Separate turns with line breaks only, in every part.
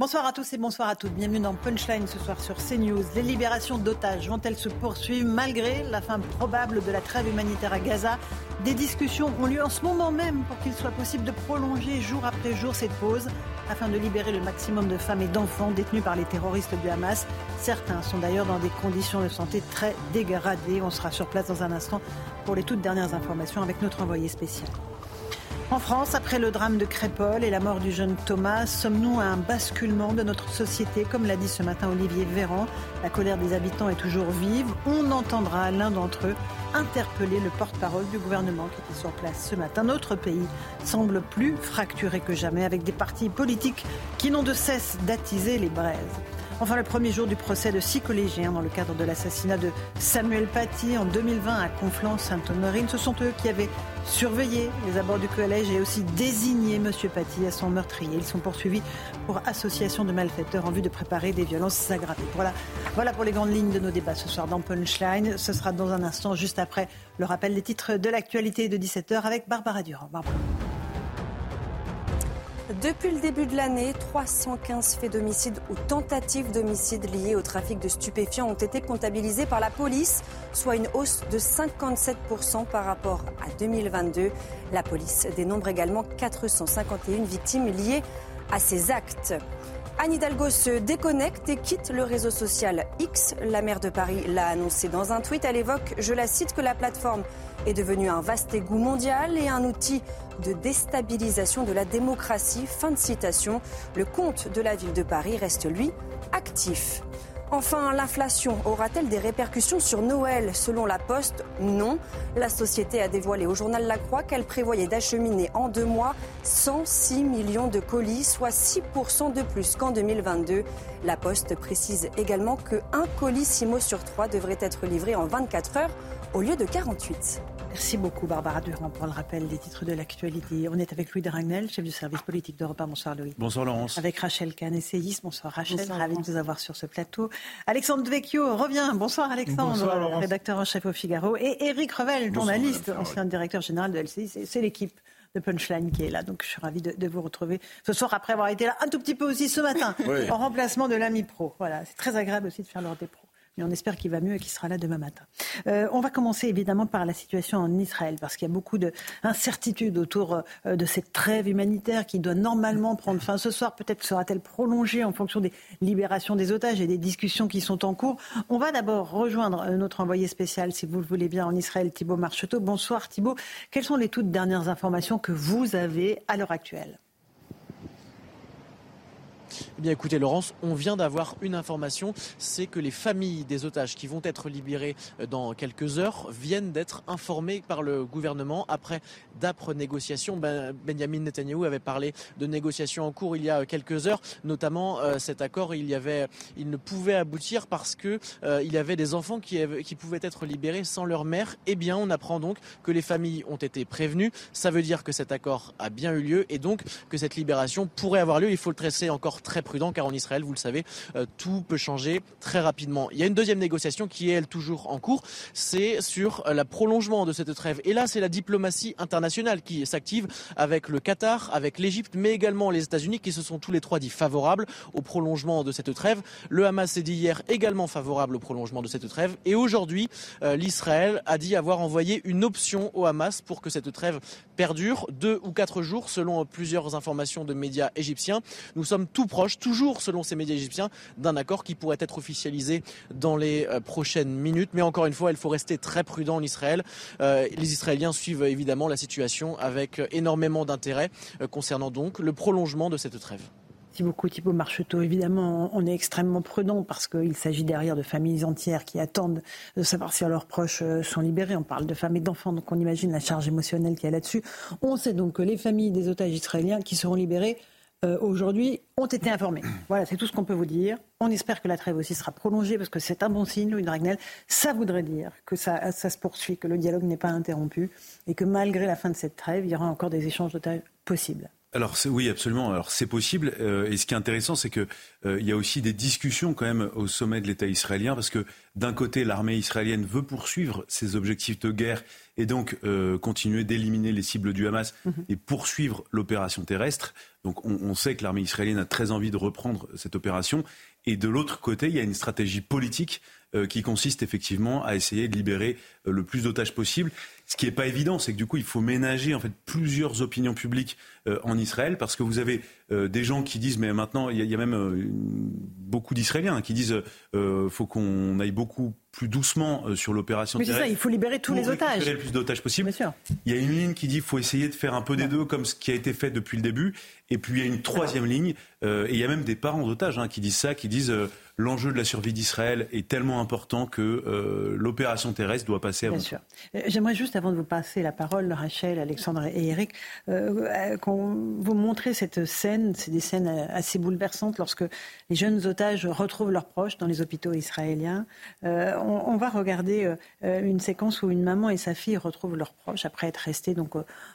Bonsoir à tous et bonsoir à toutes. Bienvenue dans Punchline ce soir sur CNews. Les libérations d'otages vont-elles se poursuivre malgré la fin probable de la trêve humanitaire à Gaza? Des discussions ont lieu en ce moment même pour qu'il soit possible de prolonger jour après jour cette pause afin de libérer le maximum de femmes et d'enfants détenus par les terroristes du Hamas. Certains sont d'ailleurs dans des conditions de santé très dégradées. On sera sur place dans un instant pour les toutes dernières informations avec notre envoyé spécial. En France, après le drame de Crépol et la mort du jeune Thomas, sommes-nous à un basculement de notre société Comme l'a dit ce matin Olivier Véran, la colère des habitants est toujours vive. On entendra l'un d'entre eux interpeller le porte-parole du gouvernement qui était sur place ce matin. Notre pays semble plus fracturé que jamais avec des partis politiques qui n'ont de cesse d'attiser les braises. Enfin, le premier jour du procès de six collégiens dans le cadre de l'assassinat de Samuel Paty en 2020 à Conflans-Sainte-Honorine. Ce sont eux qui avaient surveillé les abords du collège et aussi désigné M. Paty à son meurtrier. Ils sont poursuivis pour association de malfaiteurs en vue de préparer des violences aggravées. Voilà, voilà pour les grandes lignes de nos débats ce soir dans Punchline. Ce sera dans un instant, juste après le rappel des titres de l'actualité de 17h avec Barbara Durand.
Depuis le début de l'année, 315 faits d'homicide ou tentatives d'homicide liés au trafic de stupéfiants ont été comptabilisés par la police, soit une hausse de 57% par rapport à 2022. La police dénombre également 451 victimes liées à ces actes. Anne Hidalgo se déconnecte et quitte le réseau social X. La maire de Paris l'a annoncé dans un tweet. Elle évoque, je la cite, que la plateforme est devenue un vaste égout mondial et un outil de déstabilisation de la démocratie. Fin de citation. Le compte de la ville de Paris reste, lui, actif. Enfin, l'inflation aura-t-elle des répercussions sur Noël Selon la Poste, non. La société a dévoilé au journal La Croix qu'elle prévoyait d'acheminer en deux mois 106 millions de colis, soit 6% de plus qu'en 2022. La Poste précise également qu'un colis CIMO sur trois devrait être livré en 24 heures au lieu de 48.
Merci beaucoup Barbara Durand pour le rappel des titres de l'actualité. On est avec Louis de Ragnel, chef du service politique d'Europe 1. Bonsoir Louis.
Bonsoir Laurence.
Avec Rachel Kahn, essayiste. Bonsoir Rachel, ravi de vous avoir sur ce plateau. Alexandre Vecchio revient. Bonsoir Alexandre,
Bonsoir,
rédacteur en chef au Figaro. Et Éric Revel, journaliste, ancien directeur général de LCI. C'est l'équipe de Punchline qui est là. Donc je suis ravie de, de, vous retrouver ce soir après avoir été là un tout petit peu aussi ce matin
Oui.
en remplacement de l'ami pro. Voilà, c'est très agréable aussi de faire l'heure des pros. On espère qu'il va mieux et qu'il sera là demain matin. Euh, on va commencer évidemment par la situation en Israël, parce qu'il y a beaucoup d'incertitudes autour euh, de cette trêve humanitaire qui doit normalement prendre fin ce soir. Peut-être sera-t-elle prolongée en fonction des libérations des otages et des discussions qui sont en cours. On va d'abord rejoindre euh, notre envoyé spécial, si vous le voulez bien, en Israël, Thibault Marcheteau. Bonsoir Thibault. Quelles sont les toutes dernières informations que vous avez à l'heure actuelle?
Eh bien écoutez Laurence, on vient d'avoir une information, c'est que les familles des otages qui vont être libérés euh, dans quelques heures viennent d'être informées par le gouvernement après d'âpres négociations. Ben, Benjamin Netanyahu avait parlé de négociations en cours il y a quelques heures, notamment euh, cet accord il, y avait, il ne pouvait aboutir parce que euh, il y avait des enfants qui pouvaient être libérés sans leur mère. Eh bien on apprend donc que les familles ont été prévenues. Ça veut dire que cet accord a bien eu lieu et donc que cette libération pourrait avoir lieu. Il faut le tresser encore très prudent car en Israël, vous le savez, euh, tout peut changer très rapidement. Il y a une deuxième négociation qui est elle toujours en cours, c'est sur euh, la prolongement de cette trêve. Et là, c'est la diplomatie internationale qui s'active avec le Qatar, avec l'Égypte, mais également les États-Unis qui se sont tous les trois dit favorables au prolongement de cette trêve. Le Hamas s'est dit hier également favorable au prolongement de cette trêve. Et aujourd'hui, euh, l'Israël a dit avoir envoyé une option au Hamas pour que cette trêve perdure deux ou quatre jours selon plusieurs informations de médias égyptiens. Nous sommes tout proches, toujours selon ces médias égyptiens, d'un accord qui pourrait être officialisé dans les euh, prochaines minutes. Mais encore une fois, il faut rester très prudent en Israël. Euh, les Israéliens suivent évidemment la situation avec énormément d'intérêt euh, concernant donc le prolongement de cette trêve.
Merci beaucoup Thibault Marcheteau. Évidemment, on est extrêmement prudent parce qu'il s'agit derrière de familles entières qui attendent de savoir si leurs proches euh, sont libérés. On parle de femmes et d'enfants, donc on imagine la charge émotionnelle qu'il y a là-dessus. On sait donc que les familles des otages israéliens qui seront libérés euh, aujourd'hui ont été informés. Voilà, c'est tout ce qu'on peut vous dire. On espère que la trêve aussi sera prolongée parce que c'est un bon signe, Louis Dragnel. Ça voudrait dire que ça, ça se poursuit, que le dialogue n'est pas interrompu et que malgré la fin de cette trêve, il y aura encore des échanges d'otages possibles.
Alors oui, absolument. Alors c'est possible. Euh, et ce qui est intéressant, c'est que euh, il y a aussi des discussions quand même au sommet de l'État israélien, parce que d'un côté, l'armée israélienne veut poursuivre ses objectifs de guerre et donc euh, continuer d'éliminer les cibles du Hamas mhm. et poursuivre l'opération terrestre. Donc on, on sait que l'armée israélienne a très envie de reprendre cette opération. Et de l'autre côté, il y a une stratégie politique qui consiste effectivement à essayer de libérer le plus d'otages possible. Ce qui n'est pas évident, c'est que du coup, il faut ménager en fait plusieurs opinions publiques euh, en Israël, parce que vous avez euh, des gens qui disent, mais maintenant, il y, a même euh, beaucoup d'Israéliens qui disent, il faut qu'on aille beaucoup plus doucement sur l'opération.
Mais c'est ça, il faut libérer tous les otages.
Libérer le plus d'otages possible. Il y a une ligne qui dit, faut essayer de faire un peu des deux, comme ce qui a été fait depuis le début. Et puis il y a une troisième ligne, et il y a même des parents d'otages hein, qui disent ça, qui disent l'enjeu de la survie d'Israël est tellement important que l'opération terrestre doit passer avant.
Bien sûr. J'aimerais juste avant de vous passer la parole, Rachel, Alexandre et Eric, euh, vous montrer cette scène, c'est des scènes assez bouleversantes lorsque les jeunes otages retrouvent leurs proches dans les hôpitaux israéliens. Euh, on, va regarder euh, une séquence où une maman et sa fille retrouvent leurs proches après être restées, donc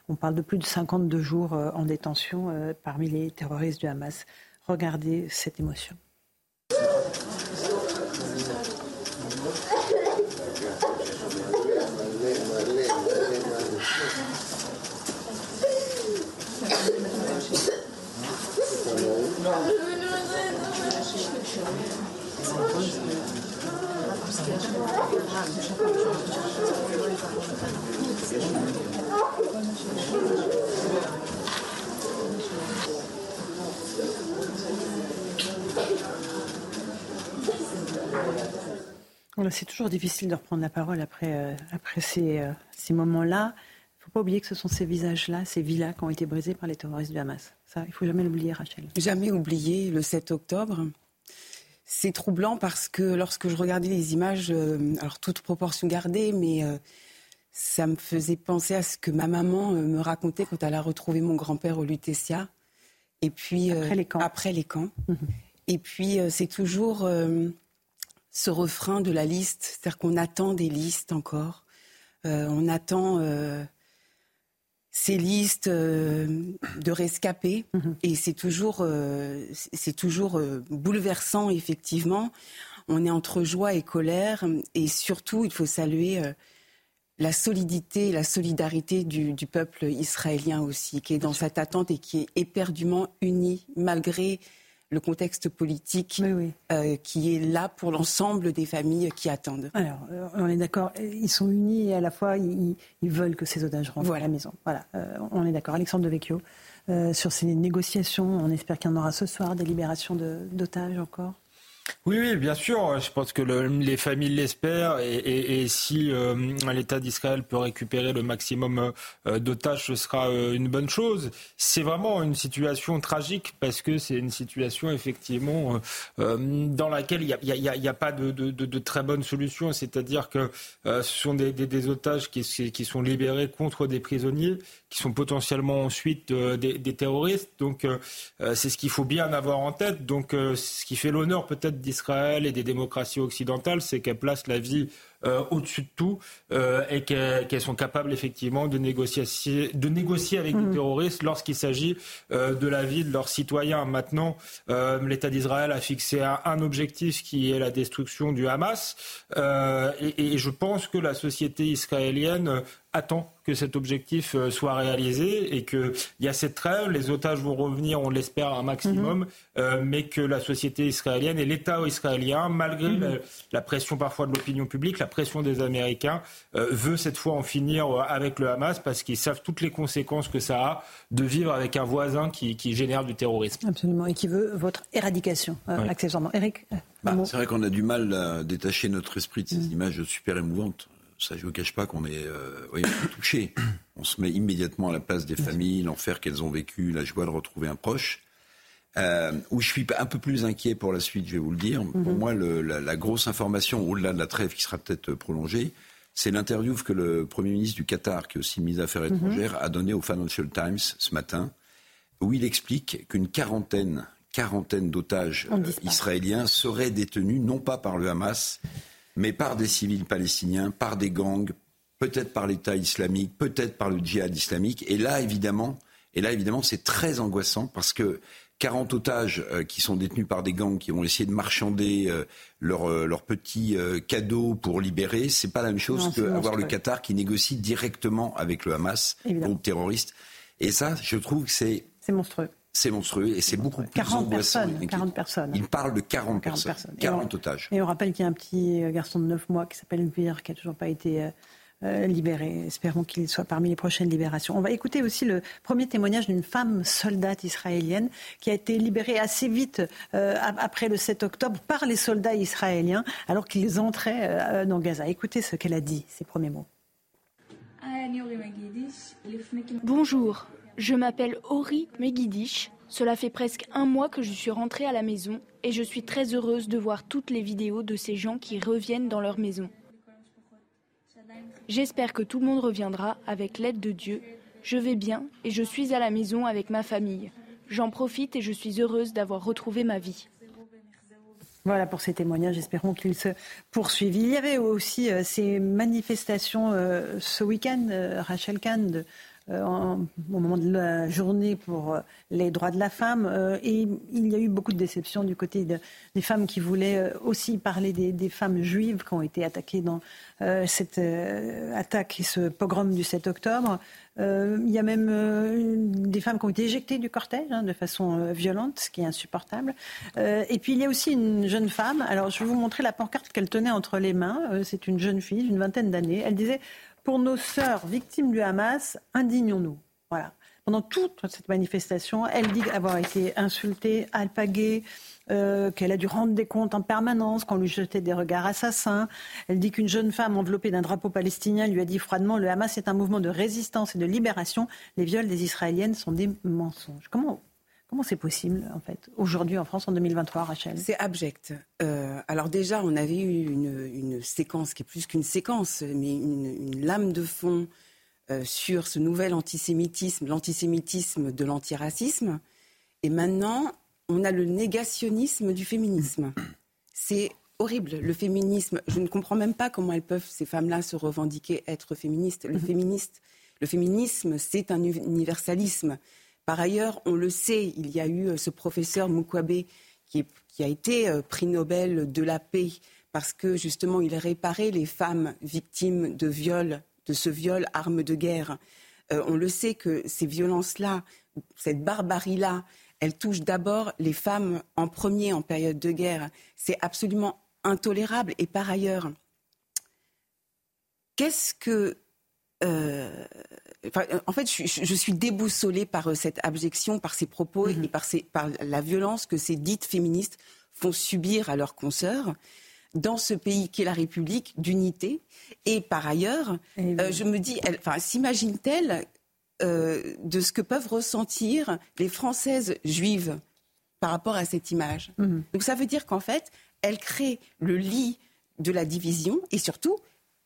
on parle de plus de 52 jours en détention parmi les terroristes du Hamas. Regardez cette émotion. C'est toujours difficile de reprendre la parole après, euh, après ces, euh, ces moments-là. Il ne faut pas oublier que ce sont ces visages-là, ces vies-là qui ont été brisés par les terroristes du Hamas. Ça, il ne faut jamais l'oublier, Rachel.
Jamais oublier le 7 octobre. C'est troublant parce que lorsque je regardais les images, euh, alors toute proportion gardée, mais ça me faisait penser à ce que ma maman me racontait quand elle a retrouvé mon grand-père au Lutetia. Et puis
après les camps.
Après les camps. Mhm. Et puis c'est toujours ce refrain de la liste, c'est-à-dire qu'on attend des listes encore, euh, on attend euh, ces listes euh, de rescapés, mhm. et c'est toujours, c'est toujours bouleversant effectivement. On est entre joie et colère, et surtout il faut saluer la solidité, la solidarité du, du, peuple israélien aussi, qui est dans cette attente et qui est éperdument uni malgré le contexte politique euh, qui est là pour l'ensemble des familles qui attendent.
Alors, euh, on est d'accord, ils sont unis et à la fois ils, veulent que ces otages rentrent à la maison. Voilà, euh, on est d'accord. Alexandre Devecchio, sur ces négociations, on espère qu'il y en aura ce soir des libérations d'otages encore?
Oui, bien sûr. Je pense que les familles l'espèrent et, si euh, l'État d'Israël peut récupérer le maximum euh, d'otages, ce sera euh, une bonne chose. C'est vraiment une situation tragique parce que c'est une situation effectivement dans laquelle il n'y a, pas de, très bonne solution. C'est-à-dire que ce sont des, otages qui, qui, sont libérés contre des prisonniers qui sont potentiellement ensuite des, des, terroristes. Donc c'est ce qu'il faut bien avoir en tête. Donc ce qui fait l'honneur peut-être d'Israël et des démocraties occidentales, c'est qu'elles placent la vie au-dessus de tout euh, et qu'elles sont capables effectivement de négocier, de négocier avec des mmh. terroristes lorsqu'il s'agit euh, de la vie de leurs citoyens. Maintenant, l'État d'Israël a fixé un, objectif qui est la destruction du Hamas et, et, je pense que la société israélienne attend que cet objectif euh, soit réalisé et qu'il y a cette trêve, les otages vont revenir, on l'espère, un maximum, euh, mais que la société israélienne et l'État israélien, malgré mhm. la, pression parfois de l'opinion publique, la pression des Américains, euh, veut cette fois en finir avec le Hamas parce qu'ils savent toutes les conséquences que ça a de vivre avec un voisin qui, génère du terrorisme.
Absolument, et qui veut votre éradication, accessoirement. Eric
bah, C'est vrai qu'on a du mal à détacher notre esprit de ces mhm. images super émouvantes ça, je ne vous cache pas qu'on est euh, touché. On se met immédiatement à la place des familles, l'enfer qu'elles ont vécu, la joie de retrouver un proche. Euh, où je suis un peu plus inquiet pour la suite, je vais vous le dire. Pour
Mhm.
moi, le, la, la, grosse information, au-delà de la trêve qui sera peut-être prolongée, c'est l'interview que le Premier ministre du Qatar, qui est aussi ministre des Affaires
Mhm.
étrangères, a donné au Financial Times ce matin, où il explique qu'une quarantaine, quarantaine d'otages euh, israéliens seraient détenus non pas par le Hamas, mais par des civils palestiniens, par des gangs, peut-être par l'État islamique, peut-être par le djihad islamique. Et là, évidemment, et là, évidemment, c'est très angoissant parce que 40 otages euh, qui sont détenus par des gangs qui ont essayé de marchander euh, leurs euh, petits euh, cadeaux pour libérer, c'est pas la même chose qu'avoir le Qatar qui négocie directement avec le Hamas,
Évidemment.
groupe terroriste. Et ça, je trouve que c'est
C'est monstrueux.
c'est monstrueux et c'est beaucoup plus
40
angoissant. et
personnes.
inquiétant.
40 personnes.
Il parle de 40,
40
personnes,
personnes. Et
40
on-
otages.
Et on rappelle qu'il y a un petit garçon de 9 mois qui s'appelle Vir, qui n'a toujours pas été euh, euh, libéré. Espérons qu'il soit parmi les prochaines libérations. On va écouter aussi le premier témoignage d'une femme soldate israélienne qui a été libérée assez vite euh, ap- après le 7 octobre par les soldats israéliens alors qu'ils entraient euh, dans Gaza. Écoutez ce qu'elle a dit, ses premiers mots.
Bonjour, je m'appelle Ori Megidish. Cela fait presque un mois que je suis rentrée à la maison et je suis très heureuse de voir toutes les vidéos de ces gens qui reviennent dans leur maison. J'espère que tout le monde reviendra avec l'aide de Dieu. Je vais bien et je suis à la maison avec ma famille. J'en profite et je suis heureuse d'avoir retrouvé ma vie.
Voilà pour ces témoignages. Espérons qu'ils se poursuivent. Il y avait aussi euh, ces manifestations euh, ce week-end, euh, Rachel Kahn, de- en- au moment de la journée pour euh, les droits de la femme. euh, et il y a eu beaucoup de déceptions du côté de- des femmes qui voulaient euh, aussi parler des, femmes juives qui ont été attaquées dans euh, cette euh, attaque et ce pogrom du 7 octobre. Euh, il y a même euh, des femmes qui ont été éjectées du cortège hein, de façon euh, violente, ce qui est insupportable. Euh, et puis il y a aussi une jeune femme. Alors je vais vous montrer la pancarte qu'elle tenait entre les mains. Euh, C'est une jeune fille d'une vingtaine d'années. Elle disait Pour nos sœurs victimes du Hamas, indignons-nous. Voilà. Pendant toute cette manifestation, elle dit avoir été insultée, alpaguée, euh, qu'elle a dû rendre des comptes en permanence, qu'on lui jetait des regards assassins. Elle dit qu'une jeune femme enveloppée d'un drapeau palestinien lui a dit froidement le Hamas est un mouvement de résistance et de libération. Les viols des Israéliennes sont des mensonges. Comment comment c'est possible en fait aujourd'hui en France en 2023, Rachel?
C'est abject. Euh, alors déjà, on avait eu une, une séquence qui est plus qu'une séquence, mais une, une lame de fond euh, sur ce nouvel antisémitisme, l'antisémitisme de l'antiracisme. Et maintenant, on a le négationnisme du féminisme. C'est horrible. Le féminisme, je ne comprends même pas comment elles peuvent, ces femmes-là, se revendiquer être féministes. Le, féministe, le féminisme, c'est un universalisme. Par ailleurs, on le sait, il y a eu euh, ce professeur Mukwebe qui, a été euh, prix Nobel de la paix parce que justement il réparait les femmes victimes de viol, de ce viol arme de guerre. Euh, on le sait que ces violences-là, cette barbarie-là, elle touche d'abord les femmes en premier en période de guerre. C'est absolument intolérable. Et par ailleurs, qu'est-ce que enfin, en fait, je, suis- je suis déboussolée par euh, cette abjection, par ces propos et par, ces- par la violence que ces dites féministes font subir à leurs consoeurs dans ce pays qui est la République d'unité. Et par ailleurs, euh, je me dis, elle- enfin, s'imagine-t-elle euh, de ce que peuvent ressentir les Françaises juives par rapport à cette image? Donc ça veut dire qu'en fait, elle crée le lit de la division et surtout,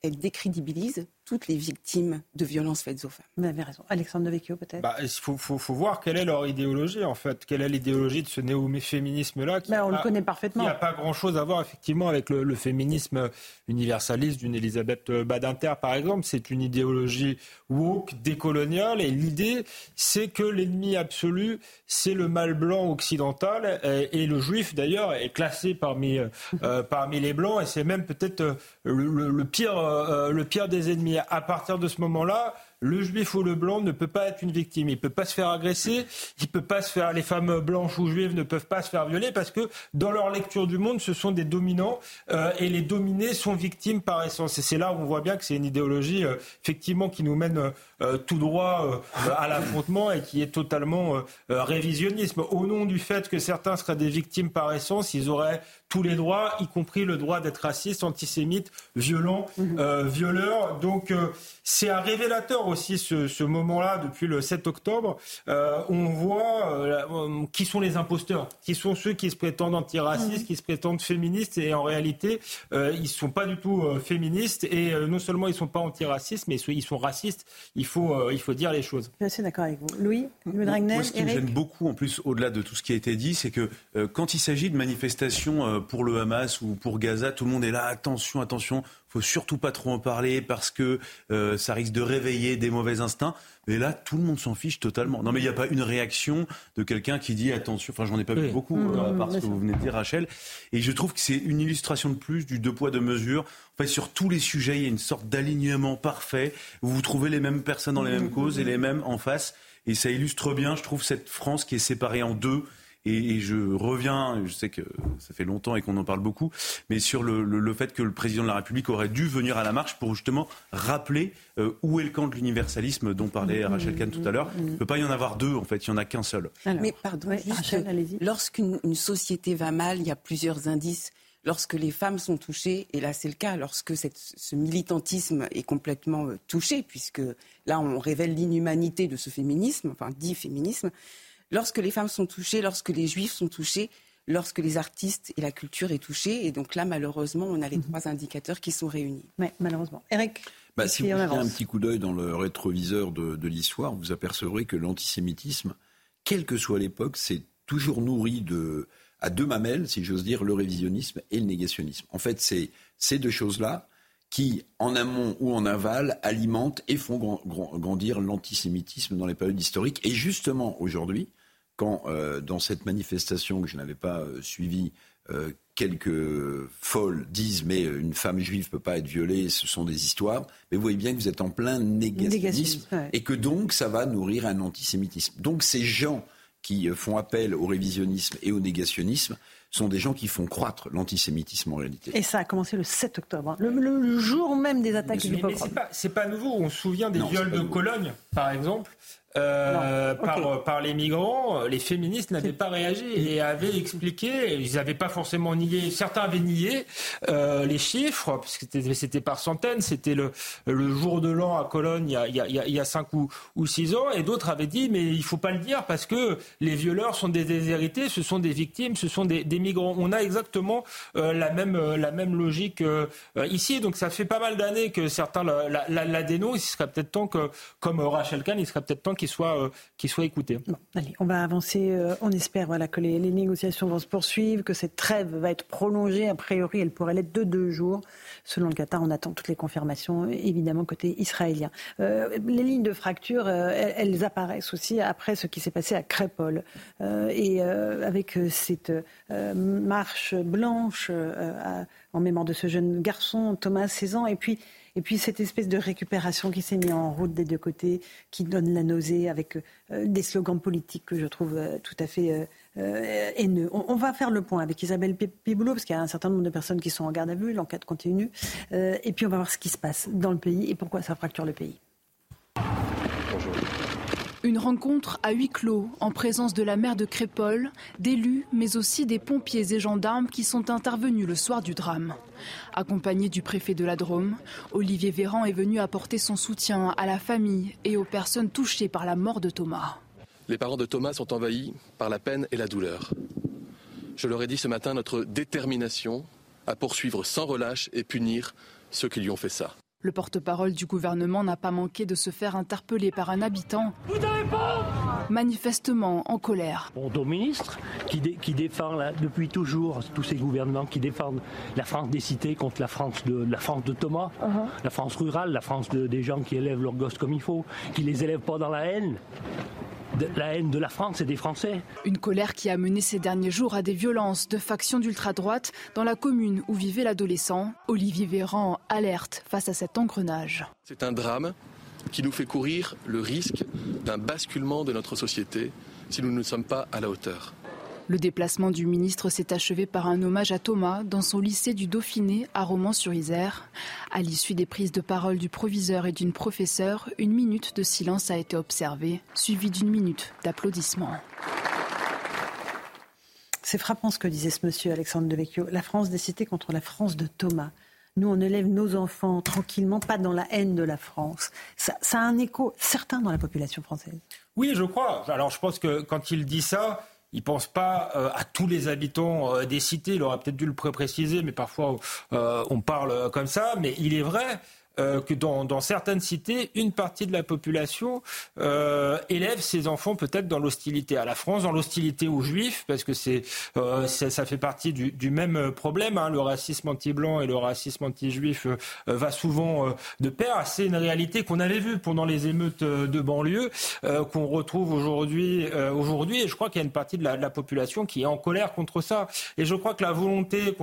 elle décrédibilise toutes les victimes de violences faites aux femmes.
Vous avez raison. Alexandre Devecchio, peut-être
Bah, il faut, faut- faut voir quelle est leur idéologie, en fait. Quelle est l'idéologie de ce néo-féminisme-là qui
Ben, On le connaît parfaitement.
Il n'y a pas grand-chose à voir effectivement avec le, le féminisme universaliste d'une Elisabeth Badinter, par exemple. C'est une idéologie woke, décoloniale, et l'idée, c'est que l'ennemi absolu, c'est le mal blanc occidental, et, et le juif d'ailleurs est classé parmi, euh, parmi les blancs, et c'est même peut-être euh, le, le- le pire, euh, le pire des ennemis. À partir de ce moment-là, le juif ou le blanc ne peut pas être une victime. Il peut pas se faire agresser. Il peut pas se faire. Les femmes blanches ou juives ne peuvent pas se faire violer parce que dans leur lecture du monde, ce sont des dominants euh, et les dominés sont victimes par essence. Et c'est là où on voit bien que c'est une idéologie euh, effectivement qui nous mène euh, tout droit à l'affrontement et qui est totalement révisionnisme. Au nom du fait que certains seraient des victimes par essence, ils auraient tous les droits, y compris le droit d'être raciste, antisémite, violent, euh, violeur. Donc euh, c'est un révélateur aussi ce, moment-là depuis le 7 octobre. on voit qui sont les imposteurs, qui sont ceux qui se prétendent antiracistes, qui se prétendent féministes, et en réalité, ils ne sont pas du tout féministes, et non seulement ils ne sont pas antiracistes, mais ils sont racistes. Il faut, il faut dire les choses.
Je suis assez d'accord avec vous. Louis,
le Moi, ce qui me gêne beaucoup, en plus, au-delà de tout ce qui a été dit, c'est que quand il s'agit de manifestations pour le Hamas ou pour Gaza, tout le monde est là, attention, attention, faut surtout pas trop en parler parce que euh, ça risque de réveiller des mauvais instincts. Mais là, tout le monde s'en fiche totalement. Non, mais il n'y a pas une réaction de quelqu'un qui dit attention. Enfin, j'en ai pas vu beaucoup, mmh, euh, à part ce que vous venez de dire, Rachel. Et je trouve que c'est une illustration de plus du deux poids, deux mesures. En fait, sur tous les sujets, il y a une sorte d'alignement parfait. Où vous trouvez les mêmes personnes dans les mêmes causes et les mêmes en face. Et ça illustre bien, je trouve, cette France qui est séparée en deux et, je reviens, je sais que ça fait longtemps et qu'on en parle beaucoup, mais sur le, fait que le président de la République aurait dû venir à la marche pour justement rappeler euh, où est le camp de l'universalisme dont parlait mmh, Rachel Kahn tout à l'heure. Mmh. Il ne peut pas y en avoir deux, en fait, il n'y en a qu'un seul.
mais pardon, lorsqu'une société va mal, il y a plusieurs indices lorsque les femmes sont touchées, et là c'est le cas, lorsque ce militantisme est complètement euh, touché, puisque là on révèle l'inhumanité de ce féminisme, enfin dit féminisme, lorsque les femmes sont touchées, lorsque les juifs sont touchés, lorsque les artistes et la culture est touchée. Et donc là, malheureusement, on a les mhm. trois indicateurs qui sont réunis.
Oui, malheureusement. Eric
bah, Si vous jetez un petit coup d'œil dans le rétroviseur de, l'histoire, vous apercevrez que l'antisémitisme, quelle que soit l'époque, c'est toujours nourri de, à deux mamelles, si j'ose dire, le révisionnisme et le négationnisme. En fait, c'est ces deux choses-là qui, en amont ou en aval, alimentent et font grandir l'antisémitisme dans les périodes historiques. Et justement, aujourd'hui, quand euh, dans cette manifestation que je n'avais pas euh, suivie, euh, quelques folles disent mais une femme juive ne peut pas être violée, ce sont des histoires, mais vous voyez bien que vous êtes en plein négationnisme, et que donc ça va nourrir un antisémitisme. Donc ces gens qui font appel au révisionnisme et au négationnisme sont des gens qui font croître l'antisémitisme en réalité.
Et ça a commencé le 7 octobre, hein. le, jour même des attaques du pogrom.
C'est pas, pas, nouveau, on se souvient des viols de Cologne, par exemple. Euh, par, par, les migrants, les féministes n'avaient pas réagi. Et avaient expliqué, ils n'avaient pas forcément nié, certains avaient nié euh, les chiffres, parce que c'était par centaines, c'était le, le jour de l'an à Cologne il y a, il y a, il y a cinq ou, ou six ans, et d'autres avaient dit, mais il faut pas le dire parce que les violeurs sont des déshérités, ce sont des victimes, ce sont des, des migrants. On a exactement euh, la, même, la même logique ici, donc ça fait pas mal d'années que certains la, la, la, dénoncent, il serait peut-être temps que, comme Rachel Kahn, il serait peut-être temps qu'il soit, euh, soit écouté.
on va avancer. Euh, on espère voilà, que les, négociations vont se poursuivre, que cette trêve va être prolongée. A priori, elle pourrait l'être de deux jours. Selon le Qatar, on attend toutes les confirmations, évidemment, côté israélien. Euh, les lignes de fracture, elles, apparaissent aussi après ce qui s'est passé à Crépol. et avec cette marche blanche en mémoire de ce jeune garçon, Thomas, 16 ans, et puis et puis cette espèce de récupération qui s'est mise en route des deux côtés, qui donne la nausée avec euh, des slogans politiques que je trouve euh, tout à fait euh, haineux. On, va faire le point avec Isabelle Piboulot, parce qu'il y a un certain nombre de personnes qui sont en garde à vue, l'enquête continue. et puis on va voir ce qui se passe dans le pays et pourquoi ça fracture le pays.
Une rencontre à huis clos en présence de la maire de Crépole, d'élus, mais aussi des pompiers et gendarmes qui sont intervenus le soir du drame. Accompagné du préfet de la Drôme, Olivier Véran est venu apporter son soutien à la famille et aux personnes touchées par la mort de Thomas.
Les parents de Thomas sont envahis par la peine et la douleur. Je leur ai dit ce matin notre détermination à poursuivre sans relâche et punir ceux qui lui ont fait ça.
Le porte-parole du gouvernement n'a pas manqué de se faire interpeller par un habitant. Manifestement en colère.
Bon, ministre qui, qui défend depuis toujours tous ces gouvernements qui défendent la France des cités contre la France de, la France de Thomas, uh-huh. la France rurale, la France des gens qui élèvent leurs gosses comme il faut, qui les élèvent pas dans la haine la haine de la France et des Français.
Une colère qui a mené ces derniers jours à des violences de factions d'ultra-droite dans la commune où vivait l'adolescent. Olivier Véran alerte face à cet engrenage.
C'est un drame qui nous fait courir le risque d'un basculement de notre société si nous ne sommes pas à la hauteur.
Le déplacement du ministre s'est achevé par un hommage à Thomas dans son lycée du Dauphiné à Romans-sur-Isère. À l'issue des prises de parole du proviseur et d'une professeure, une minute de silence a été observée, suivie d'une minute d'applaudissements.
C'est frappant ce que disait ce monsieur Alexandre Devecchio. La France des cités contre la France de Thomas. nous, on élève nos enfants tranquillement, pas dans la haine de la France. Ça, ça a un écho certain dans la population française.
Oui, je crois. Alors je pense que quand il dit ça, il pense pas euh, à tous les habitants euh, des cités. Il aurait peut-être dû le préciser, mais parfois euh, on parle comme ça. Mais il est vrai euh, que dans, certaines cités, une partie de la population euh, élève ses enfants peut-être dans l'hostilité à la France, dans l'hostilité aux Juifs, parce que c'est euh, ça fait partie du, même problème. Hein. Le racisme anti-blanc et le racisme anti-juif va souvent de pair. C'est une réalité qu'on avait vue pendant les émeutes de banlieue, qu'on retrouve aujourd'hui. aujourd'hui, et je crois qu'il y a une partie de la, population qui est en colère contre ça. Et je crois que la volonté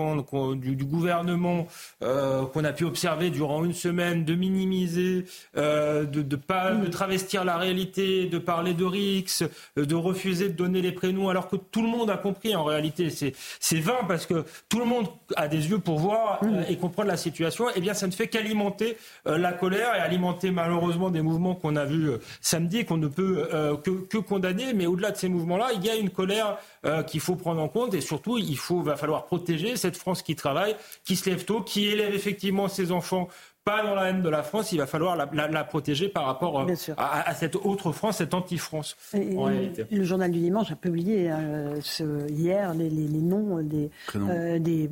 du, gouvernement qu'on a pu observer durant une semaine de minimiser, euh, de ne pas de travestir la réalité, de parler de RIX, euh, de refuser de donner les prénoms, alors que tout le monde a compris en réalité. C'est vain parce que tout le monde a des yeux pour voir euh, et comprendre la situation. Eh bien, ça ne fait qu'alimenter la colère et alimenter malheureusement des mouvements qu'on a vus samedi qu'on ne peut que, que, condamner. Mais au-delà de ces mouvements-là, il y a une colère qu'il faut prendre en compte et surtout, il faut, va falloir protéger cette France qui travaille, qui se lève tôt, qui élève effectivement ses enfants pas dans la haine de la France, il va falloir la, la, la protéger par rapport euh, à, à, cette autre France, cette anti-France.
Le journal du dimanche a publié euh, ce, hier les, les, les, noms des, euh, des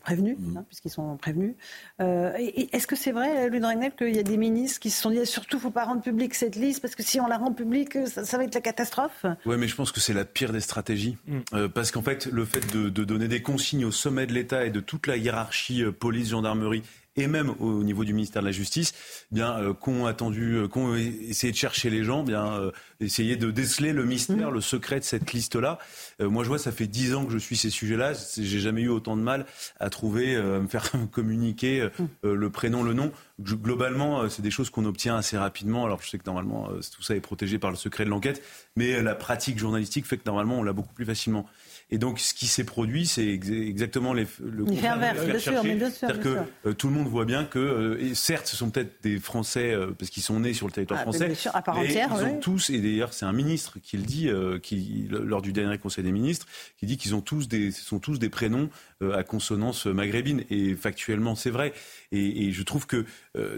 prévenus, mmh. hein, puisqu'ils sont prévenus. Euh, Est-ce que c'est vrai, Lune Regnel, qu'il y a des ministres qui se sont dit surtout, il ne faut pas rendre publique cette liste, parce que si on la rend publique, ça, ça va être la catastrophe?
Oui, mais je pense que c'est la pire des stratégies. Mmh. Euh, parce qu'en fait, le fait de, de donner des consignes au sommet de l'État et de toute la hiérarchie police, gendarmerie, et même au niveau du ministère de la Justice, bien euh, qu'ont attendu, euh, qu'ont essayé de chercher les gens, bien euh, essayer de déceler le mystère, mmh. le secret de cette liste-là. Euh, moi, je vois, ça fait dix ans que je suis ces sujets-là. J'ai jamais eu autant de mal à trouver, à me faire communiquer mmh. le prénom, le nom. globalement, c'est des choses qu'on obtient assez rapidement. Alors, je sais que normalement, tout ça est protégé par le secret de l'enquête, mais la pratique journalistique fait que normalement, on l'a beaucoup plus facilement. Et donc, ce qui s'est produit, c'est exactement les,
le contraire. Bien sûr, bien sûr.
C'est-à-dire que euh, tout le monde voit bien que, euh, et certes, ce sont peut-être des Français euh, parce qu'ils sont nés sur le territoire ah, français,
bien sûr, à part entière,
ils ont tous, et d'ailleurs, c'est un ministre qui le dit, qui lors du dernier Conseil des ministres, qui dit qu'ils ont tous des, ce sont tous des prénoms à consonance maghrébine. Et factuellement, c'est vrai. Et, et, je trouve que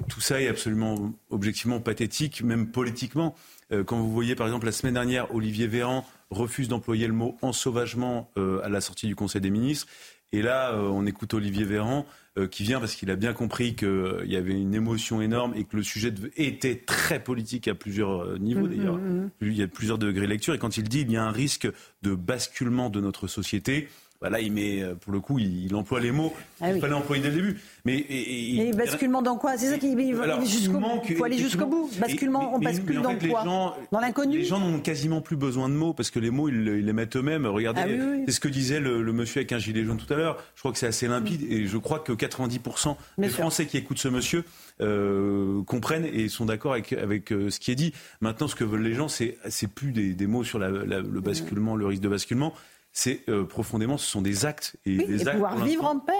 tout ça est absolument objectivement pathétique, même politiquement. quand vous voyez, par exemple, la semaine dernière, Olivier Véran refuse d'employer le mot ensauvagement euh, à la sortie du Conseil des ministres. Et là, euh, on écoute Olivier Véran euh, qui vient parce qu'il a bien compris qu'il y avait une émotion énorme et que le sujet était très politique à plusieurs niveaux mmh, d'ailleurs. Mmh, mmh. Il y a plusieurs degrés de lecture. Et quand il dit qu'il y a un risque de basculement de notre société, bah là, il met, euh, pour le coup, il, il emploie les mots ah qu'il fallait employer dès le début.
Mais et, et, basculement dans quoi? C'est ça qui il faut aller jusqu'au bout. Basculement, on bascule dans quoi? gens, Dans l'inconnu?
Les gens n'ont quasiment plus besoin de mots parce que les mots ils, ils les mettent eux-mêmes. Regardez, ah c'est ce que disait le, le, monsieur avec un gilet jaune tout à l'heure. Je crois que c'est assez limpide et je crois que 90% des Français qui écoutent ce monsieur euh, comprennent et sont d'accord avec, avec euh, ce qui est dit. Maintenant, ce que veulent les gens, c'est c'est plus des, des mots sur la, la, le basculement, le risque de basculement c'est euh, profondément, ce sont des actes.
Et,
des
et pouvoir vivre en paix,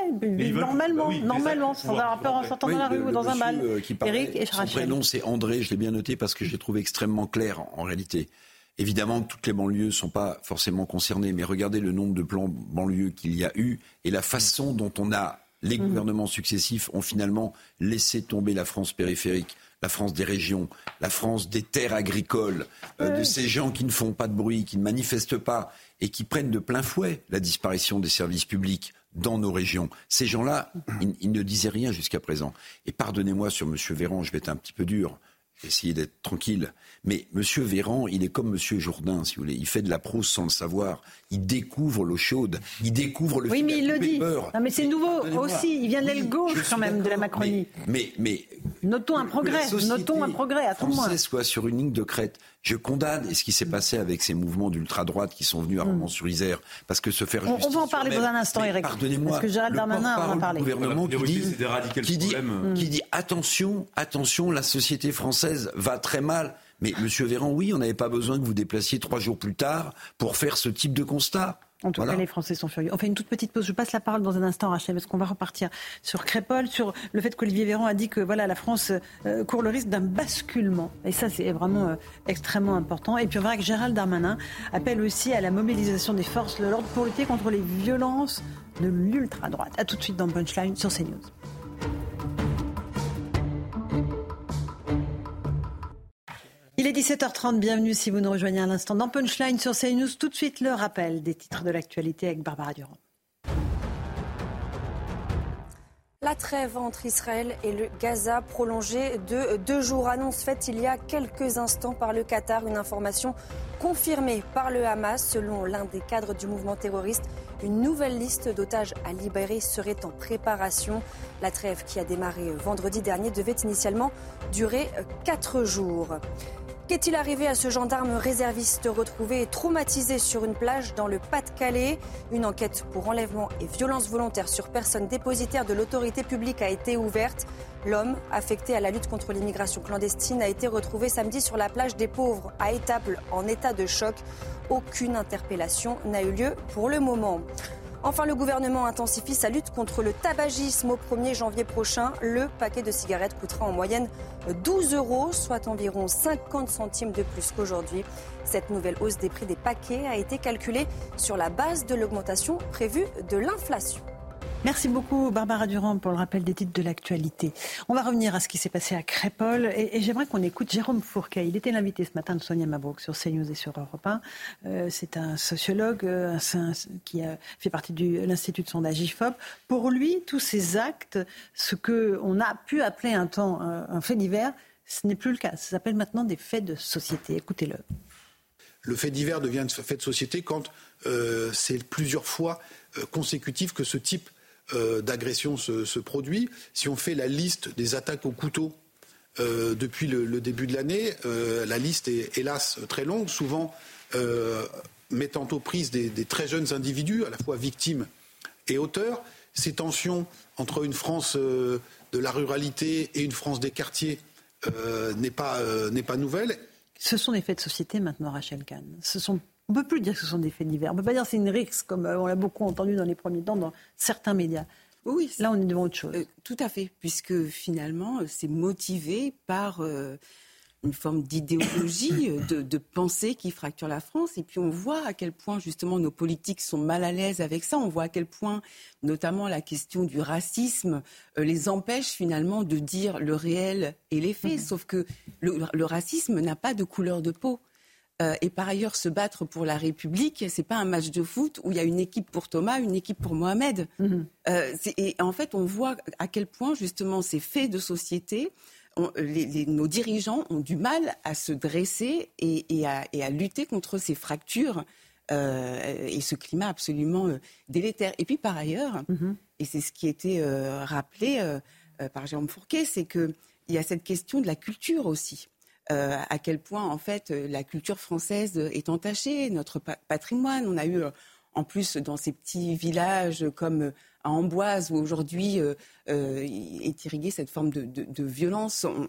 normalement, bah normalement, sans avoir peur en sortant dans la rue ou dans un bal.
Euh, Eric et Son prénom, c'est André, je l'ai bien noté parce que je l'ai trouvé extrêmement clair en, en réalité. Évidemment, toutes les banlieues ne sont pas forcément concernées, mais regardez le nombre de plans banlieues qu'il y a eu et la façon dont on a, les mmh. gouvernements successifs ont finalement laissé tomber la France périphérique la France des régions, la France des terres agricoles, euh, de ces gens qui ne font pas de bruit, qui ne manifestent pas et qui prennent de plein fouet la disparition des services publics dans nos régions. Ces gens-là, ils, ils, ne disaient rien jusqu'à présent. Et pardonnez-moi sur M. Véran, je vais être un petit peu dur essayer d'être tranquille. Mais Monsieur Véran, il est comme Monsieur Jourdain, si vous voulez. Il fait de la prose sans le savoir. Il découvre l'eau chaude. Il découvre le.
Oui, mais il le dit. Non, mais c'est nouveau aussi. Il vient de l'aile gauche quand même de la Macronie.
Mais, mais,
notons un progrès. Notons un progrès à tout
soit sur une ligne de crête. Je condamne ce qui s'est passé avec ces mouvements d'ultra-droite qui sont venus à mm. Romans-sur-Isère, parce que se faire
on, on va en parler dans un instant, Eric.
Pardonnez-moi.
Parce que Gérald Darmanin en a parlé.
gouvernement qui dit, qui dit, qui dit attention, attention, la société française va très mal. Mais Monsieur Véran, oui, on n'avait pas besoin que vous déplaciez trois jours plus tard pour faire ce type de constat.
En tout cas, les Français sont furieux. On fait une toute petite pause. Je passe la parole dans un instant, Rachel, parce qu'on va repartir sur Crépol, sur le fait qu'Olivier Véran a dit que voilà, la France euh, court le risque d'un basculement. Et ça, c'est vraiment euh, extrêmement important. Et puis on verra que Gérald Darmanin appelle aussi à la mobilisation des forces de l'ordre pour lutter contre les violences de l'ultra-droite. A tout de suite dans Punchline sur CNews. Il est 17h30, bienvenue si vous nous rejoignez à l'instant dans Punchline sur CNews. Tout de suite le rappel des titres de l'actualité avec Barbara Durand.
La trêve entre Israël et le Gaza prolongée de deux jours. Annonce faite il y a quelques instants par le Qatar. Une information confirmée par le Hamas. Selon l'un des cadres du mouvement terroriste, une nouvelle liste d'otages à libérer serait en préparation. La trêve qui a démarré vendredi dernier devait initialement durer quatre jours. Qu'est-il arrivé à ce gendarme réserviste retrouvé et traumatisé sur une plage dans le Pas-de-Calais? Une enquête pour enlèvement et violence volontaire sur personne dépositaire de l'autorité publique a été ouverte. L'homme, affecté à la lutte contre l'immigration clandestine, a été retrouvé samedi sur la plage des Pauvres, à Étaples, en état de choc. Aucune interpellation n'a eu lieu pour le moment. Enfin, le gouvernement intensifie sa lutte contre le tabagisme. Au 1er janvier prochain, le paquet de cigarettes coûtera en moyenne 12 euros, soit environ 50 centimes de plus qu'aujourd'hui. Cette nouvelle hausse des prix des paquets a été calculée sur la base de l'augmentation prévue de l'inflation.
Merci beaucoup Barbara Durand pour le rappel des titres de l'actualité. On va revenir à ce qui s'est passé à Crépol et, j'aimerais qu'on écoute Jérôme Fourquet. Il était l'invité ce matin de Sonia Mabrouk sur CNews et sur Europe 1. Euh, c'est un sociologue euh, qui fait partie de l'Institut de sondage IFOP. Pour lui, tous ces actes, ce qu'on a pu appeler un temps un, fait divers, ce n'est plus le cas. Ça s'appelle maintenant des faits de société. Écoutez-le.
Le fait divers devient un fait de société quand euh, c'est plusieurs fois consécutif que ce type euh, d'agression se, produit. Si on fait la liste des attaques au couteau euh, depuis le, début de l'année, euh, la liste est hélas très longue, souvent mettant aux prises des, très jeunes individus, à la fois victimes et auteurs. Ces tensions entre une France de la ruralité et une France des quartiers n'est pas, pas nouvelle.
Ce sont des faits de société maintenant, Rachel Kahn. Ce sont on ne peut plus dire que ce sont des faits divers. On ne peut pas dire que c'est une rixe, comme euh, on l'a beaucoup entendu dans les premiers temps dans certains médias.
Oui,
là on est devant autre chose. Euh,
tout à fait, puisque finalement euh, c'est motivé par une forme d'idéologie, de, de, pensée qui fracture la France. Et puis on voit à quel point justement nos politiques sont mal à l'aise avec ça. On voit à quel point notamment la question du racisme les empêche finalement de dire le réel et les faits. Mm-hmm. Sauf que le racisme n'a pas de couleur de peau. Euh, et par ailleurs se battre pour la République, c'est pas un match de foot où il y a une équipe pour Thomas, une équipe pour Mohamed. Mhm. Euh, et en fait, on voit à quel point justement ces faits de société, nos dirigeants ont du mal à se dresser et, à, lutter contre ces fractures euh, et ce climat absolument délétère. Et puis par ailleurs, mhm. et c'est ce qui a été rappelé par Jérôme Fourquet, c'est qu'il y a cette question de la culture aussi. Euh, à quel point en fait euh, la culture française est entachée, notre patrimoine. On a eu euh, en plus dans ces petits villages comme à Amboise où aujourd'hui est irriguée cette forme de, violence. On,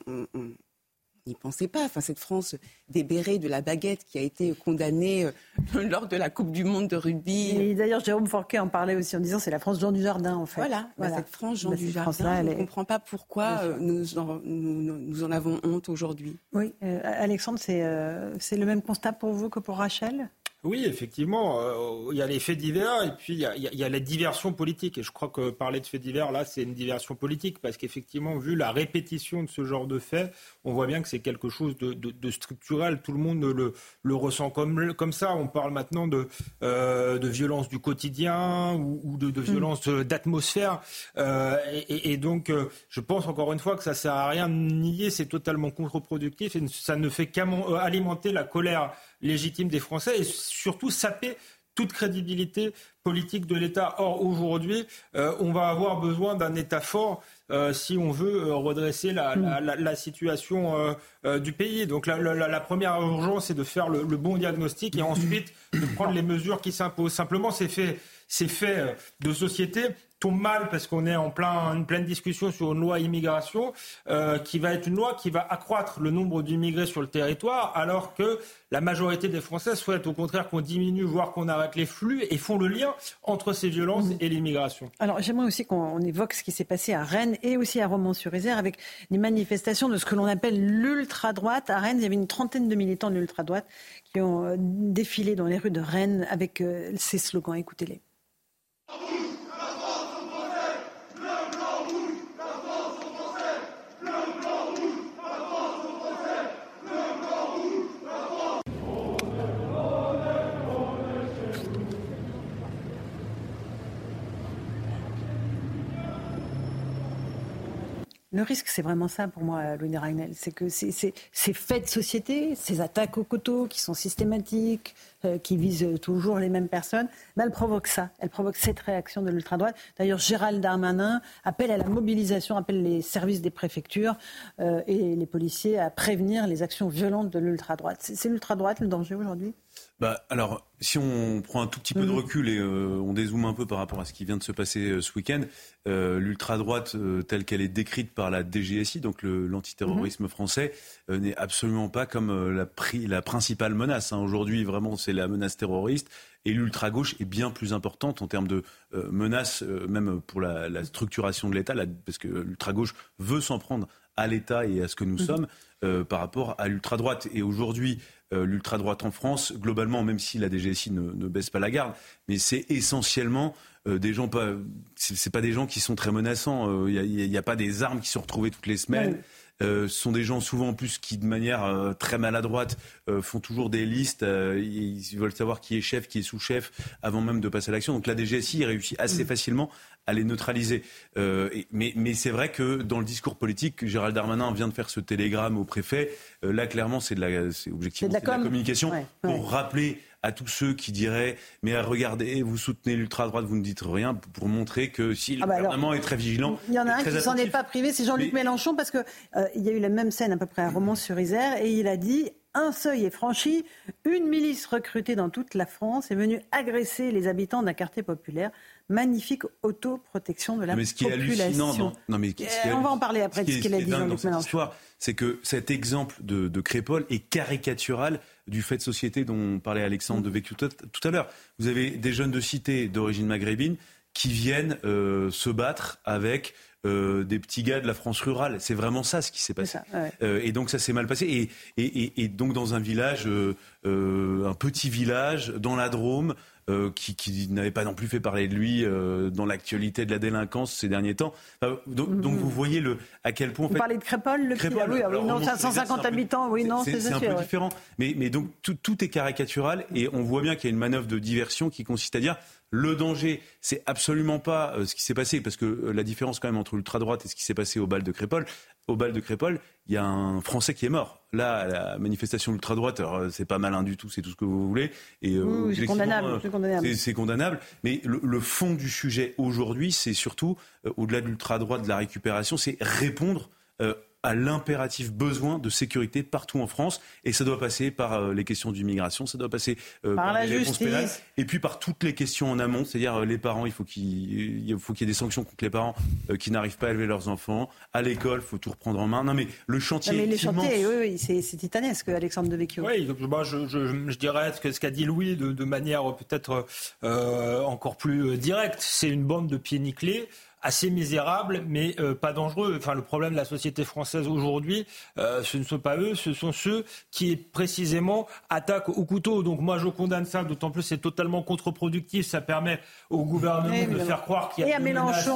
n'y pensait pas. Enfin, cette France débérée de la baguette qui a été condamnée lors de la Coupe du Monde de rugby.
Et d'ailleurs, Jérôme Forquet en parlait aussi en disant c'est la France Jean du Jardin, en fait.
Voilà, bah, cette France Jean bah, du Jardin, on ne comprend pas pourquoi nous en, nous, en, avons honte aujourd'hui.
Oui, euh, Alexandre, euh, c'est le même constat pour vous que pour Rachel?
Oui, effectivement, euh, il y a les faits divers et puis il y, a, il y, a, la diversion politique. Et je crois que parler de faits divers, là, c'est une diversion politique parce qu'effectivement, vu la répétition de ce genre de faits, on voit bien que c'est quelque chose de, de, de, structurel. Tout le monde le, le ressent comme, comme ça. On parle maintenant de, euh, de violence du quotidien ou, ou de, de, mm. violence d'atmosphère. Euh, et, et, donc, je pense encore une fois que ça sert à rien de nier. C'est totalement contre-productif et ça ne fait qu'alimenter la colère légitime des Français et surtout saper toute crédibilité politique de l'État. Or, aujourd'hui, euh, on va avoir besoin d'un État fort euh, si on veut euh, redresser la, hmm. situation du pays. Donc, la, première urgence, c'est de faire le, bon diagnostic et ensuite de prendre les mesures qui s'imposent. Simplement, c'est fait ces faits de société tombe mal parce qu'on est en plein, une pleine discussion sur une loi immigration euh, qui va être une loi qui va accroître le nombre d'immigrés sur le territoire, alors que la majorité des Français souhaitent au contraire qu'on diminue, voire qu'on arrête les flux et font le lien entre ces violences et l'immigration.
Alors j'aimerais aussi qu'on évoque ce qui s'est passé à Rennes et aussi à Romans-sur-Isère avec des manifestations de ce que l'on appelle l'ultra-droite. À Rennes, il y avait une trentaine de militants de l'ultra-droite qui ont euh, défilé dans les rues de Rennes avec euh, ces slogans. Écoutez-les. Le risque, c'est vraiment ça pour moi, Louis Ragnel. C'est que ces, faits de société, ces attaques au couteau qui sont systématiques, euh, qui visent toujours les mêmes personnes, ben, elles provoquent ça. Elles provoquent cette réaction de l'ultra-droite. D'ailleurs, Gérald Darmanin appelle à la mobilisation, appelle les services des préfectures euh, et les policiers à prévenir les actions violentes de l'ultra-droite. C'est l'ultra-droite le danger aujourd'hui?
Bah, alors, si on prend un tout petit peu de mhm. recul et euh, on dézoome un peu par rapport à ce qui vient de se passer euh, ce week-end, euh, l'ultra-droite telle qu'elle est décrite par la DGSI, donc l'antiterrorisme mhm. français, n'est absolument pas comme la, la, principale menace. Hein. Aujourd'hui, vraiment, c'est la menace terroriste. Et l'ultra-gauche est bien plus importante en termes de menace, même pour la, la structuration de l'État, parce que l'ultra-gauche veut s'en prendre à l'État et à ce que nous mhm. sommes par rapport à l'ultra-droite. Et aujourd'hui, euh, l'ultra-droite en France, globalement, même si la DGSI ne, baisse pas la garde, mais c'est essentiellement euh, des gens pas, c'est pas des gens qui sont très menaçants. Il euh, n'y a, pas des armes qui sont retrouvées toutes les semaines. Ce sont des gens souvent en plus qui, de manière très maladroite, font toujours des listes. ils veulent savoir qui est chef, qui est sous-chef, avant même de passer à l'action. Donc la DGSI réussit assez mm. facilement à les neutraliser. Euh, mais, mais c'est vrai que dans le discours politique, Gérald Darmanin vient de faire ce télégramme au préfet. Euh, là, clairement, c'est de la, c'est objectivement, de la, communication pour rappeler à tous ceux qui diraient mais regardez, vous soutenez l'ultra droite, vous ne dites rien pour montrer que si le ah bah gouvernement est très vigilant.
Il y en a un qui s'en est pas privé, c'est Jean-Luc Mélenchon parce que euh, il y a eu la même scène à peu près à Romans-sur-Isère et il a dit un seuil est franchi. Une milice recrutée dans toute la France est venue agresser les habitants d'un quartier populaire magnifique autoprotection de la mais ce qui population. Est hallucinant
non,
mais on va en parler après de ce qu'il a dit Jean-Luc Mélenchon.
C'est que cet exemple de, de, Crépol est caricatural du fait de société dont parlait Alexandre de Vécu tout à l'heure. Vous avez des jeunes de cité d'origine maghrébine qui viennent euh, se battre avec euh, des petits gars de la France rurale. C'est vraiment ça ce qui s'est passé. Euh, et donc ça s'est mal passé. Et, et, et, donc dans un village, un petit village dans la Drôme, euh, qui, qui n'avait pas non plus fait parler de lui euh, dans l'actualité de la délinquance ces derniers temps. donc, donc, vous voyez le, à quel point...
Vous parlez de Crépole, le Crépole, oui, oui, non, 550 habitants, oui, non, c'est
C'est un peu différent. Mais, mais donc tout, tout est caricatural et on voit bien qu'il y a une manœuvre de diversion qui consiste à dire le danger, c'est absolument pas euh, ce qui s'est passé, parce que la différence quand même entre l'ultra-droite et ce qui s'est passé au bal de Crépole, au bal de Crépole, il y a un Français qui est mort. Là, la manifestation ultra-droite, c'est pas malin du tout, c'est tout ce que vous voulez.
Et, euh, c'est condamnable.
C'est condamnable. Mais le, fond du sujet aujourd'hui, c'est surtout, euh, au-delà de l'ultra-droite, de la récupération, c'est répondre euh, à l'impératif besoin de sécurité partout en France. Et ça doit passer par euh, les questions d'immigration, ça doit passer
euh, par, la justice.
et puis par toutes les questions en amont. C'est-à-dire euh, les parents, il faut qu'il y ait des sanctions contre les parents qui n'arrivent pas à élever leurs enfants. À l'école, il faut tout reprendre en main. Non mais le chantier. Non, mais les chantiers,
oui, oui c'est titanesque, Alexandre Devecchio.
Oui, moi je, je, je, dirais ce qu'a dit Louis de, de manière peut-être encore plus directe. C'est une bande de pieds nickelés assez misérable, mais euh, pas dangereux. Enfin, le problème de la société française aujourd'hui, euh, ce ne sont pas eux, ce sont ceux qui précisément attaquent au couteau. Donc moi, je condamne ça, d'autant plus c'est totalement contre-productif. Ça permet au gouvernement de faire croire qu'il y a,
de menaces,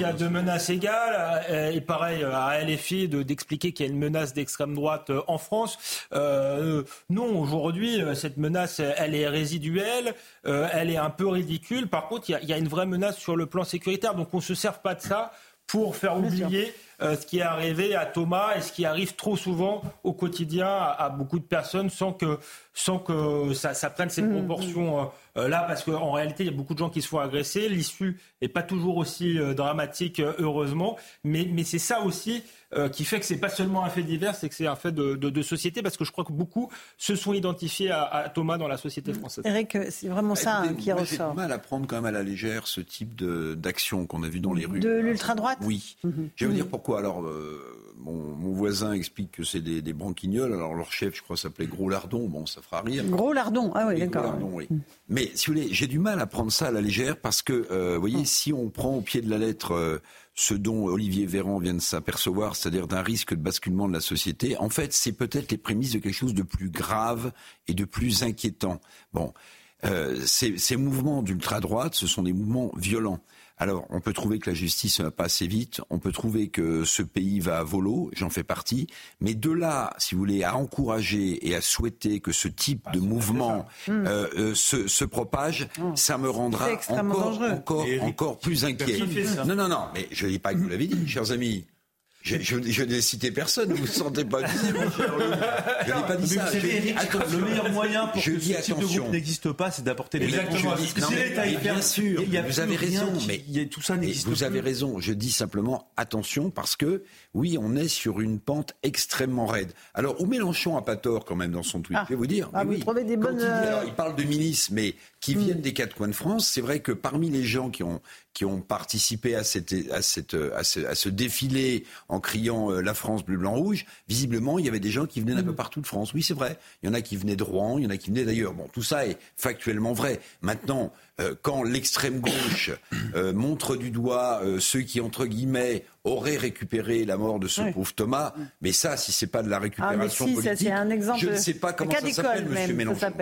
y a de menaces égales, euh, et pareil à LFI d'expliquer qu'il y a une menace d'extrême droite en France. non, aujourd'hui, cette menace, elle est résiduelle, elle est un peu ridicule. Par contre, il y, a, une vraie menace sur le plan sécuritaire. Donc on se servent pas de ça pour faire oublier euh, ce qui est arrivé à Thomas et ce qui arrive trop souvent au quotidien à, beaucoup de personnes sans que, sans que ça, prenne ces mmh. proportions. Euh, euh, là, parce qu'en réalité, il y a beaucoup de gens qui se font agresser. L'issue n'est pas toujours aussi dramatique, heureusement. Mais, mais c'est ça aussi euh, qui fait que c'est pas seulement un fait divers, c'est que c'est un fait de, société, parce que je crois que beaucoup se sont identifiés à, Thomas dans la société française.
Eric, c'est vraiment bah, ça hein, qui ressort.
J'ai mal à prendre quand même à la légère ce type d'action qu'on a vu dans les rues.
De l'ultra-droite?
Oui. Mhm. Je vous dire pourquoi. Alors, euh, mon, voisin explique que c'est des, des, branquignoles. Alors, leur chef, je crois, s'appelait Gros Lardon. Bon, ça fera rire.
Gros Lardon, ah oui, d'accord.
Oui. Mais si vous voulez, j'ai du mal à prendre ça à la légère parce que, euh, vous voyez, oh. si on prend au pied de la lettre ce dont Olivier Véran vient de s'apercevoir, c'est-à-dire d'un risque de basculement de la société, en fait, c'est peut-être les prémices de quelque chose de plus grave et de plus inquiétant. Bon, euh, ces, ces mouvements d'ultra-droite, ce sont des mouvements violents. Alors, on peut trouver que la justice ne va pas assez vite, on peut trouver que ce pays va à volo, j'en fais partie, mais de là, si vous voulez, à encourager et à souhaiter que ce type de mouvement euh, euh, se, se, propage, mmh. ça me rendra encore, encore, encore plus inquiet. Non, non, non, mais je ne dis pas que vous l'avez dit, chers amis. Je, je, n'ai cité personne, vous ne vous sentez pas visible, Je n'ai pas dit ça.
le meilleur moyen pour que ce type de groupe n'existe pas, c'est d'apporter les
Exactement. bien sûr, vous avez raison, mais tout ça n'existe Vous avez raison. Je dis simplement attention parce que oui, on est sur une pente extrêmement raide. Alors, où Mélenchon a pas tort quand même dans son tweet. Ah. Je vais vous dire.
Ah, vous trouvez des bonnes.
Euh, il, parle de milices, mais qui hmm. viennent des quatre coins de France. C'est vrai que parmi les gens qui ont qui ont participé à, cette, à, cette, à, ce, à ce défilé en criant euh, la France bleu, blanc, rouge, visiblement, il y avait des gens qui venaient d'un peu mm. partout de France. Oui, c'est vrai. Il y en a qui venaient de Rouen, il y en a qui venaient d'ailleurs. Bon, tout ça est factuellement vrai. Maintenant, euh, quand l'extrême gauche euh, montre du doigt ceux qui, entre guillemets, auraient récupéré la mort de ce pauvre Thomas, mais ça, si c'est pas de la récupération ah, politique,
un exemple
je ne sais pas comment ça s'appelle, Monsieur Mélenchon.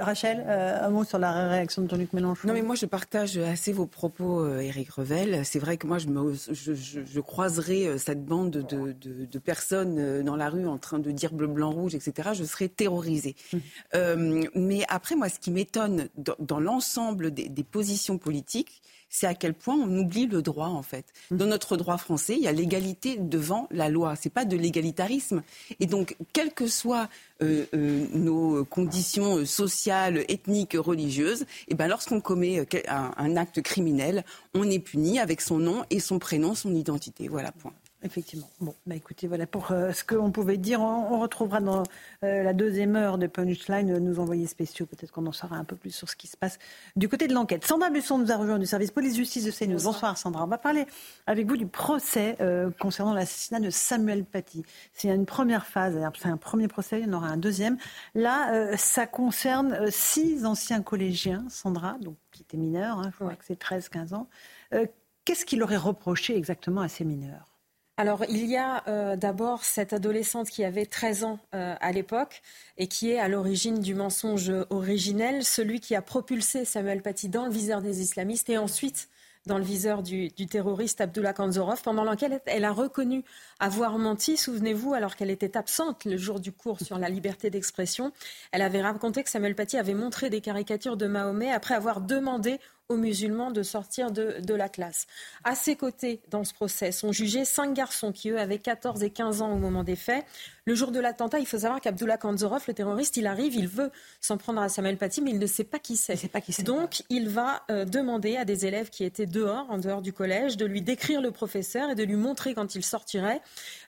Rachel, un mot sur la réaction de Jean-Luc Mélenchon.
Non, mais moi, je partage assez vos propos, Éric Revel. C'est vrai que moi, je, me, je, je, croiserais cette bande de, de, de, personnes dans la rue en train de dire bleu, blanc, rouge, etc. Je serais terrorisée. Mmh. Euh, mais après, moi, ce qui m'étonne dans, dans l'ensemble des, des positions politiques, c'est à quel point on oublie le droit en fait. Mmh. Dans notre droit français, il y a l'égalité devant la loi. C'est pas de l'égalitarisme. Et donc, quelles que soient euh, euh, nos conditions sociales, ethniques, religieuses, et eh ben lorsqu'on commet euh, un, un acte criminel, on est puni avec son nom et son prénom, son identité. Voilà, point.
Effectivement. Bon, bah écoutez, voilà pour euh, ce qu'on pouvait dire. On, retrouvera dans euh, la deuxième heure de Punchline euh, nos envoyés spéciaux. Peut-être qu'on en saura un peu plus sur ce qui se passe du côté de l'enquête. Sandra Busson nous a rejoint du service police-justice de CNews. Bonsoir. Sandra. On va parler avec vous du procès concernant l'assassinat de Samuel Paty. C'est une première phase, c'est un premier procès, il y en aura un deuxième. Là, ça concerne six anciens collégiens, Sandra, donc qui étaient mineurs, hein, je crois que c'est 13-15 ans. Qu'est-ce qu'il aurait reproché exactement à ces mineurs?
Alors, il y a euh, d'abord cette adolescente qui avait 13 ans euh, à l'époque et qui est à l'origine du mensonge originel, celui qui a propulsé Samuel Paty dans le viseur des islamistes et ensuite dans le viseur du, terroriste Abdullah Kanzorov, pendant lequel elle a reconnu avoir menti, souvenez-vous, alors qu'elle était absente le jour du cours sur la liberté d'expression. Elle avait raconté que Samuel Paty avait montré des caricatures de Mahomet après avoir demandé aux musulmans de sortir de, la classe. À ses côtés, dans ce procès, sont jugés cinq garçons qui, eux, avaient 14 et 15 ans au moment des faits. Le jour de l'attentat, il faut savoir qu'Abdullah Kanzorov, le terroriste, il arrive, il veut s'en prendre à Samuel Paty, mais il ne sait pas qui c'est. Donc, il va euh, demander à des élèves qui étaient dehors, en dehors du collège, de lui décrire le professeur et de lui montrer quand il sortirait,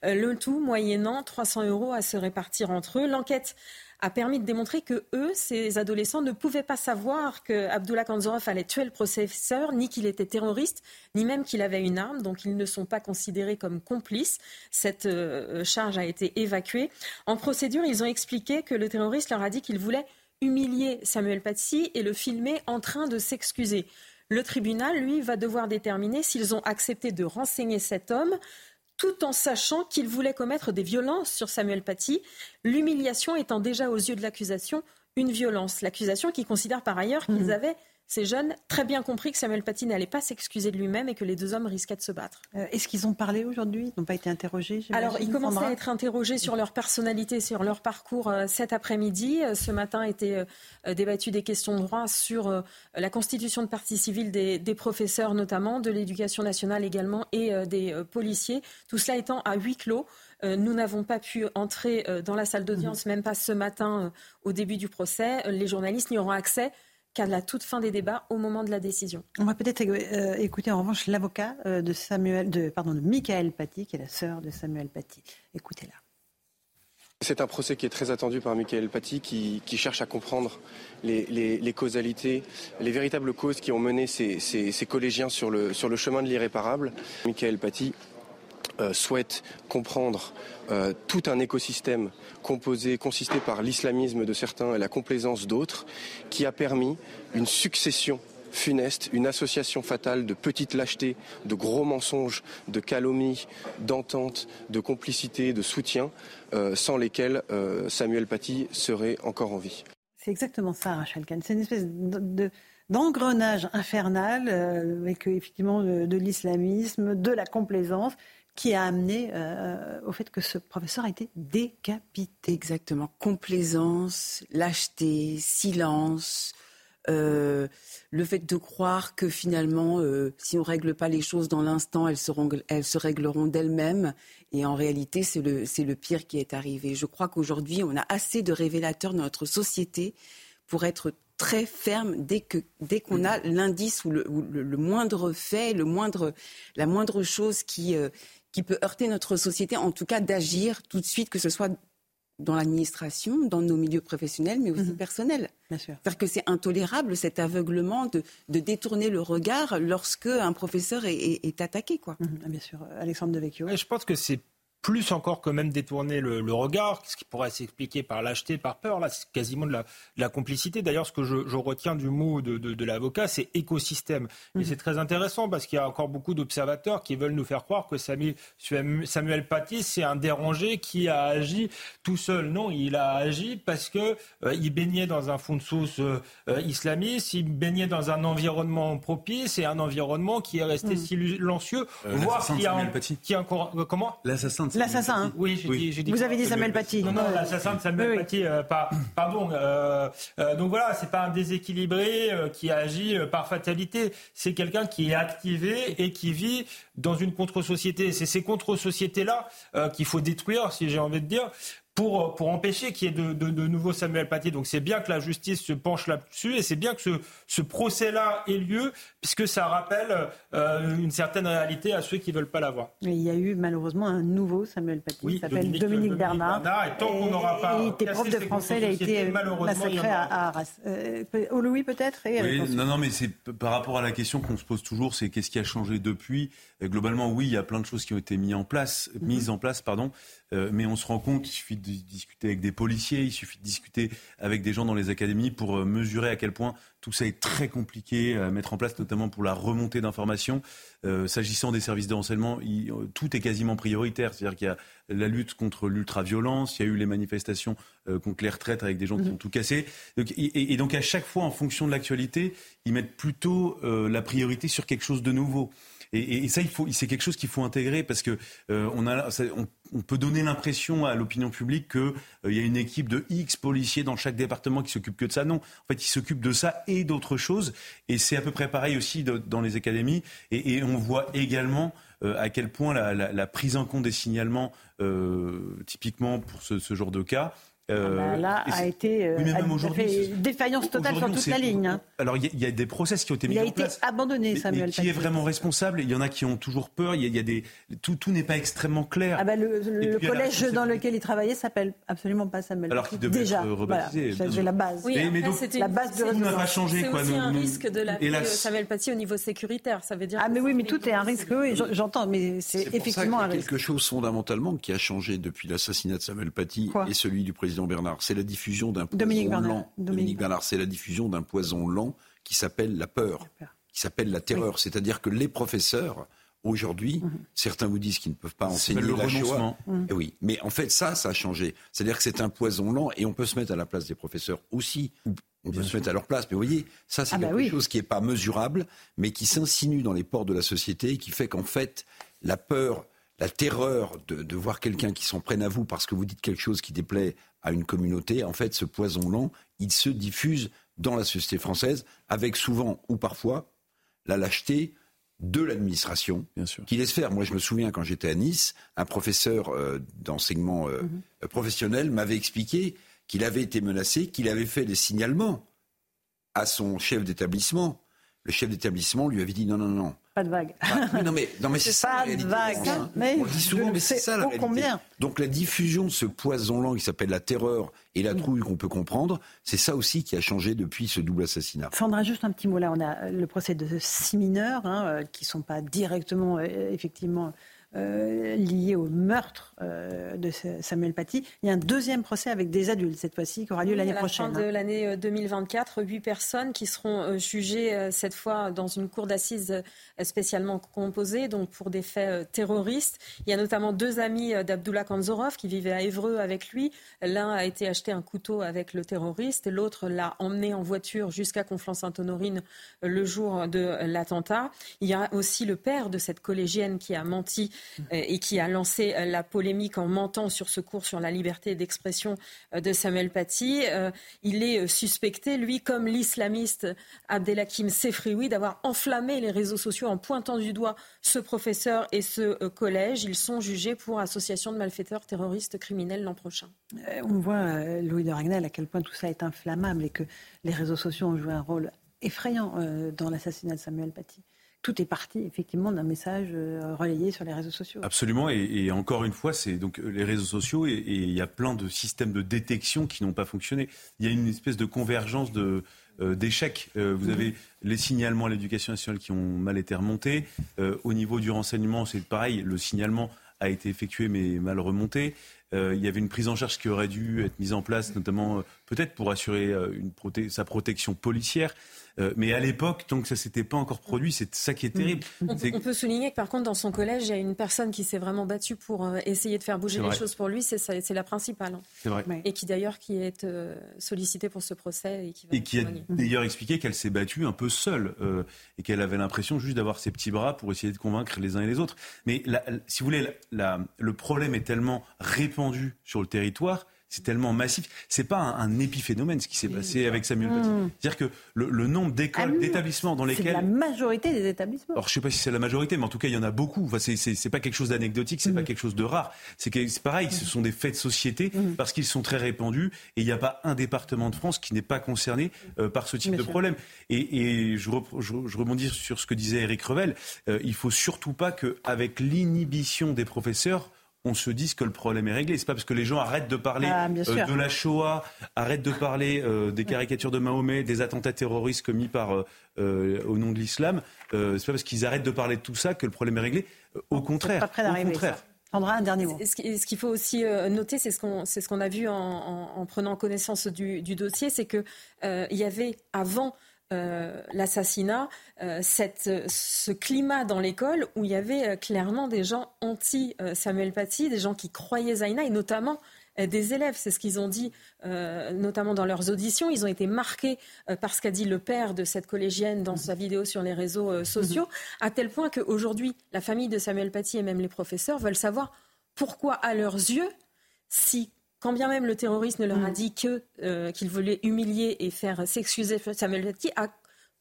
euh, le tout moyennant 300 euros à se répartir entre eux. L'enquête a permis de démontrer que eux, ces adolescents, ne pouvaient pas savoir que Abdullah Kanzorov allait tuer le professeur, ni qu'il était terroriste, ni même qu'il avait une arme. Donc ils ne sont pas considérés comme complices. Cette euh, charge a été évacuée. En procédure, ils ont expliqué que le terroriste leur a dit qu'il voulait humilier Samuel Paty et le filmer en train de s'excuser. Le tribunal, lui, va devoir déterminer s'ils ont accepté de renseigner cet homme tout en sachant qu'il voulait commettre des violences sur Samuel Paty, l'humiliation étant déjà aux yeux de l'accusation une violence. L'accusation qui considère par ailleurs qu'ils mmh. avaient ces jeunes très bien compris que Samuel Paty n'allait pas s'excuser de lui-même et que les deux hommes risquaient de se battre.
Euh, est-ce qu'ils ont parlé aujourd'hui? Ils n'ont pas été interrogés
Alors, ils commençaient à être interrogés sur leur personnalité, sur leur parcours euh, cet après-midi. Euh, ce matin étaient débattues des questions de droit sur la constitution de partie civile des, des professeurs, notamment, de l'éducation nationale également, et des policiers. Tout cela étant à huis clos. Nous n'avons pas pu entrer dans la salle d'audience, mmh. même pas ce matin au début du procès. Les journalistes n'y auront accès qu'à la toute fin des débats, au moment de la décision.
On va peut-être euh, écouter en revanche l'avocat euh, de Samuel, de pardon, de Michael Paty, qui est la sœur de Samuel Paty. Écoutez-la.
C'est un procès qui est très attendu par Michael Paty, qui, cherche à comprendre les, causalités, les véritables causes qui ont mené ces, collégiens sur le, sur le chemin de l'irréparable. Michael Paty euh, souhaite comprendre euh, tout un écosystème composé, consisté par l'islamisme de certains et la complaisance d'autres, qui a permis une succession funeste, une association fatale de petites lâchetés, de gros mensonges, de calomnies, d'ententes, de complicité, de soutien, euh, sans lesquels Samuel Paty serait encore en vie.
C'est exactement ça, Rachel Kahn. C'est une espèce d'engrenage infernal avec effectivement de l'islamisme, de la complaisance qui a amené euh, au fait que ce professeur a été décapité.
Exactement. Complaisance, lâcheté, silence, Euh, le fait de croire que finalement, euh, si on règle pas les choses dans l'instant, elles, elles se régleront d'elles-mêmes. Et en réalité, c'est le, le pire qui est arrivé. Je crois qu'aujourd'hui, on a assez de révélateurs dans notre société pour être très ferme dès que dès qu'on a l'indice ou, le, le, moindre fait, le moindre, la moindre chose qui, euh, qui peut heurter notre société, en tout cas d'agir tout de suite, que ce soit dans l'administration, dans nos milieux professionnels, mais aussi mhm. personnels. C'est-à-dire que c'est intolérable cet aveuglement de, de, détourner le regard lorsque un professeur est, est, attaqué. Quoi.
Mhm. bien sûr, Alexandre Devecchio.
je pense que c'est plus encore que même détourner le, regard, ce qui pourrait s'expliquer par lâcheté, par peur. Là, c'est quasiment de la, complicité. D'ailleurs, ce que je, retiens du mot de, l'avocat, c'est écosystème. Et mhm. c'est très intéressant parce qu'il y a encore beaucoup d'observateurs qui veulent nous faire croire que Samuel, Samuel Paty, c'est un dérangé qui a agi tout seul. Non, il a agi parce que euh, il baignait dans un fond de sauce euh, euh, islamiste, il baignait dans un environnement propice et un environnement qui est resté mhm. silencieux, voire qui a, qui a encore comment?
L'assassin
L'assassin. Hein.
Oui, j'ai dit.
Vous avez dit Samuel Paty.
Non, non, l'assassin de Samuel Paty. Euh, pardon. Euh, euh, donc voilà, c'est pas un déséquilibré qui agit par fatalité. C'est quelqu'un qui est activé et qui vit dans une contre-société. C'est ces contre-sociétés-là qu'il faut détruire, si j'ai envie de dire, pour, pour empêcher qu'il y ait de, de, de nouveaux Samuel Paty. Donc c'est bien que la justice se penche là-dessus et c'est bien que ce, ce procès-là ait lieu puisque ça rappelle euh, une certaine réalité à ceux qui ne veulent pas l'avoir.
Il y a eu malheureusement un nouveau Samuel Paty
qui s'appelle Dominique, Bernard. Et tant qu'on n'aura pas.
Il était prof de français, il a été massacré à, Arras. Euh, au Louis peut-être
oui, Non, non, mais c'est par rapport à la question qu'on se pose toujours, c'est qu'est-ce qui a changé depuis? Globalement, oui, il y a plein de choses qui ont été mises en place, mises en place, pardon. Euh, mais on se rend compte, il suffit de discuter avec des policiers, il suffit de discuter avec des gens dans les académies pour euh, mesurer à quel point tout ça est très compliqué à mettre en place, notamment pour la remontée d'informations. Euh, s'agissant des services de renseignement, tout est quasiment prioritaire. C'est-à-dire qu'il y a la lutte contre l'ultra-violence, il y a eu les manifestations contre les retraites avec des gens qui mhm. ont tout cassé. et, donc à chaque fois, en fonction de l'actualité, ils mettent plutôt la priorité sur quelque chose de nouveau. Et, ça, il faut, c'est quelque chose qu'il faut intégrer parce que euh, on, a, on, peut donner l'impression à l'opinion publique qu'il euh, y a une équipe de X policiers dans chaque département qui s'occupe que de ça. Non, en fait, ils s'occupent de ça et d'autres choses. Et c'est à peu près pareil aussi dans les académies. Et, on voit également euh, à quel point la, prise en compte des signalements, typiquement pour ce, genre de cas,
euh, ah bah là a été
oui,
fait défaillance totale sur toute la ligne. Hein.
Alors il y, a des process qui ont été mis en place.
Il a été abandonné, Samuel.
Mais qui est vraiment responsable Il y en a qui ont toujours peur. Il y a, des tout, tout n'est pas extrêmement clair.
Ah bah le, collège dans lequel il travaillait s'appelle absolument pas Samuel.
Alors qu'il devait
Déjà,
être rebaptisé.
Voilà, la base.
Oui, mais, donc,
la base de
tout n'a pas changé.
C'est aussi un risque de l'appeler Samuel Paty au niveau sécuritaire. Ça veut dire.
Ah mais oui, mais tout est un risque. Oui, j'entends, mais c'est effectivement un risque.
Quelque chose fondamentalement qui a changé depuis l'assassinat de Samuel Paty et celui du président Bernard, c'est la diffusion d'un poison
Dominique
lent. Dominique Bernard, c'est la diffusion d'un poison lent qui s'appelle la peur, qui s'appelle la terreur. C'est-à-dire que les professeurs, aujourd'hui, mhm. certains vous disent qu'ils ne peuvent pas enseigner le la Shoah. Eh oui, mais en fait, ça, ça a changé. C'est-à-dire que c'est un poison lent et on peut se mettre à la place des professeurs aussi. On peut se mettre à leur place. Mais vous voyez, ça, c'est ah bah quelque chose qui n'est pas mesurable, mais qui s'insinue dans les ports de la société et qui fait qu'en fait, la peur, la terreur de, de voir quelqu'un qui s'en prenne à vous parce que vous dites quelque chose qui déplaît à une communauté, en fait, ce poison lent, il se diffuse dans la société française, avec souvent ou parfois la lâcheté de l'administration qui laisse faire. Moi, je me souviens quand j'étais à Nice, un professeur euh, d'enseignement euh, mhm. professionnel m'avait expliqué qu'il avait été menacé, qu'il avait fait des signalements à son chef d'établissement. Le chef d'établissement lui avait dit non, non, non,
pas de vague.
Ah, non, mais, non, mais c'est ça.
Pas de vague. Mais
on dit souvent, mais c'est ça la réalité. Combien. Donc la diffusion de ce poison-là qui s'appelle la terreur et la trouille qu'on peut comprendre, c'est ça aussi qui a changé depuis ce double assassinat.
Sandra, juste un petit mot là. On a le procès de six mineurs hein, euh, qui ne sont pas directement, euh, effectivement, euh, lié au meurtre euh, de Samuel Paty. Il y a un deuxième procès avec des adultes cette fois-ci qui aura lieu l'année prochaine.
À la fin de hein. l'année 2024, euh, huit personnes qui seront jugées cette fois dans une cour d'assises spécialement composée, donc pour des faits terroristes. Il y a notamment deux amis d'Abdullah Kanzorov qui vivaient à Évreux avec lui. L'un a été acheté un couteau avec le terroriste, l'autre l'a emmené en voiture jusqu'à Conflans-Sainte-Honorine le jour de l'attentat. Il y a aussi le père de cette collégienne qui a menti et qui a lancé la polémique en mentant sur ce cours sur la liberté d'expression de Samuel Paty. Il est suspecté, lui, comme l'islamiste Abdelhakim Sefrioui, d'avoir enflammé les réseaux sociaux en pointant du doigt ce professeur et ce collège. Ils sont jugés pour association de malfaiteurs terroristes criminels l'an prochain.
On voit, Louis de Ragnel, à quel point tout ça est inflammable et que les réseaux sociaux ont joué un rôle effrayant euh, dans l'assassinat de Samuel Paty. Tout est parti effectivement d'un message euh, relayé sur les réseaux sociaux.
Absolument, et, encore une fois, c'est donc les réseaux sociaux et il y a plein de systèmes de détection qui n'ont pas fonctionné. Il y a une espèce de convergence de euh, d'échecs. vous avez les signalements à l'éducation nationale qui ont mal été remontés. au niveau du renseignement, c'est pareil. Le signalement a été effectué mais mal remonté. Euh, il y avait une prise en charge qui aurait dû être mise en place, notamment euh, peut-être pour assurer euh, sa protection policière. Euh, mais à l'époque, tant que ça s'était pas encore produit, c'est ça qui est terrible.
On, peut souligner que par contre, dans son collège, il y a une personne qui s'est vraiment battue pour euh, essayer de faire bouger les choses pour lui. C'est la principale. Hein.
C'est vrai.
Et qui d'ailleurs qui est euh, sollicitée pour ce procès
et qui, et qui a d'ailleurs expliqué qu'elle s'est battue un peu seule et qu'elle avait l'impression juste d'avoir ses petits bras pour essayer de convaincre les uns et les autres. Mais si vous voulez, le problème est tellement répandu sur le territoire c'est tellement massif. C'est pas un, épiphénomène ce qui s'est passé avec Samuel Paty. Hmm. C'est-à-dire que le, nombre d'écoles, ah d'établissements dans lesquels. C'est
la majorité des établissements.
Alors je sais pas si c'est la majorité, mais en tout cas il y en a beaucoup. Enfin, c'est, pas quelque chose d'anecdotique, c'est pas hmm. quelque chose de rare. C'est, pareil, ce sont des faits de société hmm. parce qu'ils sont très répandus et il n'y a pas un département de France qui n'est pas concerné euh, par ce type de problème. Et, je, je, rebondis sur ce que disait Eric Revel. Euh, il faut surtout pas qu'avec l'inhibition des professeurs, on se dise que le problème est réglé. C'est pas parce que les gens arrêtent de parler ah, euh, de la Shoah, arrêtent de parler euh, des caricatures de Mahomet, des attentats terroristes commis par euh, au nom de l'islam. c'est pas parce qu'ils arrêtent de parler de tout ça que le problème est réglé. au contraire. au contraire.
un dernier mot.
Ce qu'il faut aussi noter, c'est ce qu'on ce qu'on a vu en, prenant connaissance du, du dossier, c'est que il y avait avant euh, l'assassinat, euh, ce climat dans l'école où il y avait euh, clairement des gens anti-Samuel Paty, des gens qui croyaient Zaina et notamment des élèves. C'est ce qu'ils ont dit, notamment dans leurs auditions. Ils ont été marqués par ce qu'a dit le père de cette collégienne dans sa vidéo sur les réseaux sociaux, à tel point qu'aujourd'hui, la famille de Samuel Paty et même les professeurs veulent savoir pourquoi, à leurs yeux, si quand bien même le terroriste ne leur a mm. dit que euh, qu'il voulait humilier et faire s'excuser Samuel Paty,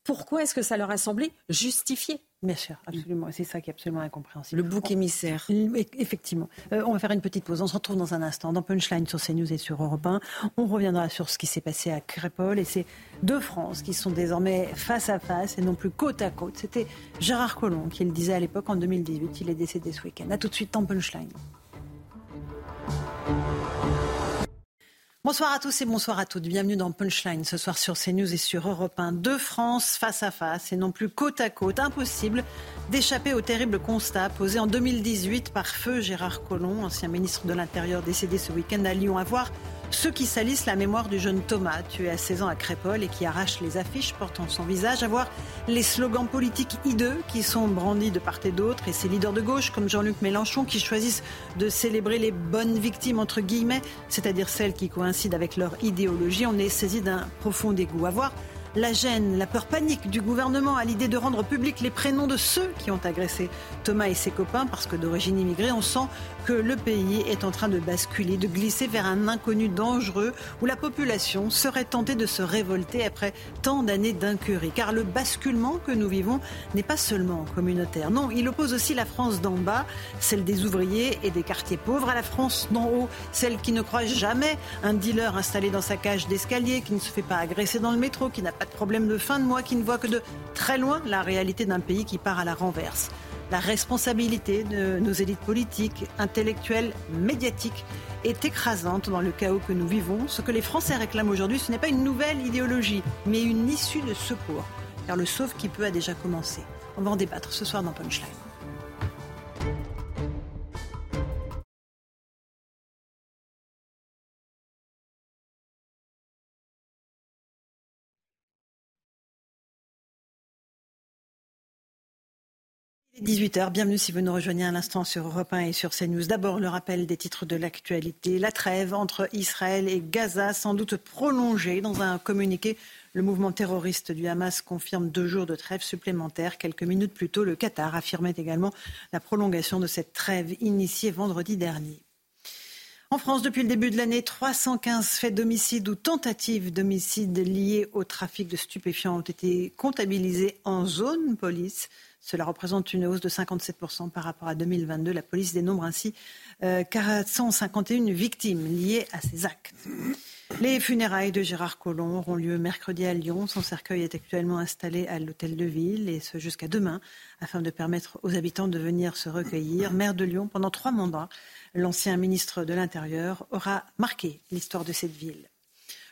pourquoi est-ce que ça leur a semblé justifié?
Bien sûr, absolument. C'est ça qui est absolument incompréhensible.
Le bouc émissaire.
Effectivement. Euh, on va faire une petite pause. On se retrouve dans un instant dans Punchline sur CNews et sur Europe 1. On reviendra sur ce qui s'est passé à Crépole et ces deux France qui sont désormais face à face et non plus côte à côte. C'était Gérard Collomb qui le disait à l'époque en 2018. Il est décédé ce week-end. A tout de suite dans Punchline. Bonsoir à tous et bonsoir à toutes. Bienvenue dans Punchline ce soir sur CNews et sur Europe 1. Deux France face à face et non plus côte à côte. Impossible d'échapper au terrible constat posé en 2018 par feu Gérard Collomb, ancien ministre de l'Intérieur décédé ce week-end à Lyon. À voir ceux qui salissent la mémoire du jeune Thomas, tué à 16 ans à Crépole et qui arrache les affiches portant son visage, à voir les slogans politiques hideux qui sont brandis de part et d'autre, et ces leaders de gauche comme Jean-Luc Mélenchon qui choisissent de célébrer les bonnes victimes, c'est-à-dire celles qui coïncident avec leur idéologie. On est saisi d'un profond dégoût. À voir la gêne, la peur panique du gouvernement à l'idée de rendre public les prénoms de ceux qui ont agressé Thomas et ses copains, parce que d'origine immigrée, on sent que le pays est en train de basculer, de glisser vers un inconnu dangereux où la population serait tentée de se révolter après tant d'années d'incurie. Car le basculement que nous vivons n'est pas seulement communautaire. Non, il oppose aussi la France d'en bas, celle des ouvriers et des quartiers pauvres, à la France d'en haut, celle qui ne croit jamais un dealer installé dans sa cage d'escalier, qui ne se fait pas agresser dans le métro, qui n'a pas de problème de fin de mois, qui ne voit que de très loin la réalité d'un pays qui part à la renverse. La responsabilité de nos élites politiques, intellectuelles, médiatiques est écrasante dans le chaos que nous vivons. Ce que les Français réclament aujourd'hui, ce n'est pas une nouvelle idéologie, mais une issue de secours. Car le sauve qui peut a déjà commencé. On va en débattre ce soir dans Punchline. 18h, bienvenue si vous nous rejoignez à l'instant sur Europe 1 et sur CNews. D'abord, le rappel des titres de l'actualité. La trêve entre Israël et Gaza, sans doute prolongée dans un communiqué. Le mouvement terroriste du Hamas confirme deux jours de trêve supplémentaire. Quelques minutes plus tôt, le Qatar affirmait également la prolongation de cette trêve initiée vendredi dernier. En France, depuis le début de l'année, 315 faits d'homicide ou tentatives d'homicide liés au trafic de stupéfiants ont été comptabilisés en zone police. Cela représente une hausse de 57% par rapport à 2022. La police dénombre ainsi 451 euh, victimes liées à ces actes. Les funérailles de Gérard Collomb auront lieu mercredi à Lyon. Son cercueil est actuellement installé à l'hôtel de ville et ce jusqu'à demain afin de permettre aux habitants de venir se recueillir. Maire de Lyon pendant trois mandats, l'ancien ministre de l'Intérieur aura marqué l'histoire de cette ville.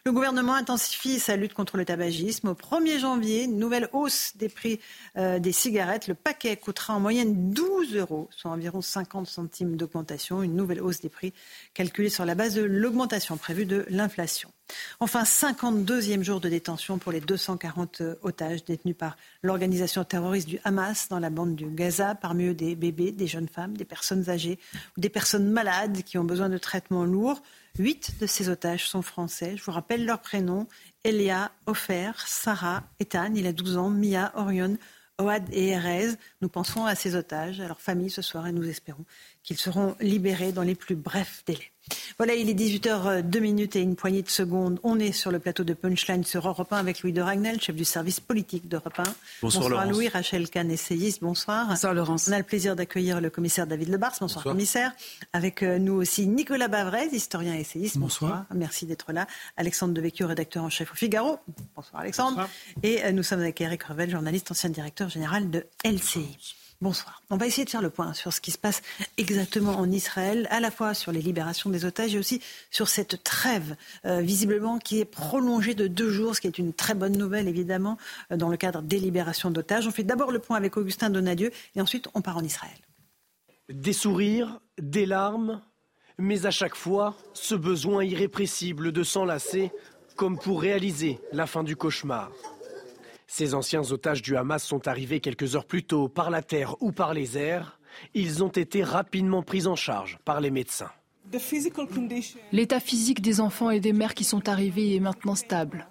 Le gouvernement intensifie sa lutte contre le tabagisme. Au 1er janvier, nouvelle hausse des prix euh, des cigarettes. Le paquet coûtera en moyenne 12 euros, soit environ 50 centimes d'augmentation. Une nouvelle hausse des prix calculée sur la base de l'augmentation prévue de l'inflation. Enfin, 52e jour de détention pour les 240 otages détenus par l'organisation terroriste du Hamas dans la bande du Gaza, parmi eux des bébés, des jeunes femmes, des personnes âgées ou des personnes malades qui ont besoin de traitements lourds. Huit de ces otages sont français. Je vous rappelle leurs prénoms. Elia, Ofer, Sarah, Ethan, il a 12 ans, Mia, Orion, Oad et Erez. Nous pensons à ces otages, à leur famille ce soir et nous espérons qu'ils seront libérés dans les plus brefs délais. Voilà, il est 18h 2 minutes et une poignée de secondes. On est sur le plateau de Punchline sur Europe 1 avec Louis de Ragnel, chef du service politique d'Europe 1.
Bonsoir, bonsoir
Louis, Rachel Kahn, essayiste, bonsoir.
Bonsoir Laurence.
On a le plaisir d'accueillir le commissaire David Lebars. Bonsoir, commissaire. Avec euh, nous aussi Nicolas Bavrez, historien et essayiste. Bonsoir. Merci d'être là. Alexandre Devecchio, rédacteur en chef au Figaro. Bonsoir Alexandre. Et euh, nous sommes avec Eric Revel, journaliste, ancien directeur général de LCI. Bonsoir. On va essayer de faire le point sur ce qui se passe exactement en Israël, à la fois sur les libérations des otages et aussi sur cette trêve, euh, visiblement, qui est prolongée de deux jours, ce qui est une très bonne nouvelle, évidemment, euh, dans le cadre des libérations d'otages. On fait d'abord le point avec Augustin Donadieu et ensuite on part en Israël.
Des sourires, des larmes, mais à chaque fois, ce besoin irrépressible de s'enlacer, comme pour réaliser la fin du cauchemar. Ces anciens otages du Hamas sont arrivés quelques heures plus tôt par la terre ou par les airs. Ils ont été rapidement pris en charge par les médecins.
L'état physique des enfants et des mères qui sont arrivés est maintenant stable.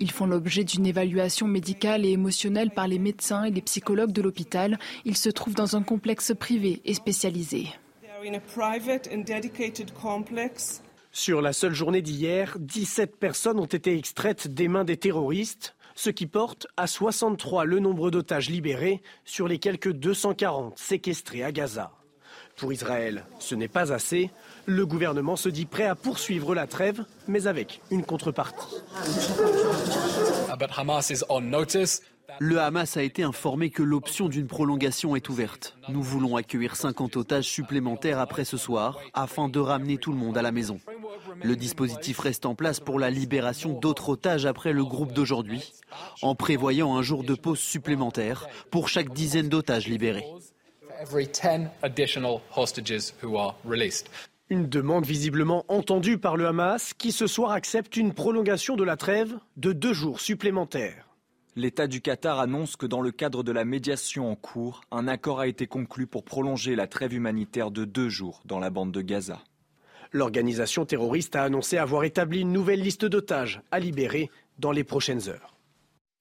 Ils font l'objet d'une évaluation médicale et émotionnelle par les médecins et les psychologues de l'hôpital. Ils se trouvent dans un complexe privé et spécialisé.
Sur la seule journée d'hier, 17 personnes ont été extraites des mains des terroristes, ce qui porte à 63 le nombre d'otages libérés sur les quelques 240 séquestrés à Gaza. Pour Israël, ce n'est pas assez. Le gouvernement se dit prêt à poursuivre la trêve, mais avec une contrepartie.
Le Hamas a été informé que l'option d'une prolongation est ouverte. Nous voulons accueillir 50 otages supplémentaires après ce soir afin de ramener tout le monde à la maison. Le dispositif reste en place pour la libération d'autres otages après le groupe d'aujourd'hui, en prévoyant un jour de pause supplémentaire pour chaque dizaine d'otages libérés.
Une demande visiblement entendue par le Hamas qui ce soir accepte une prolongation de la trêve de deux jours supplémentaires.
L'État du Qatar annonce que dans le cadre de la médiation en cours, un accord a été conclu pour prolonger la trêve humanitaire de deux jours dans la bande de Gaza.
L'organisation terroriste a annoncé avoir établi une nouvelle liste d'otages à libérer dans les prochaines heures.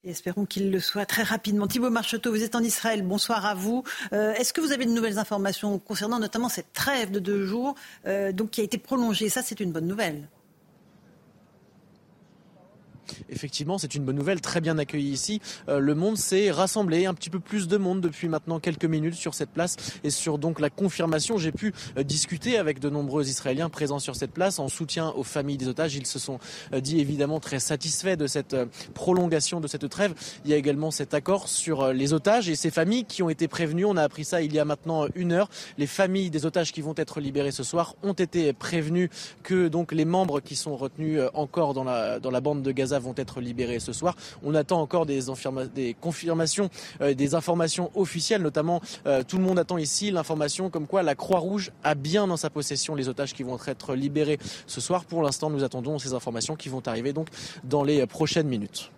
espérons qu'il le soit très rapidement. Thibault Marcheteau, vous êtes en Israël. Bonsoir à vous. Euh, est-ce que vous avez de nouvelles informations concernant notamment cette trêve de deux jours euh, donc, qui a été prolongée? Ça, c'est une bonne nouvelle.
Effectivement, c'est une bonne nouvelle, très bien accueillie ici. Euh, le monde s'est rassemblé, un petit peu plus de monde depuis maintenant quelques minutes sur cette place et sur donc la confirmation. J'ai pu euh, discuter avec de nombreux Israéliens présents sur cette place en soutien aux familles des otages. Ils se sont euh, dit évidemment très satisfaits de cette prolongation de cette trêve. Il y a également cet accord sur les otages et ces familles qui ont été prévenues. On a appris ça il y a maintenant une heure. Les familles des otages qui vont être libérés ce soir ont été prévenues que donc les membres qui sont retenus encore dans la, dans la bande de Gaza vont être libérés ce soir. On attend encore des, confirmations, euh, des informations officielles, notamment euh, tout le monde attend ici l'information comme quoi la Croix-Rouge a bien dans sa possession les otages qui vont être libérés ce soir. Pour l'instant, nous attendons ces informations qui vont arriver donc dans les prochaines minutes.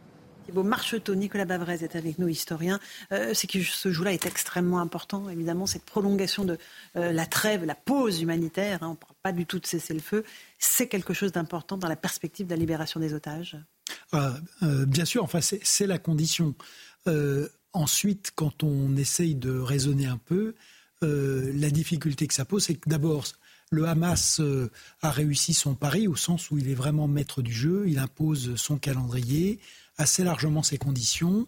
Thibault Marcheteau, Nicolas Bavrez est avec nous, historien. Euh, c'est que ce jour-là est extrêmement important, évidemment, cette prolongation de euh, la trêve, la pause humanitaire. Hein, on ne parle pas du tout de cesser le feu. C'est quelque chose d'important dans la perspective de la libération des otages.
Bien sûr, enfin, c'est la condition. ensuite, quand on essaye de raisonner un peu, la difficulté que ça pose, c'est que d'abord, le Hamas euh, a réussi son pari au sens où il est vraiment maître du jeu, il impose son calendrier, assez largement ses conditions.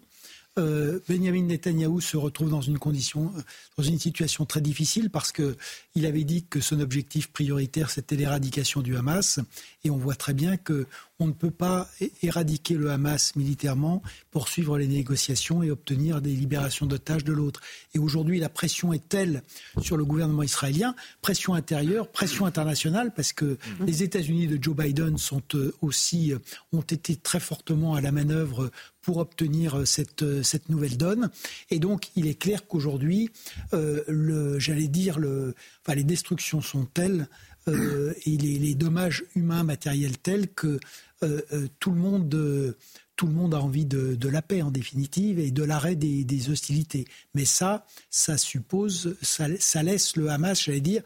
Euh, Benjamin Netanyahou se retrouve dans une condition, euh, dans une situation très difficile parce que il avait dit que son objectif prioritaire c'était l'éradication du Hamas et on voit très bien que on ne peut pas éradiquer le Hamas militairement, poursuivre les négociations et obtenir des libérations d'otages de l'autre. Et aujourd'hui, la pression est telle sur le gouvernement israélien, pression intérieure, pression internationale, parce que mhm. les États-Unis de Joe Biden sont euh, aussi euh, ont été très fortement à la manœuvre pour obtenir euh, cette, cette nouvelle donne. Et donc, il est clair qu'aujourd'hui, j'allais dire, le, enfin, les destructions sont telles et les, les, dommages humains, matériels tels que euh, euh, tout, le monde, euh, tout le monde a envie de, la paix en définitive et de l'arrêt des, hostilités. Mais ça, ça suppose, ça, laisse le Hamas, j'allais dire,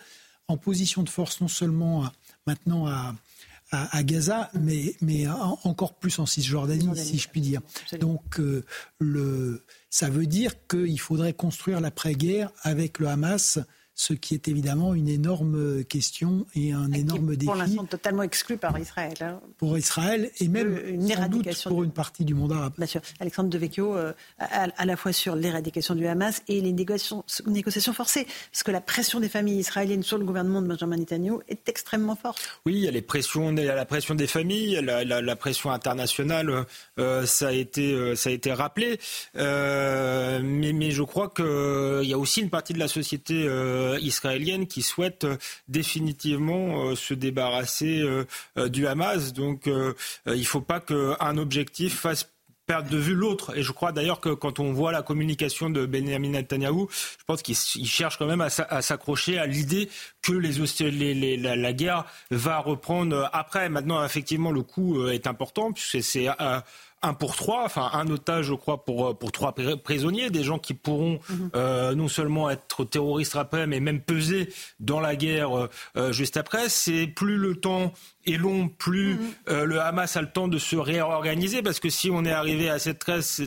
en position de force non seulement maintenant à, à, Gaza, mais, mais encore plus en Cisjordanie, si je puis dire. Donc, le, ça veut dire qu'il faudrait construire l'après-guerre avec le Hamas ce qui est évidemment une énorme question et un énorme défi.
Pour l'instant, totalement exclu par Israël. Hein.
Pour Israël et même une éradication pour une partie du monde arabe.
Bien sûr. Alexandre Devecchio, euh, à, la fois sur l'éradication du Hamas et les négociations, négociations forcées, parce que la pression des familles israéliennes sur le gouvernement de Benjamin Netanyahu est extrêmement forte.
Oui, il y a les pressions, il y a la pression des familles, la, la, pression internationale, euh, ça a été, euh, ça a été rappelé. mais, mais je crois qu'il y a aussi une partie de la société euh, israélienne qui souhaite euh, définitivement euh, se débarrasser du Hamas. Donc il ne faut pas qu'un objectif fasse perdre de vue l'autre. Et je crois d'ailleurs que quand on voit la communication de Benjamin Netanyahu, je pense qu'il cherche quand même à s'accrocher à l'idée que les, la, guerre va reprendre après. Maintenant, effectivement, le coût est important puisque c'est un pour trois, enfin un otage, je crois, pour, euh, pour trois prisonniers, des gens qui pourront mhm. euh, non seulement être terroristes après, mais même peser dans la guerre euh, juste après. C'est plus le temps est long, plus mhm. le Hamas a le temps de se réorganiser, parce que si on est arrivé à cette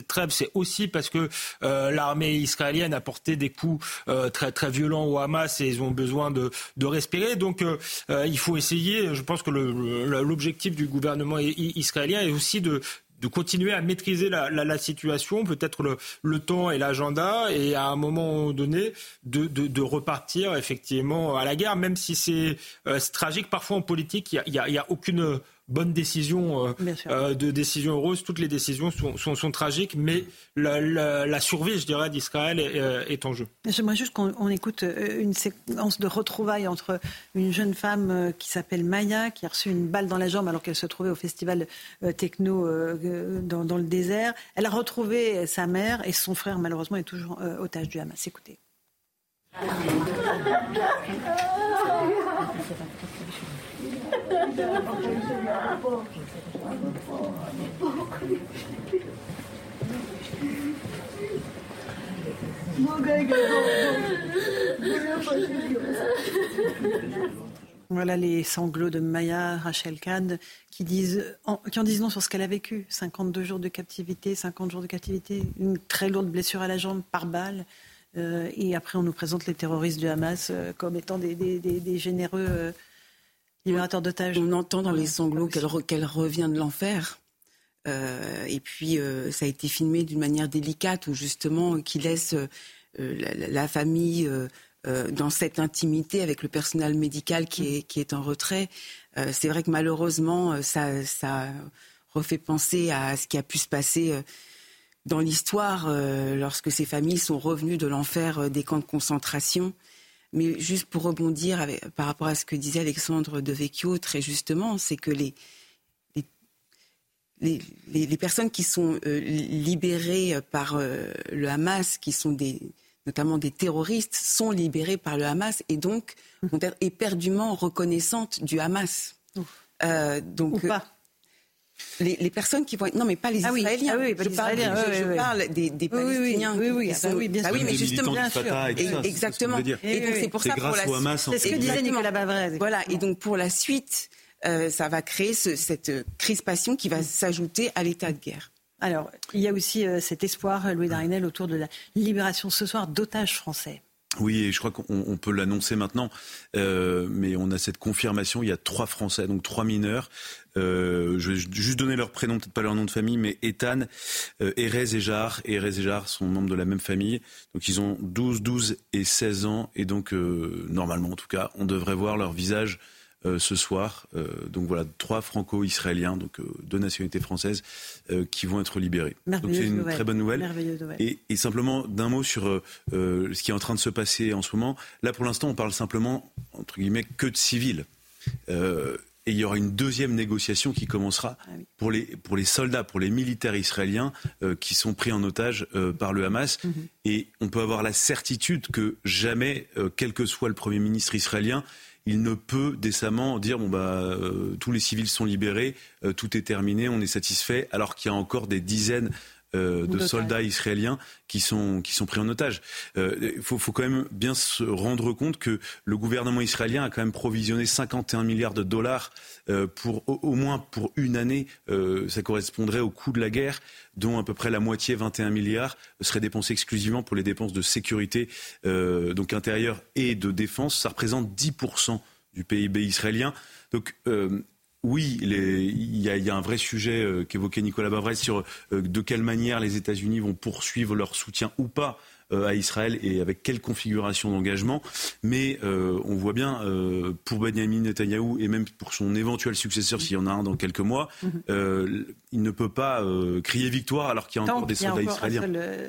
trêve, c'est aussi parce que l'armée israélienne a porté des coups très très violents au Hamas et ils ont besoin de, de respirer. Donc il faut essayer. Je pense que l'objectif du gouvernement israélien est aussi de, de continuer à maîtriser la, situation, peut-être le, temps et l'agenda, et à un moment donné, de, repartir effectivement à la guerre, même si c'est euh, tragique. Parfois en politique, il n'y a, aucune bonne décision, euh, euh, de décision heureuse. Toutes les décisions sont, tragiques, mais la, survie, je dirais, d'Israël est, en jeu.
J'aimerais juste qu'on écoute euh, une séquence de retrouvailles entre une jeune femme qui s'appelle Maya, qui a reçu une balle dans la jambe alors qu'elle se trouvait au festival techno dans, dans, le désert. Elle a retrouvé sa mère et son frère, malheureusement, est toujours otage du Hamas. Écoutez. Voilà les sanglots de Maya Rachel Khan qui, disent, en, disent non sur ce qu'elle a vécu. 52 jours de captivité, 50 jours de captivité, une très lourde blessure à la jambe par balle. Euh, et après, on nous présente les terroristes du Hamas euh, comme étant des, des, généreux euh, libérateurs d'otages.
On entend dans les sanglots qu'elle revient de l'enfer. et puis, ça a été filmé d'une manière délicate, où justement, qui laisse la, famille dans cette intimité avec le personnel médical qui est, qui est en retrait. C'est vrai que malheureusement, ça, ça refait penser à ce qui a pu se passer dans l'histoire euh, lorsque ces familles sont revenues de l'enfer euh, des camps de concentration. Mais juste pour rebondir par rapport à ce que disait Alexandre de Vecchio très justement, c'est que les, les, personnes qui sont euh, libérées par le Hamas, qui sont des, notamment des terroristes, sont libérées par le Hamas et donc sont éperdument reconnaissantes du Hamas.
donc, Ou pas.
Les, personnes qui vont être... Non, mais pas les ah Israéliens.
Ah oui, pas
je,
les
parle,
Israéliens.
je, je parle des, des Palestiniens.
Oui, oui, oui, oui, bien sûr.
Bah oui, mais justement,
bien sûr.
Et, exactement. Et, et donc, c'est pour ça, pour la
suite... C'est ce que disait Nicolas Bavrez.
Voilà, et donc, pour la suite, euh, ça va créer ce, cette crispation qui va s'ajouter à l'état de guerre.
Alors, il y a aussi euh, cet espoir, Louis Darinel, autour de la libération ce soir d'otages français.
Oui, et je crois qu'on peut l'annoncer maintenant, euh, mais on a cette confirmation. Il y a trois Français, donc trois mineurs. Euh, je vais juste donner leur prénom, peut-être pas leur nom de famille, mais Ethan, euh, Erez et Jarre. Erez et Jarre sont membres de la même famille. Donc ils ont 12, 12 et 16 ans. Et donc, euh, normalement en tout cas, on devrait voir leur visage ce soir. Euh, donc voilà, trois franco-israéliens, donc euh, deux nationalités françaises, qui vont être libérés. Donc c'est une très bonne nouvelle. Et, et, simplement d'un mot sur ce qui est en train de se passer en ce moment. Là, pour l'instant, on parle simplement entre guillemets que de civils. Et il y aura une deuxième négociation qui commencera ah pour, les, pour les soldats, pour les militaires israéliens qui sont pris en otage par le Hamas. Mhm. Et on peut avoir la certitude que jamais, quel que soit le Premier ministre israélien, il ne peut décemment dire bon bah euh, tous les civils sont libérés, euh, tout est terminé, on est satisfait, alors qu'il y a encore des dizaines euh, de soldats israéliens qui sont, qui sont pris en otage. Il faut, faut, quand même bien se rendre compte que le gouvernement israélien a quand même provisionné 51 milliards de dollars pour au, moins pour une année. ça correspondrait au coût de la guerre dont à peu près la moitié, 21 milliards, serait dépensé exclusivement pour les dépenses de sécurité, euh, donc intérieure et de défense. Ça représente 10% du PIB israélien. Donc euh, oui, il y, a un vrai sujet euh, qu'évoquait Nicolas Bavrez sur de quelle manière les États-Unis vont poursuivre leur soutien ou pas euh, à Israël et avec quelle configuration d'engagement. Mais euh, on voit bien, euh, pour Benjamin Netanyahou et même pour son éventuel successeur, s'il y en a un dans quelques mois, mhm. il ne peut pas crier victoire alors qu'il y a encore des soldats israéliens.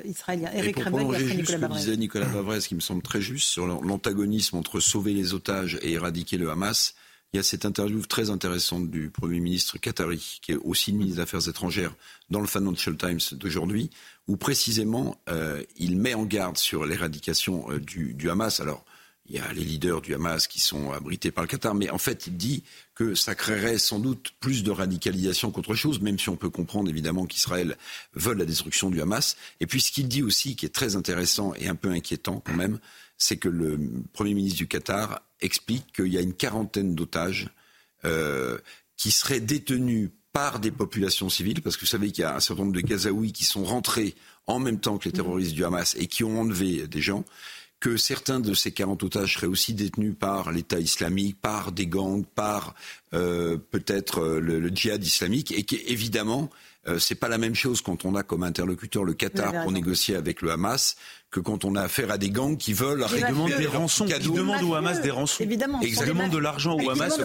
Israélien.
et pour prolonger juste ce que disait Nicolas Bavrez, qui me semble très juste, sur l'antagonisme entre sauver les otages et éradiquer le Hamas, il y a cette interview très intéressante du Premier ministre qatari, qui est aussi ministre des Affaires étrangères, dans le Financial Times d'aujourd'hui, où précisément euh, il met en garde sur l'éradication euh, du, du, Hamas. Alors, il y a les leaders du Hamas qui sont abrités par le Qatar, mais en fait, il dit que ça créerait sans doute plus de radicalisation qu'autre chose, même si on peut comprendre évidemment qu'Israël veut la destruction du Hamas. Et puis, ce qu'il dit aussi, qui est très intéressant et un peu inquiétant quand même, c'est que le Premier ministre du Qatar explique qu'il y a une quarantaine d'otages euh, qui seraient détenus par des populations civiles, parce que vous savez qu'il y a un certain nombre de Gazaouis qui sont rentrés en même temps que les terroristes du Hamas et qui ont enlevé des gens, que certains de ces 40 otages seraient aussi détenus par l'État islamique, par des gangs, par euh, peut-être euh, le, le, djihad islamique, et qu'évidemment, euh, c'est pas la même chose quand on a comme interlocuteur le Qatar pour négocier avec le Hamas que quand on a affaire à des gangs qui veulent
récupérer des rançons, qui demandent au Hamas des rançons,
évidemment,
qui demandent de l'argent au Hamas,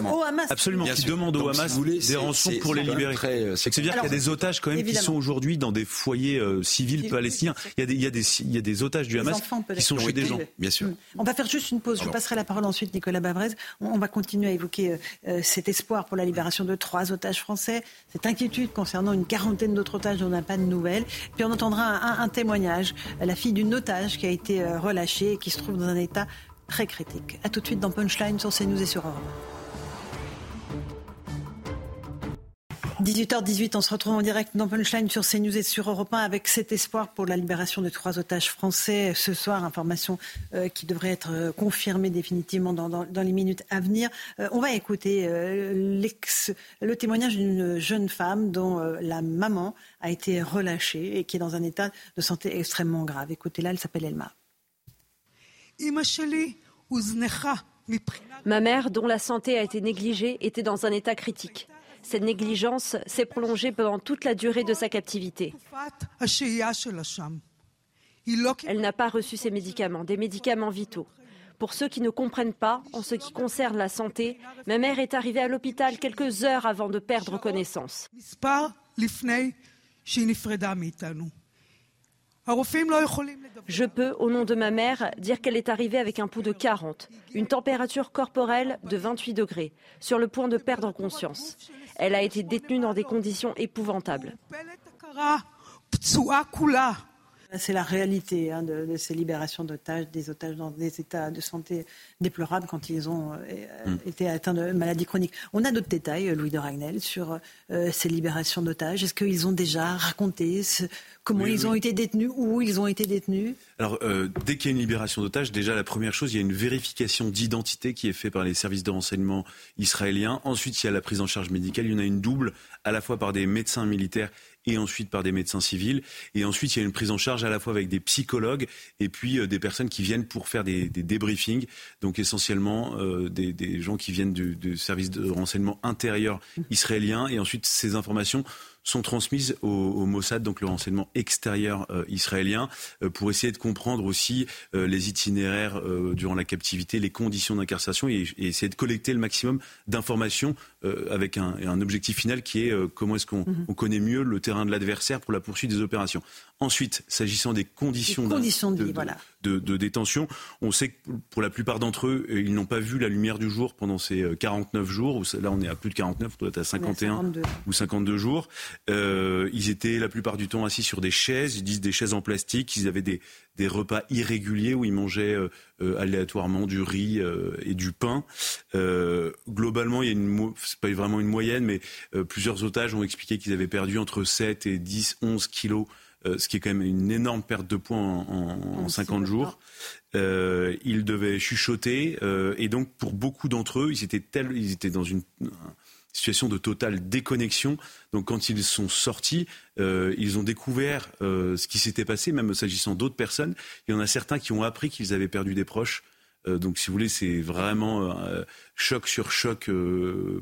absolument, qui demandent au Hamas des rançons pour les libérer. C'est-à-dire qu'il y a des otages quand même qui sont aujourd'hui dans des foyers euh, civils palestiniens. Il y a des, il y a des, il y a des otages du Hamas qui sont chez des gens.
Bien sûr. Mm.
On va faire juste une pause. Je passerai la parole ensuite, Nicolas Bavrez. On va continuer à évoquer euh, cet espoir pour la libération de trois otages français, cette inquiétude concernant une quarantaine d'autres otages dont on n'a pas de nouvelles. Puis on entendra un, un témoignage, la fille d'une otage qui a été euh, relâchée et qui se trouve dans un état très critique. A tout de suite dans Punchline sur CNews et sur Europe. 18h18, on se retrouve en direct dans Punchline sur CNews et sur Europe 1 avec cet espoir pour la libération de trois otages français ce soir. Information euh, qui devrait être euh, confirmée définitivement dans, les minutes à venir. on va écouter le témoignage d'une jeune femme dont la maman a été relâchée et qui est dans un état de santé extrêmement grave. Écoutez-la, elle s'appelle Elma.
Ma mère, dont la santé a été négligée, était dans un état critique. Cette négligence s'est prolongée pendant toute la durée de sa captivité. Elle n'a pas reçu ses médicaments, des médicaments vitaux. Pour ceux qui ne comprennent pas, en ce qui concerne la santé, ma mère est arrivée à l'hôpital quelques heures avant de perdre connaissance. Je peux, au nom de ma mère, dire qu'elle est arrivée avec un pouls de 40, une température corporelle de 28 degrés, sur le point de perdre conscience. Elle a été détenue dans des conditions épouvantables.
C'est la réalité hein, de, ces libérations d'otages, des otages dans des états de santé déplorables quand ils ont euh, mm. été atteints de maladies chroniques. On a d'autres détails, Louis de Ragnel, sur euh, ces libérations d'otages. Est-ce qu'ils ont déjà raconté comment ils ont été détenus, où ils ont été détenus?
Alors, euh, dès qu'il y a une libération d'otages, déjà la première chose, il y a une vérification d'identité qui est faite par les services de renseignement israéliens. Ensuite, il y a la prise en charge médicale. Il y en a une double, à la fois par des médecins militaires et ensuite par des médecins civils. Et ensuite, il y a une prise en charge à la fois avec des psychologues et puis euh, des personnes qui viennent pour faire des, des débriefings. Donc essentiellement euh, des, des, gens qui viennent du, du, service de renseignement intérieur israélien. Et ensuite, ces informations sont transmises au, au, Mossad, donc le renseignement extérieur euh, israélien, euh, pour essayer de comprendre aussi euh, les itinéraires euh, durant la captivité, les conditions d'incarcération et, et, essayer de collecter le maximum d'informations euh, avec un, un, objectif final qui est euh, comment est-ce qu'on mm -hmm. connaît mieux le terrain de l'adversaire pour la poursuite des opérations. Ensuite, s'agissant des conditions,
conditions de,
de,
vie, voilà.
de, de, détention, on sait que pour la plupart d'entre eux, ils n'ont pas vu la lumière du jour pendant ces 49 jours. Là, on est à plus de 49, on doit être à 51 52. ou 52 jours. Euh, ils étaient la plupart du temps assis sur des chaises, ils disent des chaises en plastique, ils avaient des, des repas irréguliers où ils mangeaient euh, aléatoirement du riz euh, et du pain. Euh, globalement, il y a une, c'est pas vraiment une moyenne, mais plusieurs otages ont expliqué qu'ils avaient perdu entre 7 et 10, 11 kilos ce qui est quand même une énorme perte de poids en, en, en 50 jours. Euh, ils devaient chuchoter et donc pour beaucoup d'entre eux, ils étaient, tel, ils étaient dans une, situation de totale déconnexion. Donc quand ils sont sortis, euh, ils ont découvert euh, ce qui s'était passé, même s'agissant d'autres personnes. Il y en a certains qui ont appris qu'ils avaient perdu des proches. Euh, donc si vous voulez, c'est vraiment choc sur choc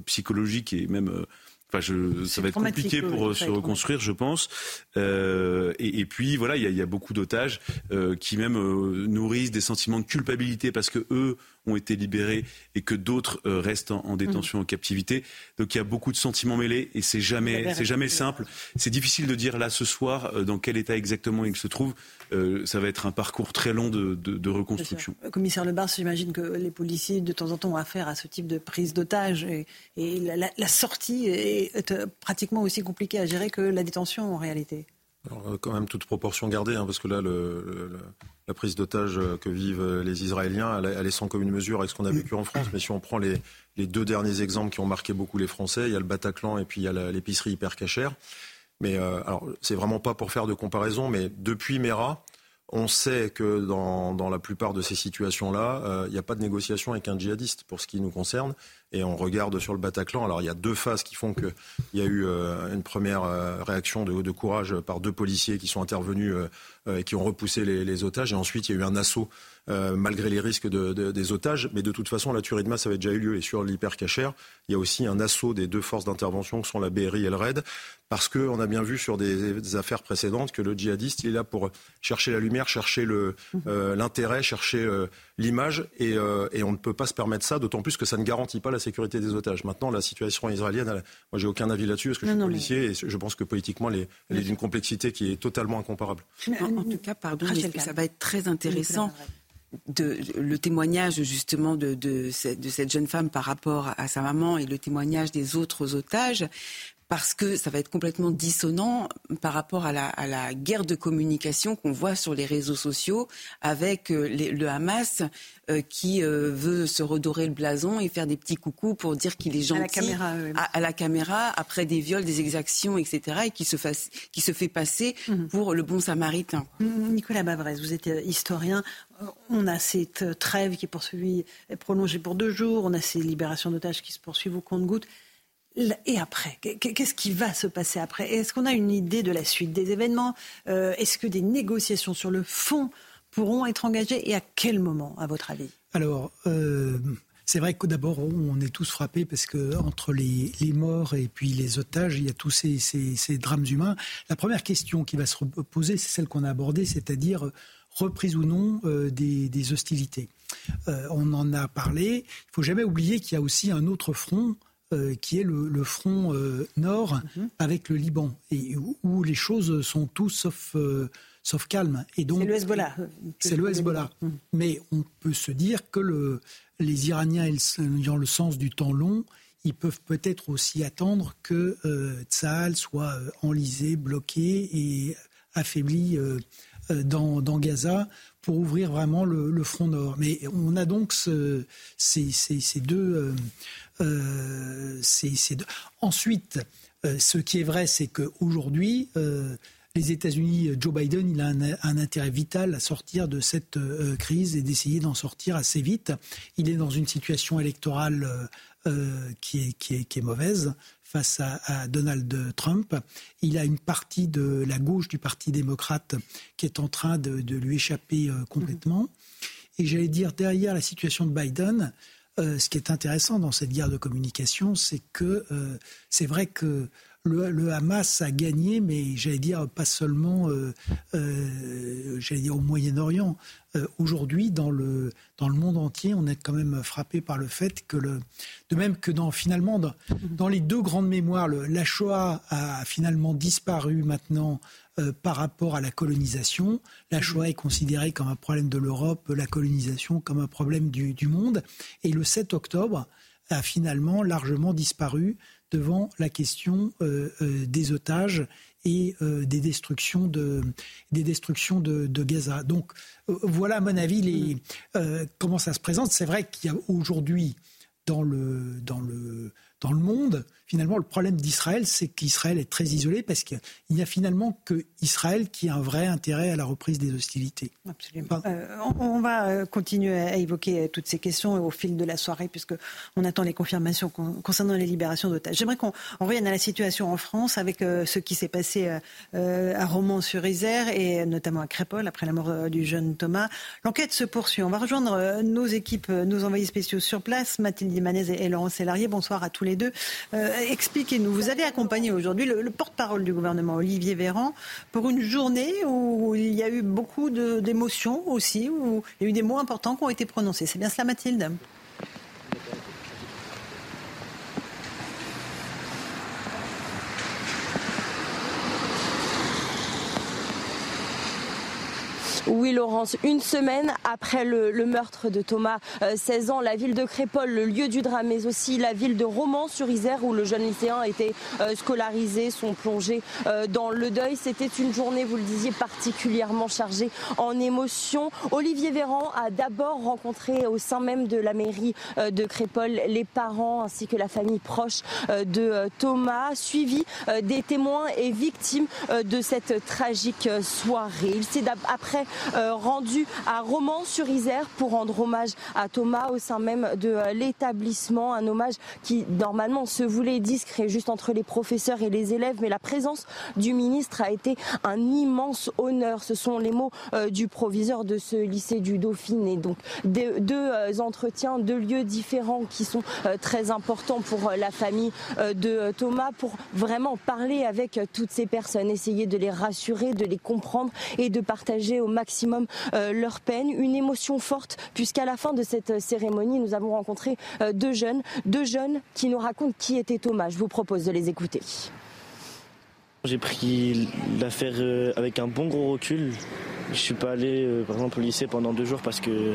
psychologique et même Enfin, je, ça va être compliqué pour oui, se reconstruire, je pense. Euh, et, et, puis voilà, il y a, y a, beaucoup d'otages euh, qui même euh, nourrissent des sentiments de culpabilité parce que eux ont été libérés et que d'autres euh, restent en, en détention mmh. en captivité. Donc il y a beaucoup de sentiments mêlés et c'est jamais, c'est jamais simple. C'est difficile de dire là ce soir euh, dans quel état exactement il se trouve. Euh, ça va être un parcours très long de, de, de reconstruction.
Commissaire Lebar, j'imagine que les policiers de temps en temps ont affaire à ce type de prise d'otage et, et la, la, la sortie est pratiquement aussi compliquée à gérer que la détention en réalité.
Alors, quand même toute proportion gardée, hein, parce que là, la prise d'otage que vivent les Israéliens, elle, est sans commune mesure avec ce qu'on a vécu en France. Mais si on prend les, deux derniers exemples qui ont marqué beaucoup les Français, il y a le Bataclan et puis il y a l'épicerie hyper cachère. Mais euh, alors, c'est vraiment pas pour faire de comparaison, mais depuis Mera, on sait que dans, la plupart de ces situations-là, euh, il n'y a pas de négociation avec un djihadiste pour ce qui nous concerne. Et on regarde sur le Bataclan. Alors il y a deux phases qui font qu'il y a eu euh, une première euh, réaction de, de, courage par deux policiers qui sont intervenus euh, et qui ont repoussé les, les, otages. Et ensuite il y a eu un assaut euh, malgré les risques de, de, des otages. Mais de toute façon, la tuerie de masse avait déjà eu lieu. Et sur l'hypercachère, il y a aussi un assaut des deux forces d'intervention que sont la BRI et le RAID. Parce qu'on a bien vu sur des, des, affaires précédentes que le djihadiste, il est là pour chercher la lumière, chercher l'intérêt, chercher l'image. Et, et on ne peut pas se permettre ça, d'autant plus que ça ne garantit pas la sécurité des otages. Maintenant, la situation israélienne, elle, moi, j'ai aucun avis là-dessus parce que non, je suis non, policier mais... et je pense que politiquement, elle est, elle est d'une complexité qui est totalement incomparable.
En, en tout cas, pardon, mais ça va être très intéressant. De, le témoignage justement de, de, de, cette jeune femme par rapport à sa maman et le témoignage des autres otages, parce que ça va être complètement dissonant par rapport à la, à la guerre de communication qu'on voit sur les réseaux sociaux avec euh, les, le Hamas euh, qui euh, veut se redorer le blason et faire des petits coucous pour dire qu'il est gentil
à la caméra, oui.
à, à, la caméra après des viols, des exactions, etc. et qui se, fasse, qui se fait passer mm -hmm. pour le bon samaritain.
Nicolas Bavrez, vous êtes historien. On a cette trêve qui est poursuivie, prolongée pour deux jours. On a ces libérations d'otages qui se poursuivent au compte-gouttes. Et après, qu'est-ce qui va se passer après? Est-ce qu'on a une idée de la suite des événements? Euh, Est-ce que des négociations sur le fond pourront être engagées? Et à quel moment, à votre avis?
Alors, euh, c'est vrai que d'abord, on est tous frappés parce que entre les, morts et puis les otages, il y a tous ces, drames humains. La première question qui va se poser, c'est celle qu'on a abordée, c'est-à-dire reprise ou non euh, des, hostilités. Euh, on en a parlé. Il ne faut jamais oublier qu'il y a aussi un autre front euh, qui est le, le front euh, nord mm -hmm. avec le Liban, et où, où, les choses sont tout sauf, euh, sauf calmes.
C'est le Hezbollah.
C'est le Hezbollah. Mm -hmm. Mais on peut se dire que le, les Iraniens ayant le sens du temps long, ils peuvent peut-être aussi attendre que euh, Tsahal soit enlisé, bloqué et affaibli dans, Gaza pour ouvrir vraiment le, front nord. Mais on a donc ces, deux. Ensuite, ce qui est vrai, c'est qu'aujourd'hui, les États-Unis, euh, Joe Biden, il a un, intérêt vital à sortir de cette euh, crise et d'essayer d'en sortir assez vite. Il est dans une situation électorale euh, qui, est, qui, est, qui, est, mauvaise face à, Donald Trump. Il a une partie de la gauche du Parti démocrate qui est en train de, lui échapper complètement. Et j'allais dire, derrière la situation de Biden, ce qui est intéressant dans cette guerre de communication, c'est que c'est vrai que le, Hamas a gagné, mais j'allais dire pas seulement, euh, euh, j'allais dire au Moyen-Orient. Euh, aujourd'hui, dans le dans le monde entier, on est quand même frappé par le fait que le, de même que dans finalement dans, les deux grandes mémoires, la Shoah a finalement disparu maintenant par rapport à la colonisation. La Shoah est considérée comme un problème de l'Europe, la colonisation comme un problème du, du monde. Et le 7 octobre a finalement largement disparu devant la question euh, euh, des otages et euh, des destructions de des destructions de, Gaza. Donc voilà à mon avis les, comment ça se présente. C'est vrai qu'il y a aujourd'hui dans le dans le dans le monde finalement, le problème d'Israël, c'est qu'Israël est très isolé parce qu'il n'y a finalement que Israël qui a un vrai intérêt à la reprise des hostilités.
Absolument. Euh, on, va euh, continuer à évoquer euh, toutes ces questions au fil de la soirée, puisque on attend les confirmations concernant les libérations d'otages. J'aimerais qu'on revienne à la situation en France avec ce qui s'est passé à Romans-sur-Isère et notamment à Crépol après la mort du jeune Thomas. L'enquête se poursuit. On va rejoindre nos équipes, nos envoyés spéciaux sur place, Mathilde Dimanez et Laurent Sélarié. Bonsoir à tous les deux expliquez-nous. Vous avez accompagné aujourd'hui le, porte-parole du gouvernement, Olivier Véran, pour une journée où il y a eu beaucoup d'émotions aussi, où il y a eu des mots importants qui ont été prononcés. C'est bien cela, Mathilde?
Oui, Laurence, une semaine après le, meurtre de Thomas, 16 euh, ans, la ville de Crépol, le lieu du drame, mais aussi la ville de Romans-sur-Isère où le jeune lycéen a été euh, scolarisé, sont plongés euh, dans le deuil. C'était une journée, vous le disiez, particulièrement chargée en émotions. Olivier Véran a d'abord rencontré au sein même de la mairie de Crépol les parents ainsi que la famille proche de Thomas, suivi des témoins et victimes de cette tragique soirée. Il s'est après rendu à Romans-sur-Isère pour rendre hommage à Thomas au sein même de euh, l'établissement. Un hommage qui normalement se voulait discret juste entre les professeurs et les élèves, mais la présence du ministre a été un immense honneur. Ce sont les mots euh, du proviseur de ce lycée du Dauphiné. Donc deux, entretiens, deux lieux différents qui sont très importants pour la famille de Thomas pour vraiment parler avec toutes ces personnes, essayer de les rassurer, de les comprendre et de partager au maximum maximum euh, leur peine. Une émotion forte puisqu'à la fin de cette euh, cérémonie, nous avons rencontré euh, deux jeunes, deux jeunes qui nous racontent qui était Thomas. Je vous propose de les écouter.
J'ai pris l'affaire avec un bon gros recul. Je suis pas allé, par exemple, au lycée pendant deux jours parce que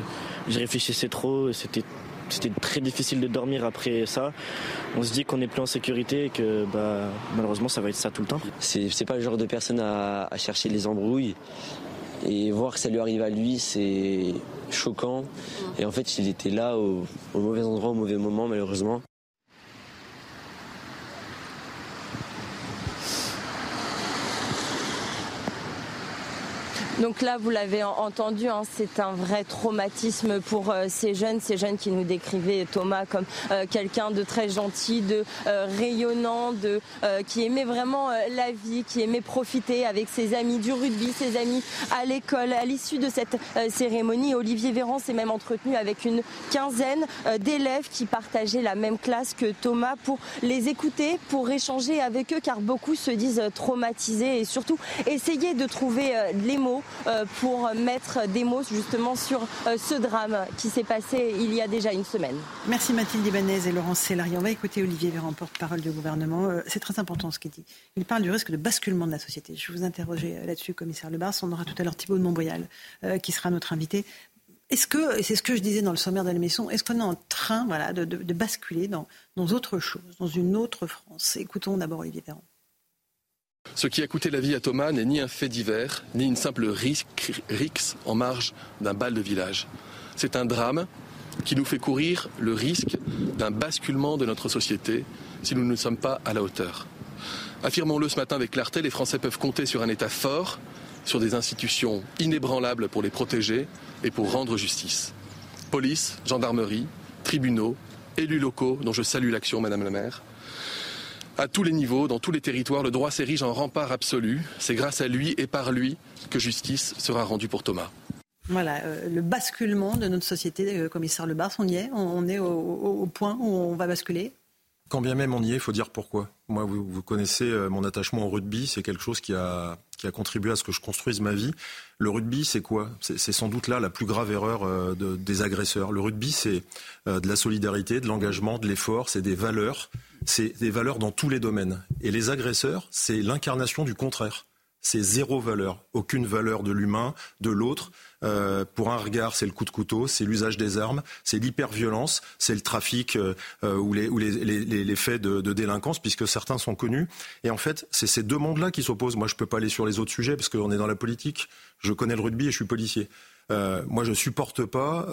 je réfléchissais trop. C'était c'était très difficile de dormir après ça. On se dit qu'on n'est plus en sécurité et que bah, malheureusement ça va être ça tout le temps.
C'est pas le genre de personne à chercher les embrouilles. Et voir que ça lui arrive à lui, c'est choquant. Et en fait, il était là au, au mauvais endroit, au mauvais moment, malheureusement.
Donc là, vous l'avez entendu, hein, c'est un vrai traumatisme pour euh, ces jeunes, ces jeunes qui nous décrivaient Thomas comme euh, quelqu'un de très gentil, de euh, rayonnant, de qui aimait vraiment la vie, qui aimait profiter avec ses amis du rugby, ses amis à l'école. À l'issue de cette cérémonie, Olivier Véran s'est même entretenu avec une quinzaine d'élèves qui partageaient la même classe que Thomas pour les écouter, pour échanger avec eux, car beaucoup se disent traumatisés et surtout essayer de trouver les mots pour mettre des mots justement sur euh, ce drame qui s'est passé il y a déjà une semaine.
Merci Mathilde Ibanez et Laurence Sélarié. On va écouter Olivier Véran, porte-parole du gouvernement. Euh, c'est très important ce qu'il dit. Il parle du risque de basculement de la société. Je vous interroger là-dessus, commissaire Lebars. On aura tout à l'heure Thibault de Montbrial qui sera notre invité. Est-ce que, et c'est ce que je disais dans le sommaire de l'émission, est-ce qu'on est en train voilà, de, basculer dans, dans autre chose, dans une autre France? Écoutons d'abord Olivier Véran.
Ce qui a coûté la vie à Thomas n'est ni un fait divers, ni une simple rixe en marge d'un bal de village. C'est un drame qui nous fait courir le risque d'un basculement de notre société si nous ne sommes pas à la hauteur. Affirmons-le ce matin avec clarté, les Français peuvent compter sur un État fort, sur des institutions inébranlables pour les protéger et pour rendre justice. Police, gendarmerie, tribunaux, élus locaux, dont je salue l'action, Madame la maire, à tous les niveaux, dans tous les territoires, le droit s'érige en rempart absolu. C'est grâce à lui et par lui que justice sera rendue pour Thomas.
Voilà, euh, le basculement de notre société, euh, commissaire Lebars, on y est? On, est au, point où on va basculer?
Quand bien même on y est, il faut dire pourquoi. Moi, vous, connaissez euh, mon attachement au rugby, c'est quelque chose qui a, qui a contribué à ce que je construise ma vie. Le rugby, c'est quoi? C'est sans doute là la plus grave erreur euh, des agresseurs. Le rugby, c'est euh, de la solidarité, de l'engagement, de l'effort, c'est des valeurs, c'est des valeurs dans tous les domaines. Et les agresseurs, c'est l'incarnation du contraire c'est zéro valeur, aucune valeur de l'humain, de l'autre. Euh, pour un regard, c'est le coup de couteau, c'est l'usage des armes, c'est l'hyperviolence, c'est le trafic euh, euh, ou, les, faits de, de, délinquance, puisque certains sont connus. Et en fait, c'est ces deux mondes-là qui s'opposent. Moi, je ne peux pas aller sur les autres sujets, parce qu'on est dans la politique. Je connais le rugby et je suis policier. moi, je supporte pas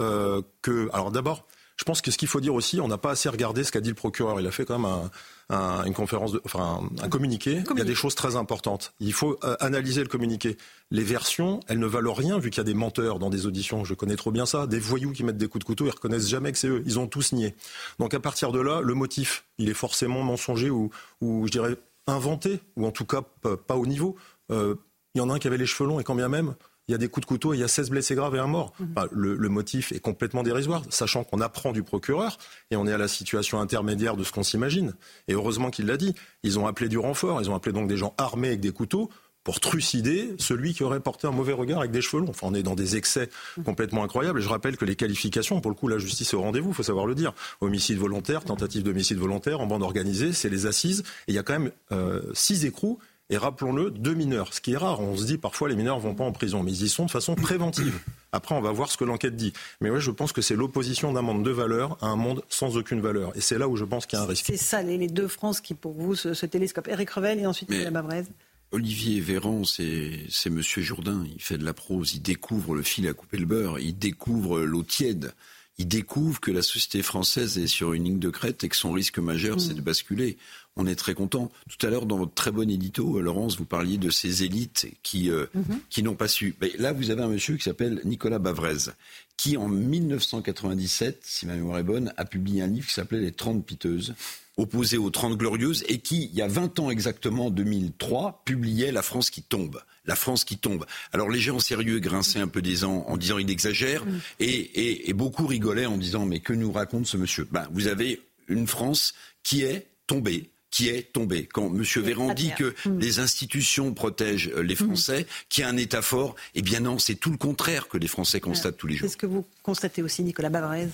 que... Alors d'abord, je pense que ce qu'il faut dire aussi, on n'a pas assez regardé ce qu'a dit le procureur. Il a fait quand même un, un, une conférence, de, enfin un, communiqué. Il y a des choses très importantes. Il faut euh, analyser le communiqué. Les versions, elles ne valent rien vu qu'il y a des menteurs dans des auditions. Je connais trop bien ça. Des voyous qui mettent des coups de couteau, ils reconnaissent jamais que c'est eux. Ils ont tous nié. Donc à partir de là, le motif, il est forcément mensonger ou, ou je dirais inventé, ou en tout cas pas au niveau. Euh, il y en a un qui avait les cheveux longs et quand bien même, il y a des coups de couteau, il y a 16 blessés graves et un mort. Mhm. le, motif est complètement dérisoire, sachant qu'on apprend du procureur et on est à la situation intermédiaire de ce qu'on s'imagine. Et heureusement qu'il l'a dit. Ils ont appelé du renfort, ils ont appelé donc des gens armés avec des couteaux pour trucider celui qui aurait porté un mauvais regard avec des cheveux longs. Enfin, on est dans des excès complètement incroyables. Et je rappelle que les qualifications, pour le coup, la justice est au rendez-vous, il faut savoir le dire. Homicide volontaire, tentative d'homicide volontaire, en bande organisée, c'est les assises. Et il y a quand même euh, six écrous et rappelons-le, deux mineurs. Ce qui est rare, on se dit parfois les mineurs ne vont pas en prison, mais ils y sont de façon préventive. Après, on va voir ce que l'enquête dit. Mais ouais, je pense que c'est l'opposition d'un monde de valeurs à un monde sans aucune valeur. Et c'est là où je pense qu'il y a un risque.
C'est ça, les, deux France qui, pour vous, se, télescope. Eric Revel et ensuite Mme Bavrez.
Olivier Véran, c'est Monsieur Jourdain. Il fait de la prose, il découvre le fil à couper le beurre, il découvre l'eau tiède il découvre que la société française est sur une ligne de crête et que son risque majeur, c'est mm. de basculer. On est très content. Tout à l'heure, dans votre très bon édito, Laurence, vous parliez de ces élites qui, euh, mm-hmm. qui n'ont pas su. Mais là, vous avez un monsieur qui s'appelle Nicolas Bavrez, qui en 1997, si ma mémoire est bonne, a publié un livre qui s'appelait Les Trente Piteuses opposé aux Trente Glorieuses, et qui, il y a 20 ans exactement, 2003, publiait La France qui tombe. La France qui tombe. Alors les gens sérieux grinçaient un peu des dents en disant il exagère, mm. et, beaucoup rigolaient en disant mais que nous raconte ce monsieur? Ben, Vous avez une France qui est tombée, qui est tombée. Quand M. Véran dit que mm. les institutions protègent euh, les mm. Français, qu'il y a un État fort, eh bien non, c'est tout le contraire que les Français constatent tous les jours.
C'est ce que vous constatez aussi, Nicolas Bavarez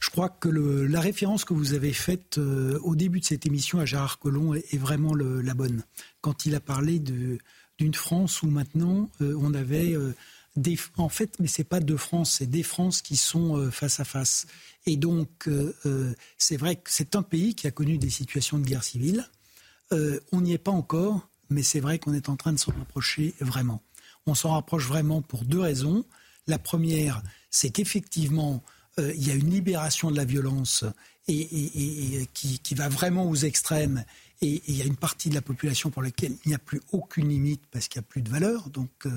je crois que la référence que vous avez faite euh, au début de cette émission à Gérard Collomb est, vraiment la bonne. Quand il a parlé d'une France où maintenant euh, on avait euh, en fait, mais c'est pas deux France, c'est des France qui sont face à face. Et donc, c'est vrai que c'est un pays qui a connu des situations de guerre civile. on n'y est pas encore, mais c'est vrai qu'on est en train de s'en rapprocher vraiment. On s'en rapproche vraiment pour deux raisons. La première, c'est qu'effectivement, euh, il y a une libération de la violence et, qui, va vraiment aux extrêmes. Et il y a une partie de la population pour laquelle il n'y a plus aucune limite parce qu'il n'y a plus de valeur. Donc, euh,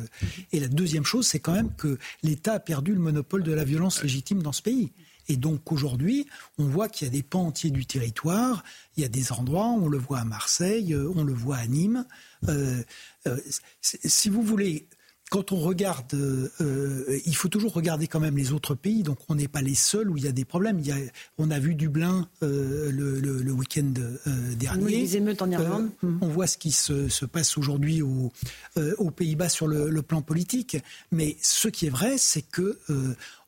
et la deuxième chose, c'est quand même que l'État a perdu le monopole de la violence légitime dans ce pays. Et donc aujourd'hui, on voit qu'il y a des pans entiers du territoire. Il y a des endroits, on le voit à Marseille, euh, on le voit à Nîmes. si vous voulez, quand on regarde, euh, il faut toujours regarder quand même les autres pays. Donc on n'est pas les seuls où il y a des problèmes. Il y a, on a vu Dublin euh, le, week-end euh, dernier. Oui,
les émeutes en Irlande.
On voit ce qui se, passe aujourd'hui aux Pays-Bas sur le, plan politique. Mais ce qui est vrai, c'est que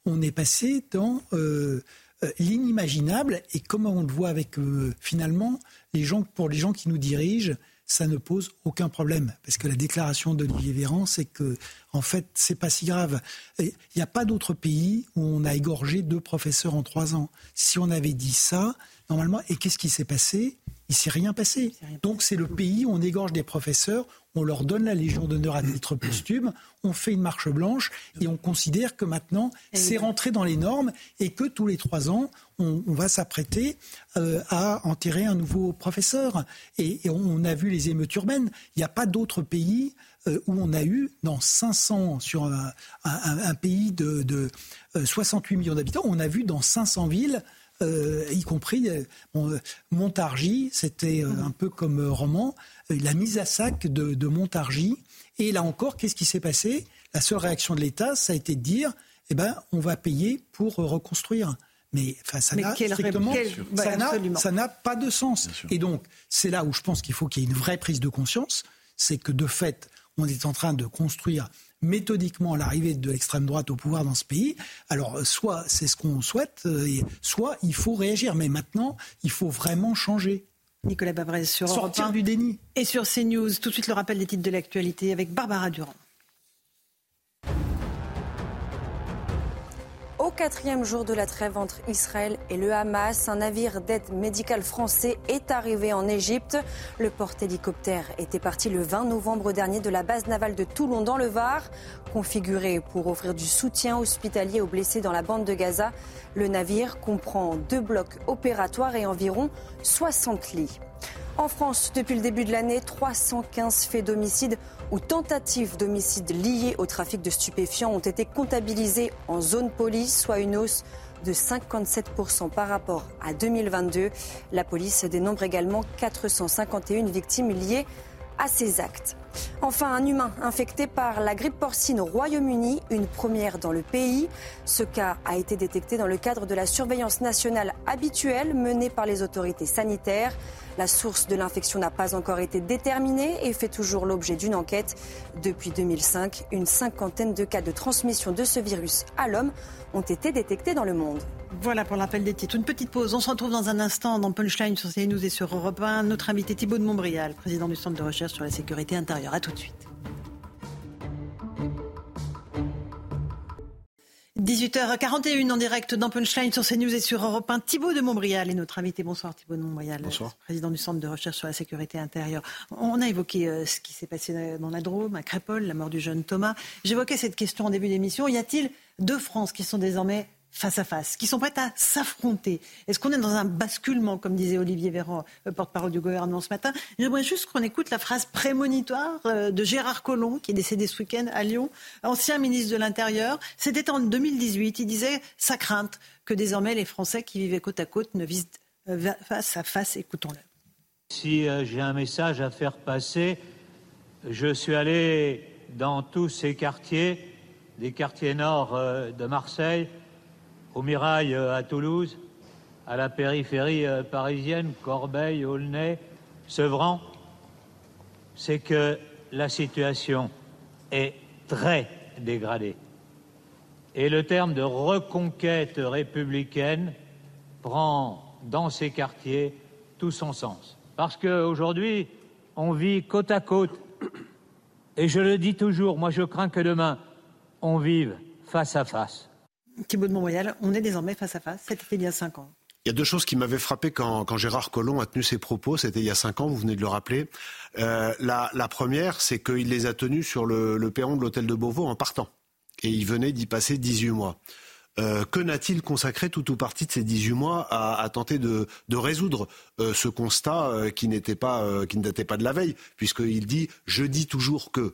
on est passé dans l'inimaginable. Et comment on le voit avec finalement les gens, pour les gens qui nous dirigent ça ne pose aucun problème. Parce que la déclaration d'Olivier Véran, c'est que, en fait, c'est pas si grave. Il n'y a pas d'autre pays où on a égorgé deux professeurs en trois ans. Si on avait dit ça, normalement, et qu'est-ce qui s'est passé? Il s'est rien passé. Donc c'est le pays où on égorge des professeurs, on leur donne la Légion d'honneur à titre posthume, on fait une marche blanche et on considère que maintenant c'est rentré dans les normes et que tous les trois ans on, va s'apprêter euh, à enterrer un nouveau professeur. Et, on, a vu les émeutes urbaines. Il n'y a pas d'autre pays euh, où on a eu dans 500 sur un, pays de, 68 euh, millions d'habitants, on a vu dans 500 villes euh, y compris Montargis, c'était un peu comme roman, la mise à sac de, Montargis. Et là encore, qu'est-ce qui s'est passé? La seule réaction de l'État, ça a été de dire, eh ben, on va payer pour reconstruire. Mais, enfin, ça n'a strictement, ça n'a pas de sens. Et donc, c'est là où je pense qu'il faut qu'il y ait une vraie prise de conscience, c'est que de fait, on est en train de construire méthodiquement l'arrivée de l'extrême droite au pouvoir dans ce pays. Alors, soit c'est ce qu'on souhaite, euh, soit il faut réagir. Mais maintenant, il faut vraiment changer.
Nicolas Babrez sur
Sortir du déni.
Et sur CNews, tout de suite le rappel des titres de l'actualité avec Barbara Durand.
Au quatrième jour de la trêve entre Israël et le Hamas, un navire d'aide médicale français est arrivé en Égypte. Le porte-hélicoptère était parti le 20 novembre dernier de la base navale de Toulon dans le Var. Configuré pour offrir du soutien hospitalier aux blessés dans la bande de Gaza, le navire comprend deux blocs opératoires et environ 60 lits. En France, depuis le début de l'année, 315 faits d'homicide ou tentatives d'homicide liées au trafic de stupéfiants ont été comptabilisés en zone police, soit une hausse de 57% par rapport à 2022. La police dénombre également 451 victimes liées à ces actes. Enfin, un humain infecté par la grippe porcine au Royaume-Uni, une première dans le pays. Ce cas a été détecté dans le cadre de la surveillance nationale habituelle menée par les autorités sanitaires. La source de l'infection n'a pas encore été déterminée et fait toujours l'objet d'une enquête. Depuis 2005, une cinquantaine de cas de transmission de ce virus à l'homme ont été détectés dans le monde.
Voilà pour l'appel des titres. Une petite pause. On se retrouve dans un instant dans Punchline sur CNews et sur Europe 1. Notre invité Thibault de Montbrial, président du Centre de recherche sur la sécurité intérieure. A tout de suite. 18h41 en direct dans Punchline sur CNews et sur Europe 1. Thibault de Montbrial est notre invité. Bonsoir Thibault de Montbrial,
Bonsoir.
président du Centre de recherche sur la sécurité intérieure. On a évoqué euh, ce qui s'est passé dans la Drôme, à Crépole, la mort du jeune Thomas. J'évoquais cette question en début d'émission. Y a-t-il deux France qui sont désormais face à face, qui sont prêtes à s'affronter. Est-ce qu'on est dans un basculement, comme disait Olivier Véran, porte-parole du gouvernement ce matin? J'aimerais juste qu'on écoute la phrase prémonitoire euh, de Gérard Collomb, qui est décédé ce week-end à Lyon, ancien ministre de l'Intérieur. C'était en 2018. Il disait sa crainte que désormais les Français qui vivaient côte à côte ne visent euh, face à face. Écoutons-le.
Si euh, j'ai un message à faire passer, je suis allé dans tous ces quartiers, des quartiers nord de Marseille, au Mirail euh, à Toulouse, à la périphérie euh, parisienne, Corbeil, Aulnay, Sevran, c'est que la situation est très dégradée. Et le terme de reconquête républicaine prend dans ces quartiers tout son sens. Parce qu'aujourd'hui, on vit côte à côte. Et je le dis toujours, moi je crains que demain, on vive face à face.
Thibault de Montréal, on est désormais face à face. C'était il y a cinq ans.
Il y a deux choses qui m'avaient frappé quand, Gérard Collomb a tenu ses propos. C'était il y a cinq ans, vous venez de le rappeler. Euh, la, première, c'est qu'il les a tenus sur le, le perron de l'hôtel de Beauvau en partant. Et il venait d'y passer 18 mois. Euh, que n'a-t-il consacré tout ou partie de ces 18 mois à, tenter de, résoudre euh, ce constat euh, qui n'était pas, qui ne datait pas de la veille, puisqu'il dit je dis toujours que.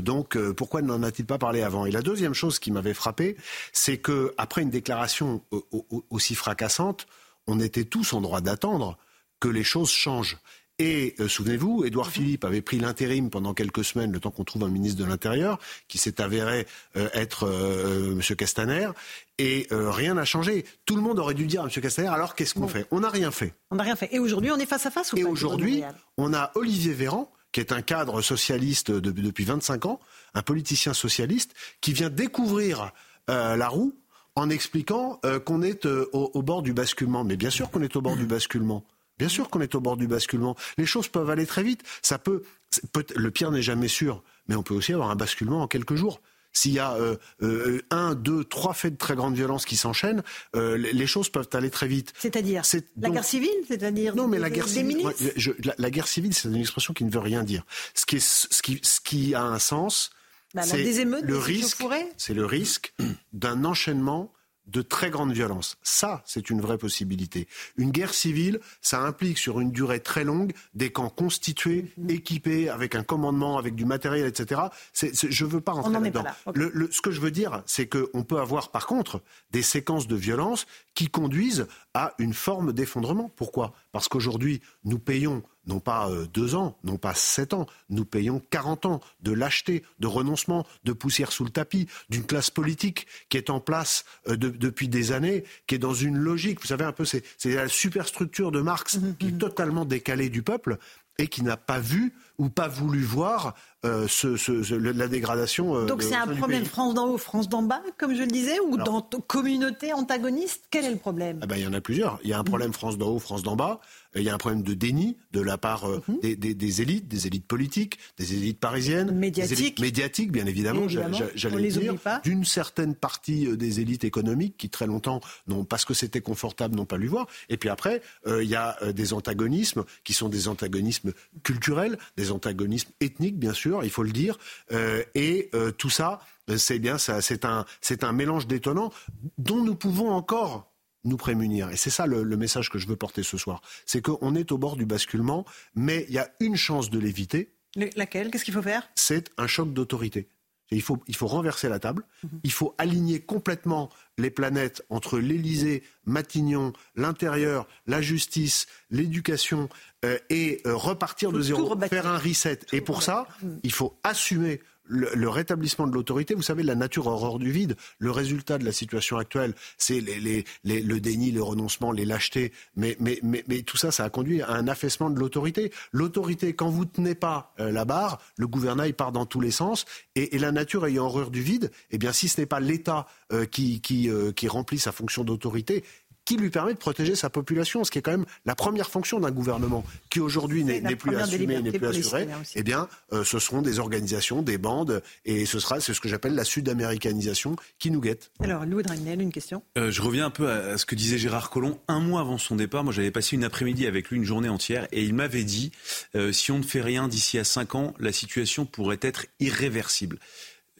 donc pourquoi n'en a-t-il pas parlé avant? Et la deuxième chose qui m'avait frappé, c'est que après une déclaration aussi fracassante, on était tous en droit d'attendre que les choses changent. Et euh, souvenez-vous, Édouard mhm. Philippe avait pris l'intérim pendant quelques semaines, le temps qu'on trouve un ministre de l'Intérieur, qui s'est avéré euh, être euh, M. Castaner, et rien n'a changé. Tout le monde aurait dû dire à M. Castaner, alors qu'est-ce qu'on fait? On n'a rien fait.
On n'a rien fait. Et aujourd'hui, on est face à face ou
Et aujourd'hui, on a Olivier Véran, qui est un cadre socialiste depuis 25 ans, un politicien socialiste, qui vient découvrir la roue en expliquant qu'on est au, bord du basculement. Mais bien sûr qu'on est au bord du basculement. Bien sûr qu'on est au bord du basculement. Les choses peuvent aller très vite. Ça peut, le pire n'est jamais sûr, mais on peut aussi avoir un basculement en quelques jours. s'il y a euh, euh, un, deux, trois faits de très grande violence qui s'enchaînent, euh, les choses peuvent aller très vite.
C'est-à-dire La guerre civile C'est-à-dire
Non, mais la guerre civile,
moi,
je, la, la, guerre civile, c'est une expression qui ne veut rien dire. Ce qui, est, ce qui, ce qui a un sens,
bah,
c'est
émeutes,
le risque. C'est le risque d'un enchaînement de très grande violence. Ça, c'est une vraie possibilité. Une guerre civile, ça implique sur une durée très longue des camps constitués, mhm. équipés, avec un commandement, avec du matériel, etc. je ne veux pas rentrer là-dedans. ce que je veux dire, c'est qu'on peut avoir, par contre, des séquences de violence qui conduisent à une forme d'effondrement. Pourquoi? Parce qu'aujourd'hui, nous payons non pas euh, deux ans, non pas sept ans, nous payons 40 ans de lâcheté, de renoncement, de poussière sous le tapis, d'une classe politique qui est en place euh, depuis des années, qui est dans une logique. Vous savez un peu, c'est la superstructure de Marx mmh, qui est mmh. totalement décalée du peuple et qui n'a pas vu ou pas voulu voir euh, ce, la dégradation.
Euh, Donc c'est un problème France d'en haut, France d'en bas, comme je le disais, ou dans communauté antagoniste Quel est le problème?
Ah ben, Il y en a plusieurs. Il y a un problème France d'en haut, France d'en bas. Il y a un problème de déni de la part euh, mhm. des, élites, des élites politiques, des élites parisiennes,
médiatiques,
médiatiques bien évidemment, j'allais dire, d'une certaine partie des élites économiques qui très longtemps, non, parce que c'était confortable, n'ont pas lu voir. Et puis après, il y a des antagonismes qui sont des antagonismes culturels, des antagonismes ethniques, bien sûr il faut le dire. Euh, et euh, tout ça, c'est bien, c'est un, c'est un mélange détonnant dont nous pouvons encore nous prémunir. Et c'est ça le, message que je veux porter ce soir. C'est qu'on est au bord du basculement, mais il y a une chance de l'éviter.
Laquelle? Qu'est-ce qu'il faut faire?
C'est un choc d'autorité. Il faut, il faut renverser la table, mhm. il faut aligner complètement les planètes entre l'Élysée, Matignon, l'intérieur, la justice, l'éducation, euh, et euh, repartir de zéro, faire un reset. et pour ça, il faut assumer le, rétablissement de l'autorité, vous savez, la nature horreur du vide. Le résultat de la situation actuelle, c'est le déni, le renoncement, les lâchetés. Mais, tout ça, ça a conduit à un affaissement de l'autorité. L'autorité, quand vous ne tenez pas euh, la barre, le gouvernail part dans tous les sens. Et, la nature ayant horreur du vide, eh bien, si ce n'est pas l'État qui, qui, qui remplit sa fonction d'autorité, qui lui permet de protéger sa population, ce qui est quand même la première fonction d'un gouvernement qui aujourd'hui n'est plus assumé, n'est plus assuré. Eh bien, euh, ce seront des organisations, des bandes, et ce sera, c'est ce que j'appelle la sud-américanisation qui nous guette.
Alors, Louis Dragnel, une question.
Euh, je reviens un peu à, ce que disait Gérard Collomb. Un mois avant son départ, moi, j'avais passé une après-midi avec lui, une journée entière, et il m'avait dit euh, si on ne fait rien d'ici à cinq ans, la situation pourrait être irréversible.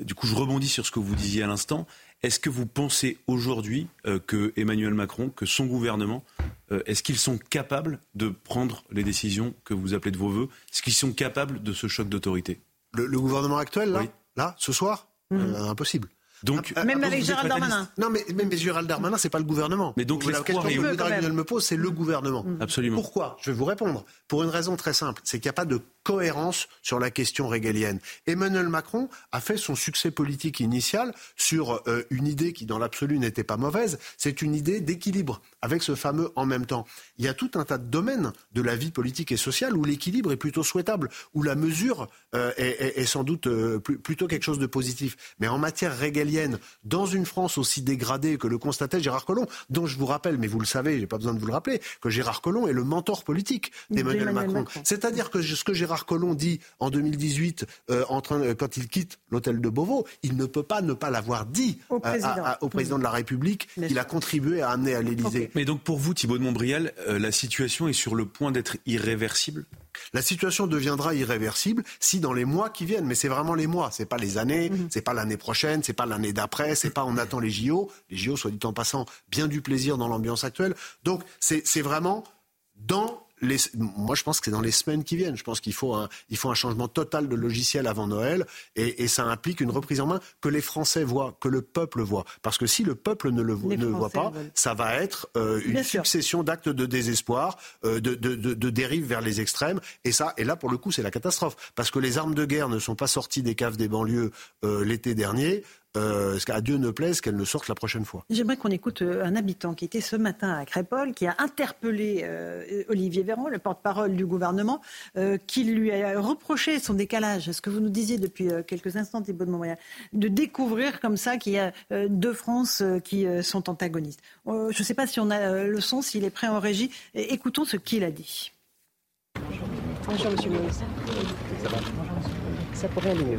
Du coup, je rebondis sur ce que vous disiez à l'instant. Est-ce que vous pensez aujourd'hui euh, que Emmanuel Macron, que son gouvernement, euh, est-ce qu'ils sont capables de prendre les décisions que vous appelez de vos voeux? Est-ce qu'ils sont capables de ce choc d'autorité?
Le, gouvernement actuel, là, là ce soir? Mmh. euh, Impossible.
Donc, ah, même avec Gérald Darmanin.
Non, mais, mais, Gérald Darmanin, c'est pas le gouvernement.
Mais donc,
la question que Louis me pose, c'est le gouvernement.
Mmh. Absolument.
Pourquoi? Je vais vous répondre. Pour une raison très simple, c'est qu'il n'y a pas de cohérence sur la question régalienne. Emmanuel Macron a fait son succès politique initial sur euh, une idée qui, dans l'absolu, n'était pas mauvaise. C'est une idée d'équilibre avec ce fameux en même temps. Il y a tout un tas de domaines de la vie politique et sociale où l'équilibre est plutôt souhaitable, où la mesure euh, est, sans doute euh, plutôt quelque chose de positif. Mais en matière régalienne, dans une France aussi dégradée que le constatait Gérard Collomb, dont je vous rappelle, mais vous le savez, j'ai pas besoin de vous le rappeler, que Gérard Collomb est le mentor politique d'Emmanuel Macron. C'est-à-dire que ce que Gérard Gérard Collomb dit en 2018, euh, en train, euh, quand il quitte l'hôtel de Beauvau, il ne peut pas ne pas l'avoir dit au euh, président, de la République qu'il a contribué à amener à l'Élysée.
Mais donc pour vous, Thibault de Montbrial, la situation est sur le point d'être irréversible?
La situation deviendra irréversible si dans les mois qui viennent, mais c'est vraiment les mois, c'est pas les années, mhm. c'est pas l'année prochaine, c'est pas l'année d'après, c'est pas on attend les JO. Les JO, soit dit en passant, bien du plaisir dans l'ambiance actuelle. Donc c'est vraiment dans moi, je pense que c'est dans les semaines qui viennent. Je pense qu'il faut un, il faut un changement total de logiciel avant Noël, et, ça implique une reprise en main que les Français voient, que le peuple voit. Parce que si le peuple ne le ne voit pas, ça va être euh, une succession d'actes de désespoir, euh, de, de, de, dérive vers les extrêmes, et ça, et là pour le coup, c'est la catastrophe, parce que les armes de guerre ne sont pas sorties des caves des banlieues euh, l'été dernier euh, qu'à Dieu ne plaise qu'elle ne sorte la prochaine fois.
J'aimerais qu'on écoute euh, un habitant qui était ce matin à Crépole, qui a interpellé euh, Olivier Véran, le porte-parole du gouvernement, euh, qui lui a reproché son décalage, ce que vous nous disiez depuis quelques instants, Thibault de Montréal, de découvrir comme ça qu'il y a deux France qui sont antagonistes. je ne sais pas si on a le son, s'il est prêt en régie. Écoutons ce qu'il a dit.
Bonjour, monsieur le Ça va? Ça pourrait aller mieux.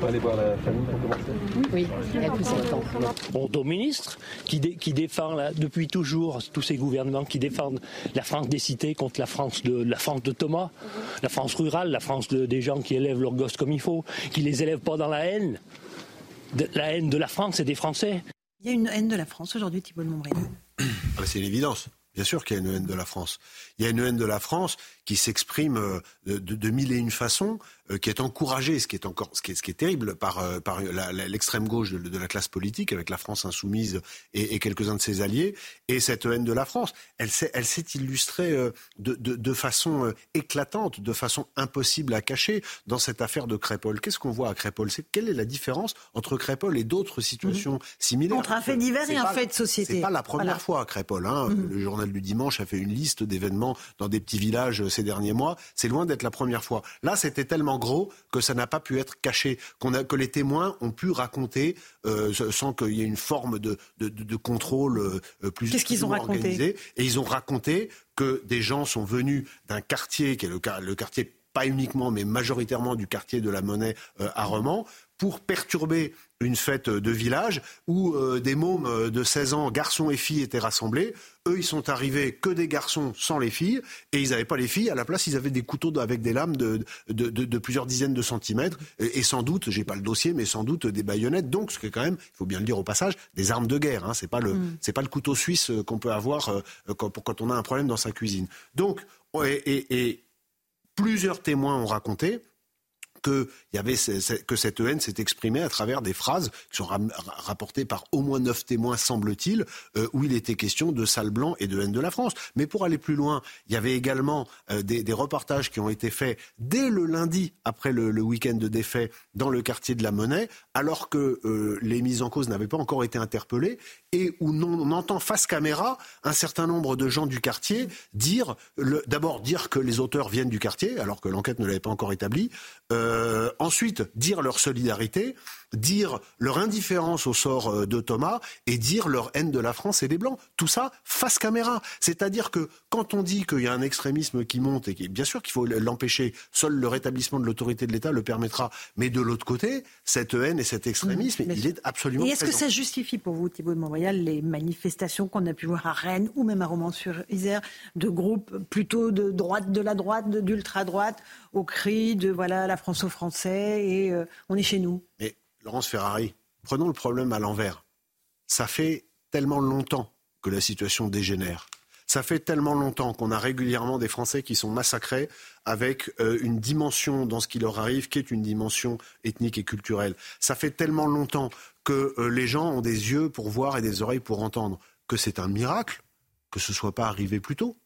On va aller voir la famille pour commencer.
Oui, il y a plus longtemps.
Bon, au ministre qui, dé, qui défend là, depuis toujours tous ces gouvernements qui défendent la France des cités contre la France de la France de Thomas, la France rurale, la France de, des gens qui élèvent leurs gosses comme il faut, qui les élèvent pas dans la haine, de, la haine de la France et des Français.
Il y a une haine de la France aujourd'hui, Thibault de Montbriand.
Ah, C'est l'évidence. Bien sûr qu'il y a une haine de la France. Il y a une haine de la France qui s'exprime euh, de, mille et une façons, euh, qui est encouragée, ce qui est encore, ce qui est, ce qui est terrible par, euh, par l'extrême gauche de, de la classe politique, avec la France insoumise et, et quelques-uns de ses alliés. Et cette haine de la France, elle s'est, elle s'est illustrée de, façon éclatante, de façon impossible à cacher dans cette affaire de Crépol. Qu'est-ce qu'on voit à Crépol? C'est quelle est la différence entre Crépol et d'autres situations similaires?
Entre un fait divers et un
pas-
fait de société.
C'est pas la première
Voilà.
fois à Crépol. Hein. Le journal du dimanche a fait une liste d'événements dans des petits villages ces derniers mois. C'est loin d'être la première fois. Là, c'était tellement gros que ça n'a pas pu être caché, qu'on a, que les témoins ont pu raconter euh, sans qu'il y ait une forme de, de, de- de contrôle euh, plus
Qu'est-ce qu'ils ont raconté
organisé. Et ils ont raconté que des gens sont venus d'un quartier qui est le quartier pas uniquement, mais majoritairement du quartier de la Monnaie euh, à Romans, pour perturber une fête de village où euh, des mômes euh, de 16 ans, garçons et filles, étaient rassemblés. Eux, ils sont arrivés que des garçons sans les filles, et ils n'avaient pas les filles. À la place, ils avaient des couteaux avec des lames de, de, de- de plusieurs dizaines de centimètres, et, et sans doute, j'ai pas le dossier, mais sans doute des baïonnettes. Donc, ce qui est quand même, il faut bien le dire au passage, des armes de guerre. Hein. C'est pas le,
Mm.
c'est pas le couteau suisse euh, qu'on peut avoir euh, quand, quand on a un problème dans sa cuisine. Donc, et- et- et plusieurs témoins ont raconté que, y avait, que cette haine s'est exprimée à travers des phrases qui sont rapportées par au moins neuf témoins, semble-t-il, euh, où il était question de sale blanc et de haine de la France. Mais pour aller plus loin, il y avait également euh, des, des reportages qui ont été faits dès le lundi, après le, week-end de défait, dans le quartier de la Monnaie, alors que euh, les mises en cause n'avaient pas encore été interpellées, et où non- on entend face caméra un certain nombre de gens du quartier dire, d'abord dire que les auteurs viennent du quartier, alors que l'enquête ne l'avait pas encore établi, euh, ensuite dire leur solidarité, dire leur indifférence au sort euh, de Thomas et dire leur haine de la France et des Blancs. Tout ça face caméra. C'est-à-dire que quand on dit qu'il y a un extrémisme qui monte et bien sûr qu'il faut l'empêcher, seul le rétablissement de l'autorité de l'État le permettra. Mais de l'autre côté, cette haine et cet extrémisme,
Mmh,
il est absolument
Et est-ce que ça justifie pour vous, Thibault de Montbrial, les manifestations qu'on a pu voir à Rennes ou même à Romans-sur-Isère de groupes plutôt de droite, de la droite, d'ultra-droite, au cri de voilà la France aux Français et euh, on est chez nous
Mais Laurence Ferrari, prenons le problème à l'envers. Ça fait tellement longtemps que la situation dégénère. Ça fait tellement longtemps qu'on a régulièrement des Français qui sont massacrés avec euh, une dimension dans ce qui leur arrive qui est une dimension ethnique et culturelle. Ça fait tellement longtemps que euh, les gens ont des yeux pour voir et des oreilles pour entendre que c'est un miracle que ce soit pas arrivé plus tôt.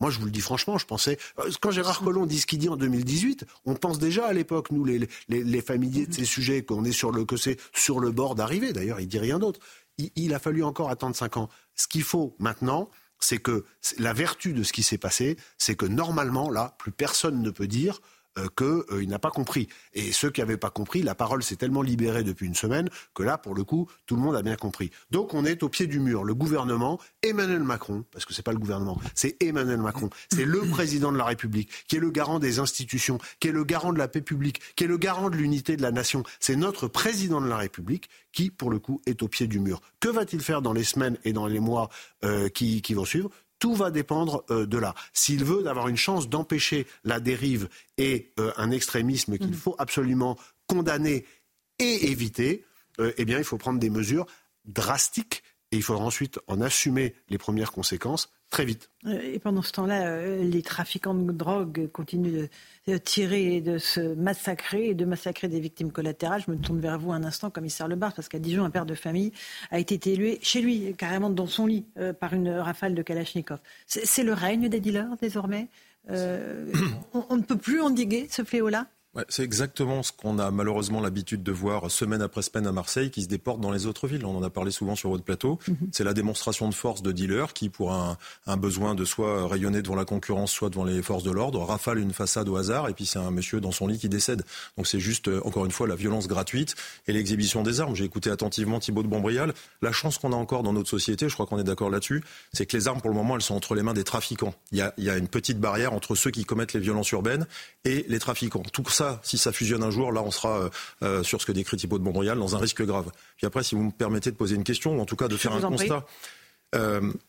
Moi, je vous le dis franchement, je pensais. euh, Quand Gérard Collomb dit ce qu'il dit en 2018, on pense déjà à l'époque, nous, les, les, les familiers de ces sujets, qu'on est sur le, que c'est sur le bord d'arriver. D'ailleurs, il dit rien d'autre. Il, il a fallu encore attendre cinq ans. Ce qu'il faut maintenant, c'est que la vertu de ce qui s'est passé, c'est que normalement, là, plus personne ne peut dire euh, qu'il n'a pas compris. Et ceux qui n'avaient pas compris, la parole s'est tellement libérée depuis une semaine que là, pour le coup, tout le monde a bien compris. Donc on est au pied du mur. Le gouvernement, Emmanuel Macron, parce que c'est pas le gouvernement, c'est Emmanuel Macron, c'est le président de la République, qui est le garant des institutions, qui est le garant de la paix publique, qui est le garant de l'unité de la nation. C'est notre président de la République qui, pour le coup, est au pied du mur. Que va-t-il faire dans les semaines et dans les mois euh, qui vont suivre? Tout va dépendre euh, de là. S'il veut avoir une chance d'empêcher la dérive et euh, un extrémisme qu'il faut absolument condamner et éviter, euh, eh bien, il faut prendre des mesures drastiques et il faudra ensuite en assumer les premières conséquences très vite.
Euh, Et pendant ce temps-là, euh, les trafiquants de drogue continuent de, tirer et de se massacrer et de massacrer des victimes collatérales. Je me tourne vers vous un instant, commissaire Lebar, parce qu'à Dijon, un père de famille a été tué chez lui, carrément dans son lit, euh, par une rafale de Kalachnikov. C'est c'est le règne des dealers désormais? Euh, on, on ne peut plus endiguer ce fléau-là?
Ouais, c'est exactement ce qu'on a malheureusement l'habitude de voir semaine après semaine à Marseille qui se déporte dans les autres villes. On en a parlé souvent sur votre plateau. C'est la démonstration de force de dealers qui, pour un, un besoin de soit rayonner devant la concurrence, soit devant les forces de l'ordre, rafale une façade au hasard et puis c'est un monsieur dans son lit qui décède. Donc c'est juste, euh, encore une fois, la violence gratuite et l'exhibition des armes. J'ai écouté attentivement Thibault de Bombrial. La chance qu'on a encore dans notre société, je crois qu'on est d'accord là-dessus, c'est que les armes, pour le moment, elles sont entre les mains des trafiquants. Il y a, il y a une petite barrière entre ceux qui commettent les violences urbaines et les trafiquants. Tout ça, si ça fusionne un jour, là, on sera sur ce que décrit Thibault de Montbrial, dans un risque grave. Puis après, si vous me permettez de poser une question, ou en tout cas de faire un constat.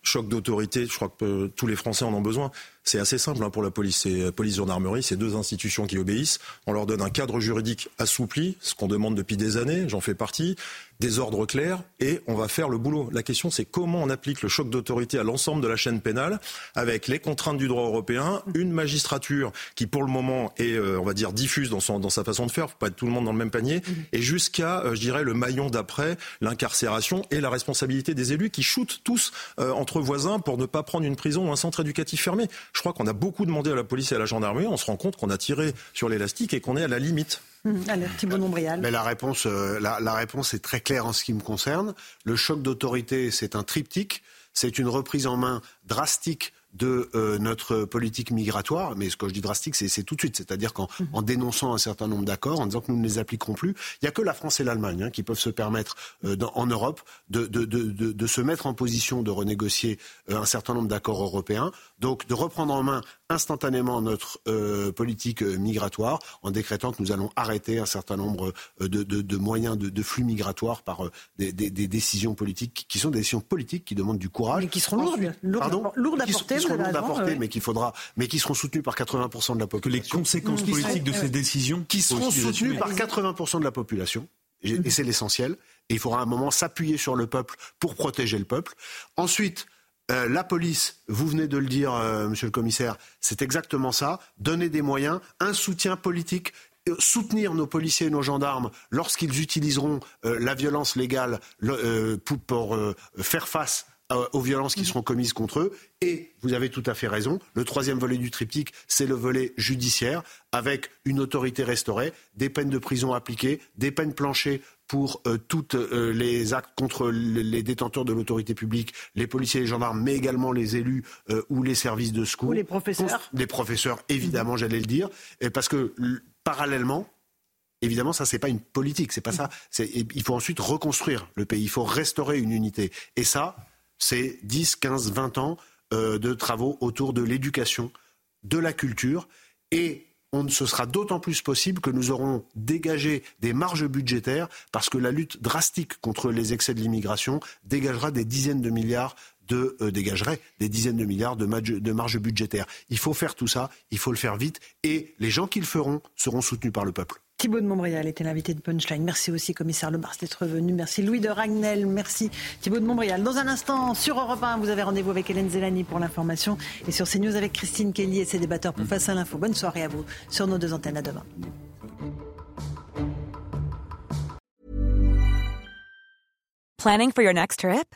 choc d'autorité, je crois que tous les Français en ont besoin. C'est assez simple hein, pour la police. C'est police gendarmerie, c'est deux institutions qui obéissent. On leur donne un cadre juridique assoupli, ce qu'on demande depuis des années. J'en fais partie. Des ordres clairs et on va faire le boulot. La question, c'est comment on applique le choc d'autorité à l'ensemble de la chaîne pénale avec les contraintes du droit européen, une magistrature qui, pour le moment, est, euh, on va dire, diffuse dans, son, dans sa façon de faire. Faut pas être tout le monde dans le même panier. Et jusqu'à, euh, je dirais, le maillon d'après, l'incarcération et la responsabilité des élus qui shootent tous euh, entre voisins pour ne pas prendre une prison ou un centre éducatif fermé. Je crois qu'on a beaucoup demandé à la police et à la gendarmerie. On se rend compte qu'on a tiré sur l'élastique et qu'on est à la limite.
Hum, Thibault
Mais la réponse, euh, la réponse est très claire en ce qui me concerne. Le choc d'autorité, c'est un triptyque. C'est une reprise en main drastique de euh, notre politique migratoire, mais ce que je dis drastique, c'est tout de suite, c'est-à-dire qu'en mhm. en dénonçant un certain nombre d'accords, en disant que nous ne les appliquerons plus, il n'y a que la France et l'Allemagne hein, qui peuvent se permettre euh, dans, en Europe de, de, de, de, se mettre en position de renégocier euh, un certain nombre d'accords européens, donc de reprendre en main instantanément notre politique migratoire en décrétant que nous allons arrêter un certain nombre de, moyens de, flux migratoires par des, des, des, décisions politiques qui sont des décisions politiques qui demandent du courage.
Mais qui seront lourdes, lourdes, à porter
seront lourdes à porter, mais qu'il faudra, mais qui seront soutenus par 80% de la population.
Que les conséquences politiques de ces décisions
qui seront soutenues par 80% de la population. Et, c'est l'essentiel. Et il faudra à un moment s'appuyer sur le peuple pour protéger le peuple. Ensuite, euh, la police, vous venez de le dire, euh, monsieur le commissaire, c'est exactement ça. Donner des moyens, un soutien politique euh, soutenir nos policiers et nos gendarmes lorsqu'ils utiliseront la violence légale pour, faire face aux violences qui seront commises contre eux. Et vous avez tout à fait raison, le troisième volet du triptyque, c'est le volet judiciaire, avec une autorité restaurée, des peines de prison appliquées, des peines planchées pour euh, tous euh, les actes contre les détenteurs de l'autorité publique, les policiers et les gendarmes, mais également les élus ou les services de secours. Ou
les professeurs.
Les professeurs, évidemment, j'allais le dire. Et parce que parallèlement, Évidemment, ça, c'est pas une politique, c'est pas ça. Il faut ensuite reconstruire le pays, il faut restaurer une unité. Et ça, c'est 10, 15, 20 ans euh, de travaux autour de l'éducation, de la culture. Et on, ce sera d'autant plus possible que nous aurons dégagé des marges budgétaires parce que la lutte drastique contre les excès de l'immigration dégagera des dizaines de milliards de, euh, dégagerait des dizaines de milliards de, de marge budgétaires. Il faut faire tout ça, il faut le faire vite et les gens qui le feront seront soutenus par le peuple.
Thibault de Montbrial était l'invité de Punchline. Merci aussi, commissaire Lebars, d'être venu. Merci Louis de Ragnel. Merci Thibault de Montbrial. Dans un instant, sur Europe 1, vous avez rendez-vous avec Hélène Zelani pour l'information et sur CNews avec Christine Kelly et ses débatteurs pour Face à l'info. Bonne soirée à vous sur nos deux antennes. À demain.
Planning for your next trip?